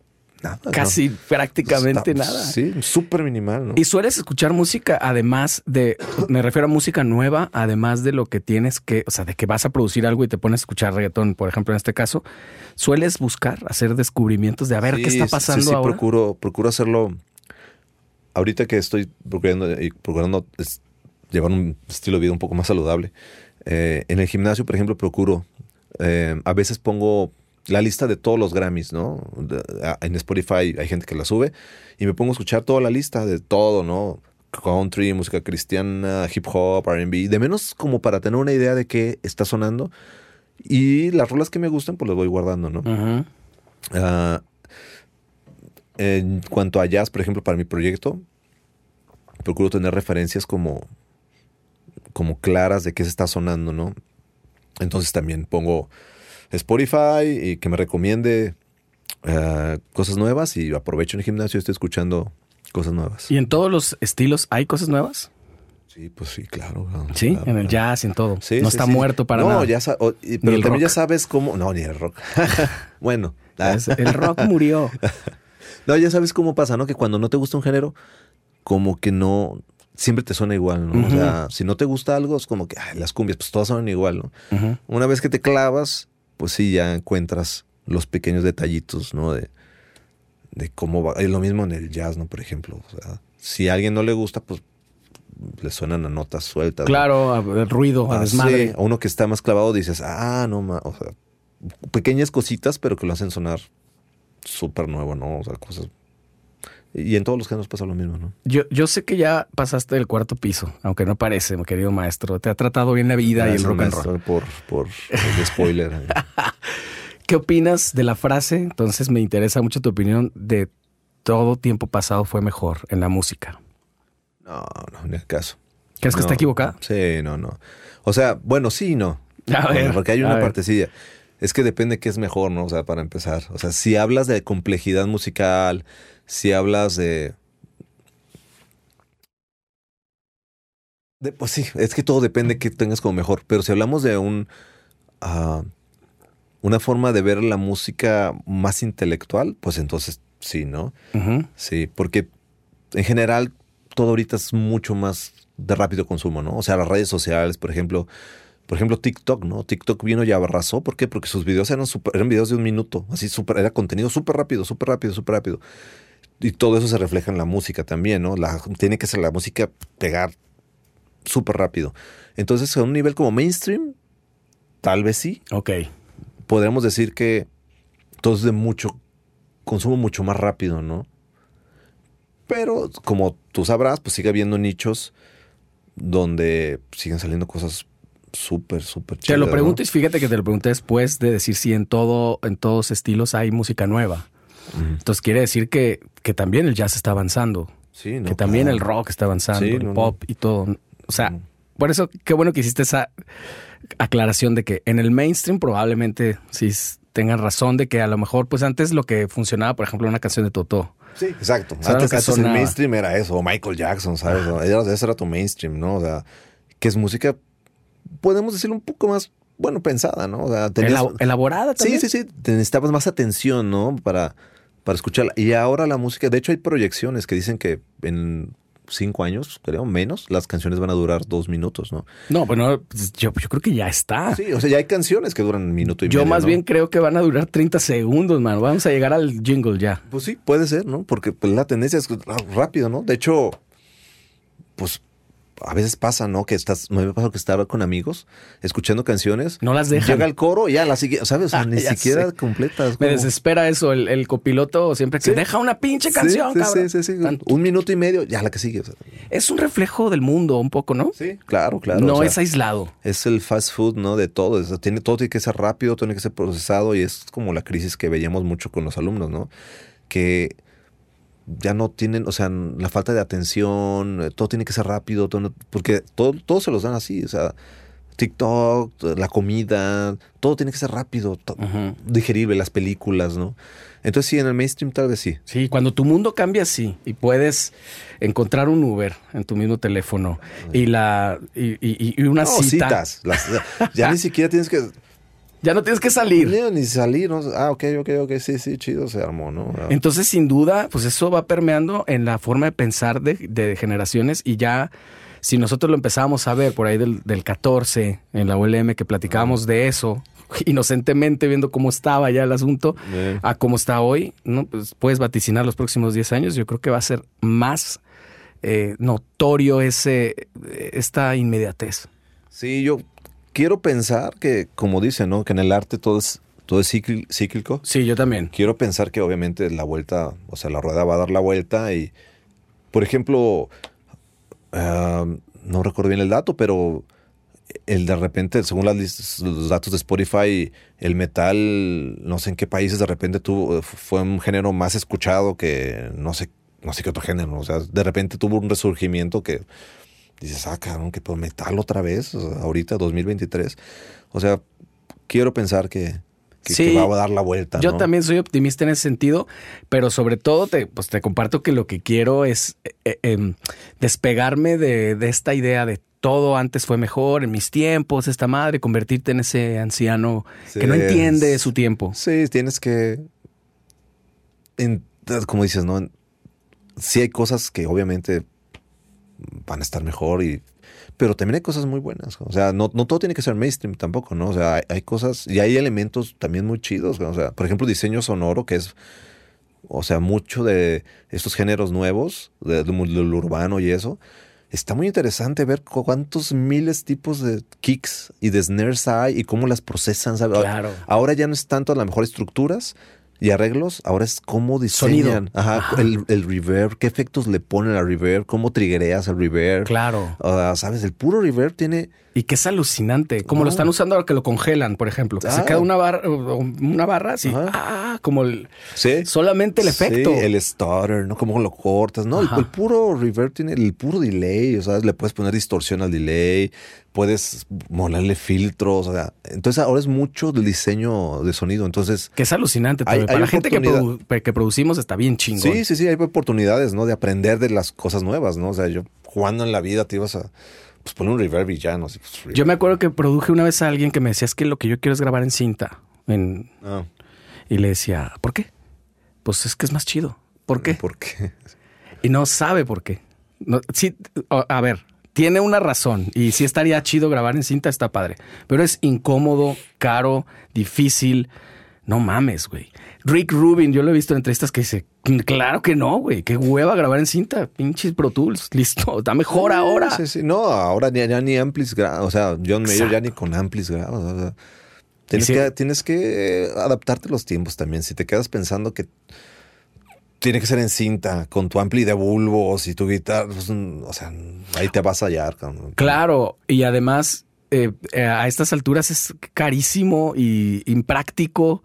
nada. ¿no? Casi prácticamente Está- nada. Sí, súper minimal, ¿no? Y sueles escuchar música además de, me refiero a música nueva, además de lo que tienes que, o sea, de que vas a producir algo y te pones a escuchar reggaetón, por ejemplo, en este caso, sueles buscar hacer descubrimientos de a ver Sí, qué está sí, pasando sí, ahora. Procuro, procuro hacerlo. Ahorita que estoy procurando, y procurando es- llevar un estilo de vida un poco más saludable. eh, en el gimnasio, por ejemplo, procuro. eh, a veces pongo la lista de todos los Grammys, ¿no? En Spotify hay gente que la sube y me pongo a escuchar toda la lista de todo, ¿no? Country, música cristiana, hip hop, RB, de menos como para tener una idea de qué está sonando. Y las rolas que me gustan, pues las voy guardando, ¿no? Ah, en cuanto a jazz, por ejemplo, para mi proyecto, procuro tener referencias como, como claras de qué se está sonando, ¿no? Entonces también pongo Spotify y que me recomiende ah, cosas nuevas y aprovecho en el gimnasio y estoy escuchando cosas nuevas. Y en todos los estilos hay cosas nuevas. Sí, pues sí, claro. Sí, claro, en el jazz y en todo. Sí, no sí, está sí. muerto para no, nada. ya sa- o- y- pero también ya sabes cómo. No, ni el rock. bueno. El rock murió. No, ya sabes cómo pasa, ¿no? Que cuando no te gusta un género, como que no. Siempre te suena igual, ¿no? O sea, si no te gusta algo, es como que ay, las cumbias, pues todas suenan igual, ¿no? Una vez que te clavas, pues sí, ya encuentras los pequeños detallitos, ¿no? De, de cómo va. Es lo mismo en el jazz, ¿no? Por ejemplo. O sea, si a alguien no le gusta, pues le suenan a notas sueltas. Claro, el ruido, a Ah, desmadre. sí, a uno que está más clavado dices, ah, no, ma-", o sea, pequeñas cositas, pero que lo hacen sonar súper nuevo, ¿no? O sea, cosas. Y en todos los géneros pasa lo mismo, ¿no? Yo, yo sé que ya pasaste el cuarto piso, aunque no parece, mi querido maestro. Te ha tratado bien la vida y el rock and roll. Por, por el spoiler. ¿Qué opinas de la frase? Entonces me interesa mucho tu opinión de todo tiempo pasado fue mejor en la música. no, no, ni el caso. ¿Crees que No, está equivocada? Sí, no, no. O sea, bueno, sí y no. A ver, porque hay una ver. Es que depende qué es mejor, ¿no? O sea, para empezar. O sea, si hablas de complejidad musical, si hablas de. de- pues sí, es que todo depende que tengas como mejor. Pero si hablamos de un. ah, una forma de ver la música más intelectual, pues entonces sí, ¿no? Sí, porque en general todo ahorita es mucho más de rápido consumo, ¿no? O sea, las redes sociales, por ejemplo, por ejemplo TikTok, ¿no? TikTok vino y arrasó, ¿por qué? Porque sus videos eran super- eran videos de un minuto, así súper, era contenido súper rápido, súper rápido, súper rápido. Y todo eso se refleja en la música también, ¿no? La, tiene que ser la música pegar súper rápido. Entonces, a un nivel como mainstream, tal vez sí, Ok. podríamos decir que todo es de mucho consumo mucho más rápido, ¿no? Pero como tú sabrás, pues sigue habiendo nichos donde siguen saliendo cosas súper, súper Te lo pregunto y ¿no? fíjate que te lo pregunté después de decir si en todo, en todos estilos hay música nueva. Entonces quiere decir que, que también el jazz está avanzando, Sí, ¿no? que también Claro. el rock está avanzando, Sí, el no, pop y todo. O sea, por eso qué bueno que hiciste esa aclaración de que en el mainstream probablemente sí tengan razón de que a lo mejor pues antes lo que funcionaba, por ejemplo, una canción de Totó. Sí, exacto. Antes, que antes el mainstream era eso, o Michael Jackson, ¿sabes? O Era, ese era tu mainstream, ¿no? O sea, que es música, podemos decirlo un poco más, bueno, pensada, ¿no? O sea, tenías- elaborada Sí, también. sí, sí. Te necesitabas más atención, ¿no? Para, para escucharla. Y ahora la música, de hecho hay proyecciones que dicen que en cinco años, creo, menos, las canciones van a durar dos minutos, ¿no? No, bueno, yo, yo creo que ya está. Sí, o sea, ya hay canciones que duran un minuto y. Yo medio. más ¿no? bien creo que van a durar 30 segundos, man. Vamos a llegar al jingle ya. Pues sí, puede ser, ¿no? Porque pues, la tendencia es rápido, ¿no? De hecho, pues a veces pasa, ¿no? Que estás, me pasado que estaba con amigos escuchando canciones. No las dejan. Llega el coro y ya la sigue, ¿sabes? O sea, Ah, ni siquiera sé. completa. es Me como- desespera eso, el, el copiloto siempre que Sí. deja una pinche Sí, canción, sí, cabrón. sí, sí, sí. Un minuto y medio, ya la que sigue. o sea. Es un reflejo del mundo un poco, ¿no? Sí, claro, claro. no o sea, es aislado. es el fast food, ¿no? De todo. Tiene, todo tiene que ser rápido, tiene que ser procesado y es como la crisis que veíamos mucho con los alumnos, ¿no? Que ya no tienen, o sea, la falta de atención, eh, todo tiene que ser rápido, todo porque todo, todo se los dan así, o sea, TikTok, la comida, todo tiene que ser rápido, digerible, las películas, ¿no? Entonces sí, en el mainstream tal vez sí. Sí, cuando tu mundo cambia así y puedes encontrar un Uber en tu mismo teléfono y la y, y- y una No, cita, citas. las- ya ni siquiera tienes que ya no tienes que salir. ni, ni salir. ¿no? Ah, ok, ok, ok, sí, sí, chido, se armó, ¿no? Ah, Entonces, sin duda, pues eso va permeando en la forma de pensar de, de generaciones y ya, si nosotros lo empezábamos a ver por ahí del, del 14, en la ULM, que platicábamos de eso, inocentemente viendo cómo estaba ya el asunto, Eh. a cómo está hoy, ¿no? Pues puedes vaticinar los próximos 10 años, yo creo que va a ser más eh, notorio ese, esta inmediatez. Sí, yo quiero pensar que, como dicen, ¿no? Que en el arte todo es, todo es cícli- cíclico. Sí, yo también. Quiero pensar que obviamente la vuelta, o sea, la rueda va a dar la vuelta y, por ejemplo, no recuerdo bien el dato, pero el de repente, según las los datos de Spotify, el metal, no sé en qué países de repente tuvo, fue un género más escuchado que no sé, no sé qué otro género. O sea, de repente tuvo un resurgimiento que dices, ah, cabrón, que por metal otra vez, o sea, ahorita 2023. O sea, quiero pensar que, que, Sí. que va a dar la vuelta. Yo ¿no? también soy optimista en ese sentido, pero sobre todo te, pues te comparto que lo que quiero es eh, eh, em, despegarme de, de esta idea de todo antes fue mejor, en mis tiempos, esta madre, convertirte en ese anciano Sí, que no entiende es- su tiempo. Sí, tienes que. en- como dices, ¿no? Sí hay cosas que obviamente van a estar mejor y. Pero también hay cosas muy buenas. O sea, no, no todo tiene que ser mainstream tampoco, ¿no? O sea, hay, hay cosas y hay elementos también muy chidos. O sea, por ejemplo, diseño sonoro, que es. O sea, mucho de estos géneros nuevos, de, de de urbano y eso. Está muy interesante ver cu- cuántos miles tipos de kicks y de snares hay y cómo las procesan. ¿sabes? Claro. Ahora ya no es tanto a lo mejor estructuras y arreglos, ahora es cómo diseñan. Sonido. Ajá, Ajá. El, el reverb, qué efectos le ponen al reverb, cómo triggereas el reverb. Claro. O sea, Sabes, el puro reverb tiene. Y que es alucinante, como No. lo están usando ahora que lo congelan, por ejemplo, que se Ah. queda una barra, una barra así, Ajá. ah, como el, Sí. solamente el efecto. Sí, el stutter, ¿no? Cómo lo cortas, ¿no? El, el puro reverb tiene el puro delay, o sea, le puedes poner distorsión al delay, puedes molerle filtros, o sea, entonces ahora es mucho del diseño de sonido, entonces que es alucinante. Hay- también. hay Para la gente que, produ- que producimos está bien chingón. Sí, sí, sí, hay oportunidades, ¿no? De aprender de las cosas nuevas, ¿no? O sea, yo jugando en la vida te ibas a pues, poner un reverb y ya, ¿no? Así, pues. Yo me acuerdo que produje una vez a alguien que me decía es que lo que yo quiero es grabar en cinta. En... Ah, Y le decía, ¿por qué? Pues es que es más chido. ¿Por qué? ¿Por qué? Y no sabe por qué. No, sí, a a ver, tiene una razón. Y sí estaría chido grabar en cinta, está padre. Pero es incómodo, caro, difícil. No mames, güey. Rick Rubin, yo lo he visto en entrevistas que dice, claro que no, güey. Qué hueva grabar en cinta. Pinches Pro Tools. Listo. Está mejor ahora. Sí, sí. No, ahora ya, ya ni amplis O sea, John Mayer ya ni con amplis grabas. O sea, tienes, que, tienes que adaptarte a los tiempos también. Si te quedas pensando que tiene que ser en cinta, con tu ampli de bulbos y tu guitarra, pues, mm, o sea, ahí te vas a hallar. Claro, y además eh, eh, a estas alturas es carísimo y impráctico.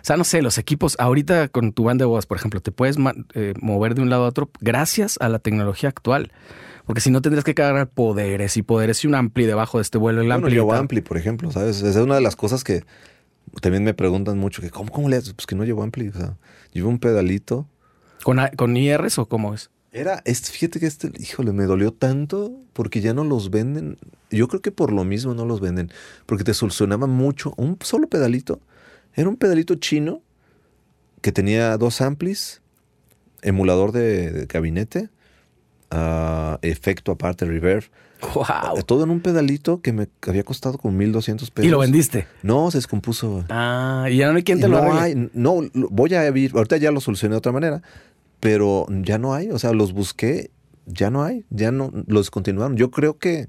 O sea, no sé, los equipos, ahorita con tu banda de voz, por ejemplo, te puedes eh, mover de un lado a otro gracias a la tecnología actual. Porque si no tendrías que cargar poderes y poderes y un ampli debajo de este vuelo. El Bueno, ampli llevo ampli, por ejemplo, ¿sabes? Esa es una de las cosas que también me preguntan mucho, que ¿cómo, cómo le haces? Pues que no llevo ampli, o sea, llevo un pedalito. ¿Con, ¿Con IRs o cómo es? Era, este, fíjate que este, híjole, me dolió tanto porque ya no los venden. Yo creo que por lo mismo no los venden, porque te solucionaba mucho. Un solo pedalito, era un pedalito chino que tenía dos amplis, emulador de, de gabinete, ah, efecto aparte, reverb. ¡Wow! Todo en un pedalito que me había costado como 1200 pesos. Y lo vendiste. No, se descompuso. Ah, y ya no hay quien te lo no arregle. hay, no, lo- voy a ahorita ya lo solucioné de otra manera, pero ya no hay, o sea, los busqué, ya no hay, ya no, los descontinuaron. Yo creo que...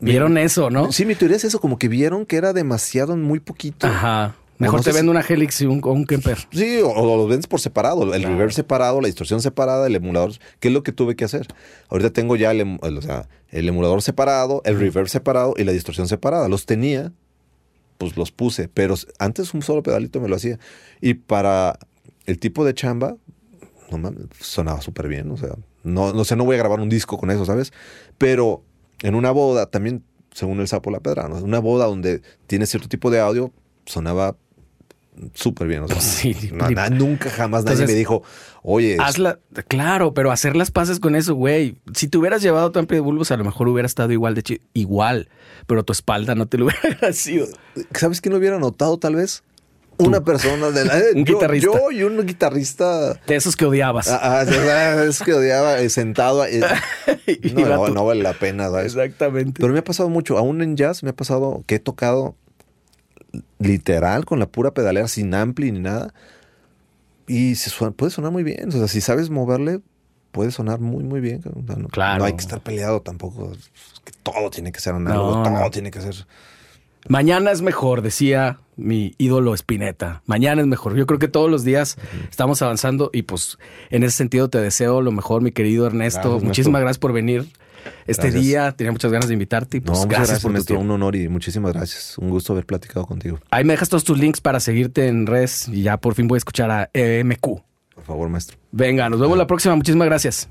Vieron eso, ¿no? Sí, mi teoría es eso, como que vieron que era demasiado en muy poquito. Ajá. Mejor te vendo una Helix y un, o un Kemper. Sí, o, o los vendes por separado, el Claro. reverb separado, la distorsión separada, el emulador, ¿qué es lo que tuve que hacer? Ahorita tengo ya el, em- el- o sea, el emulador separado, el reverb separado y la distorsión separada. Los tenía, pues los puse, pero antes un solo pedalito me lo hacía. Y para el tipo de chamba, no mames, sonaba súper bien, o sea, no, no sé, no voy a grabar un disco con eso, ¿sabes? Pero en una boda también según el sapo la pedra. ¿no? Una boda donde tiene cierto tipo de audio sonaba súper bien. O sea, Sí, no, sí. na- nunca jamás nadie me dijo, oye, Hazla, claro, pero hacer las paces con eso, güey. Si te hubieras llevado tu amplia de bulbos, a lo mejor hubiera estado igual de chido. Igual, pero tu espalda no te lo hubiera agradecido. ¿sabes quién lo hubiera notado tal vez? Una persona de la, Un yo, guitarrista. Yo y un guitarrista. De esos que odiabas. Ah, ah, que odiaba eh, sentado. eh, no, no vale la pena, ¿sabes? Exactamente. Pero me ha pasado mucho, aún en jazz me ha pasado que he tocado literal con la pura pedalera sin ampli ni nada. Y se suena- puede sonar muy bien. O sea, si sabes moverle, puede sonar muy, muy bien. O sea, no, Claro. no hay que estar peleado tampoco. Es que todo tiene que ser análogo, No, todo no. tiene que ser. Mañana es mejor, decía mi ídolo Spinetta. Mañana es mejor. Yo creo que todos los días estamos avanzando y pues en ese sentido te deseo lo mejor, mi querido Ernesto. Gracias, Muchísimas gracias por venir este Gracias. día. Tenía muchas ganas de invitarte y No, pues muchas gracias, gracias, por tu tiempo. Un honor y muchísimas gracias. Un gusto haber platicado contigo. Ahí me dejas todos tus links para seguirte en redes y ya por fin voy a escuchar a EMQ. Por favor, maestro. Venga, nos vemos la próxima. Muchísimas gracias.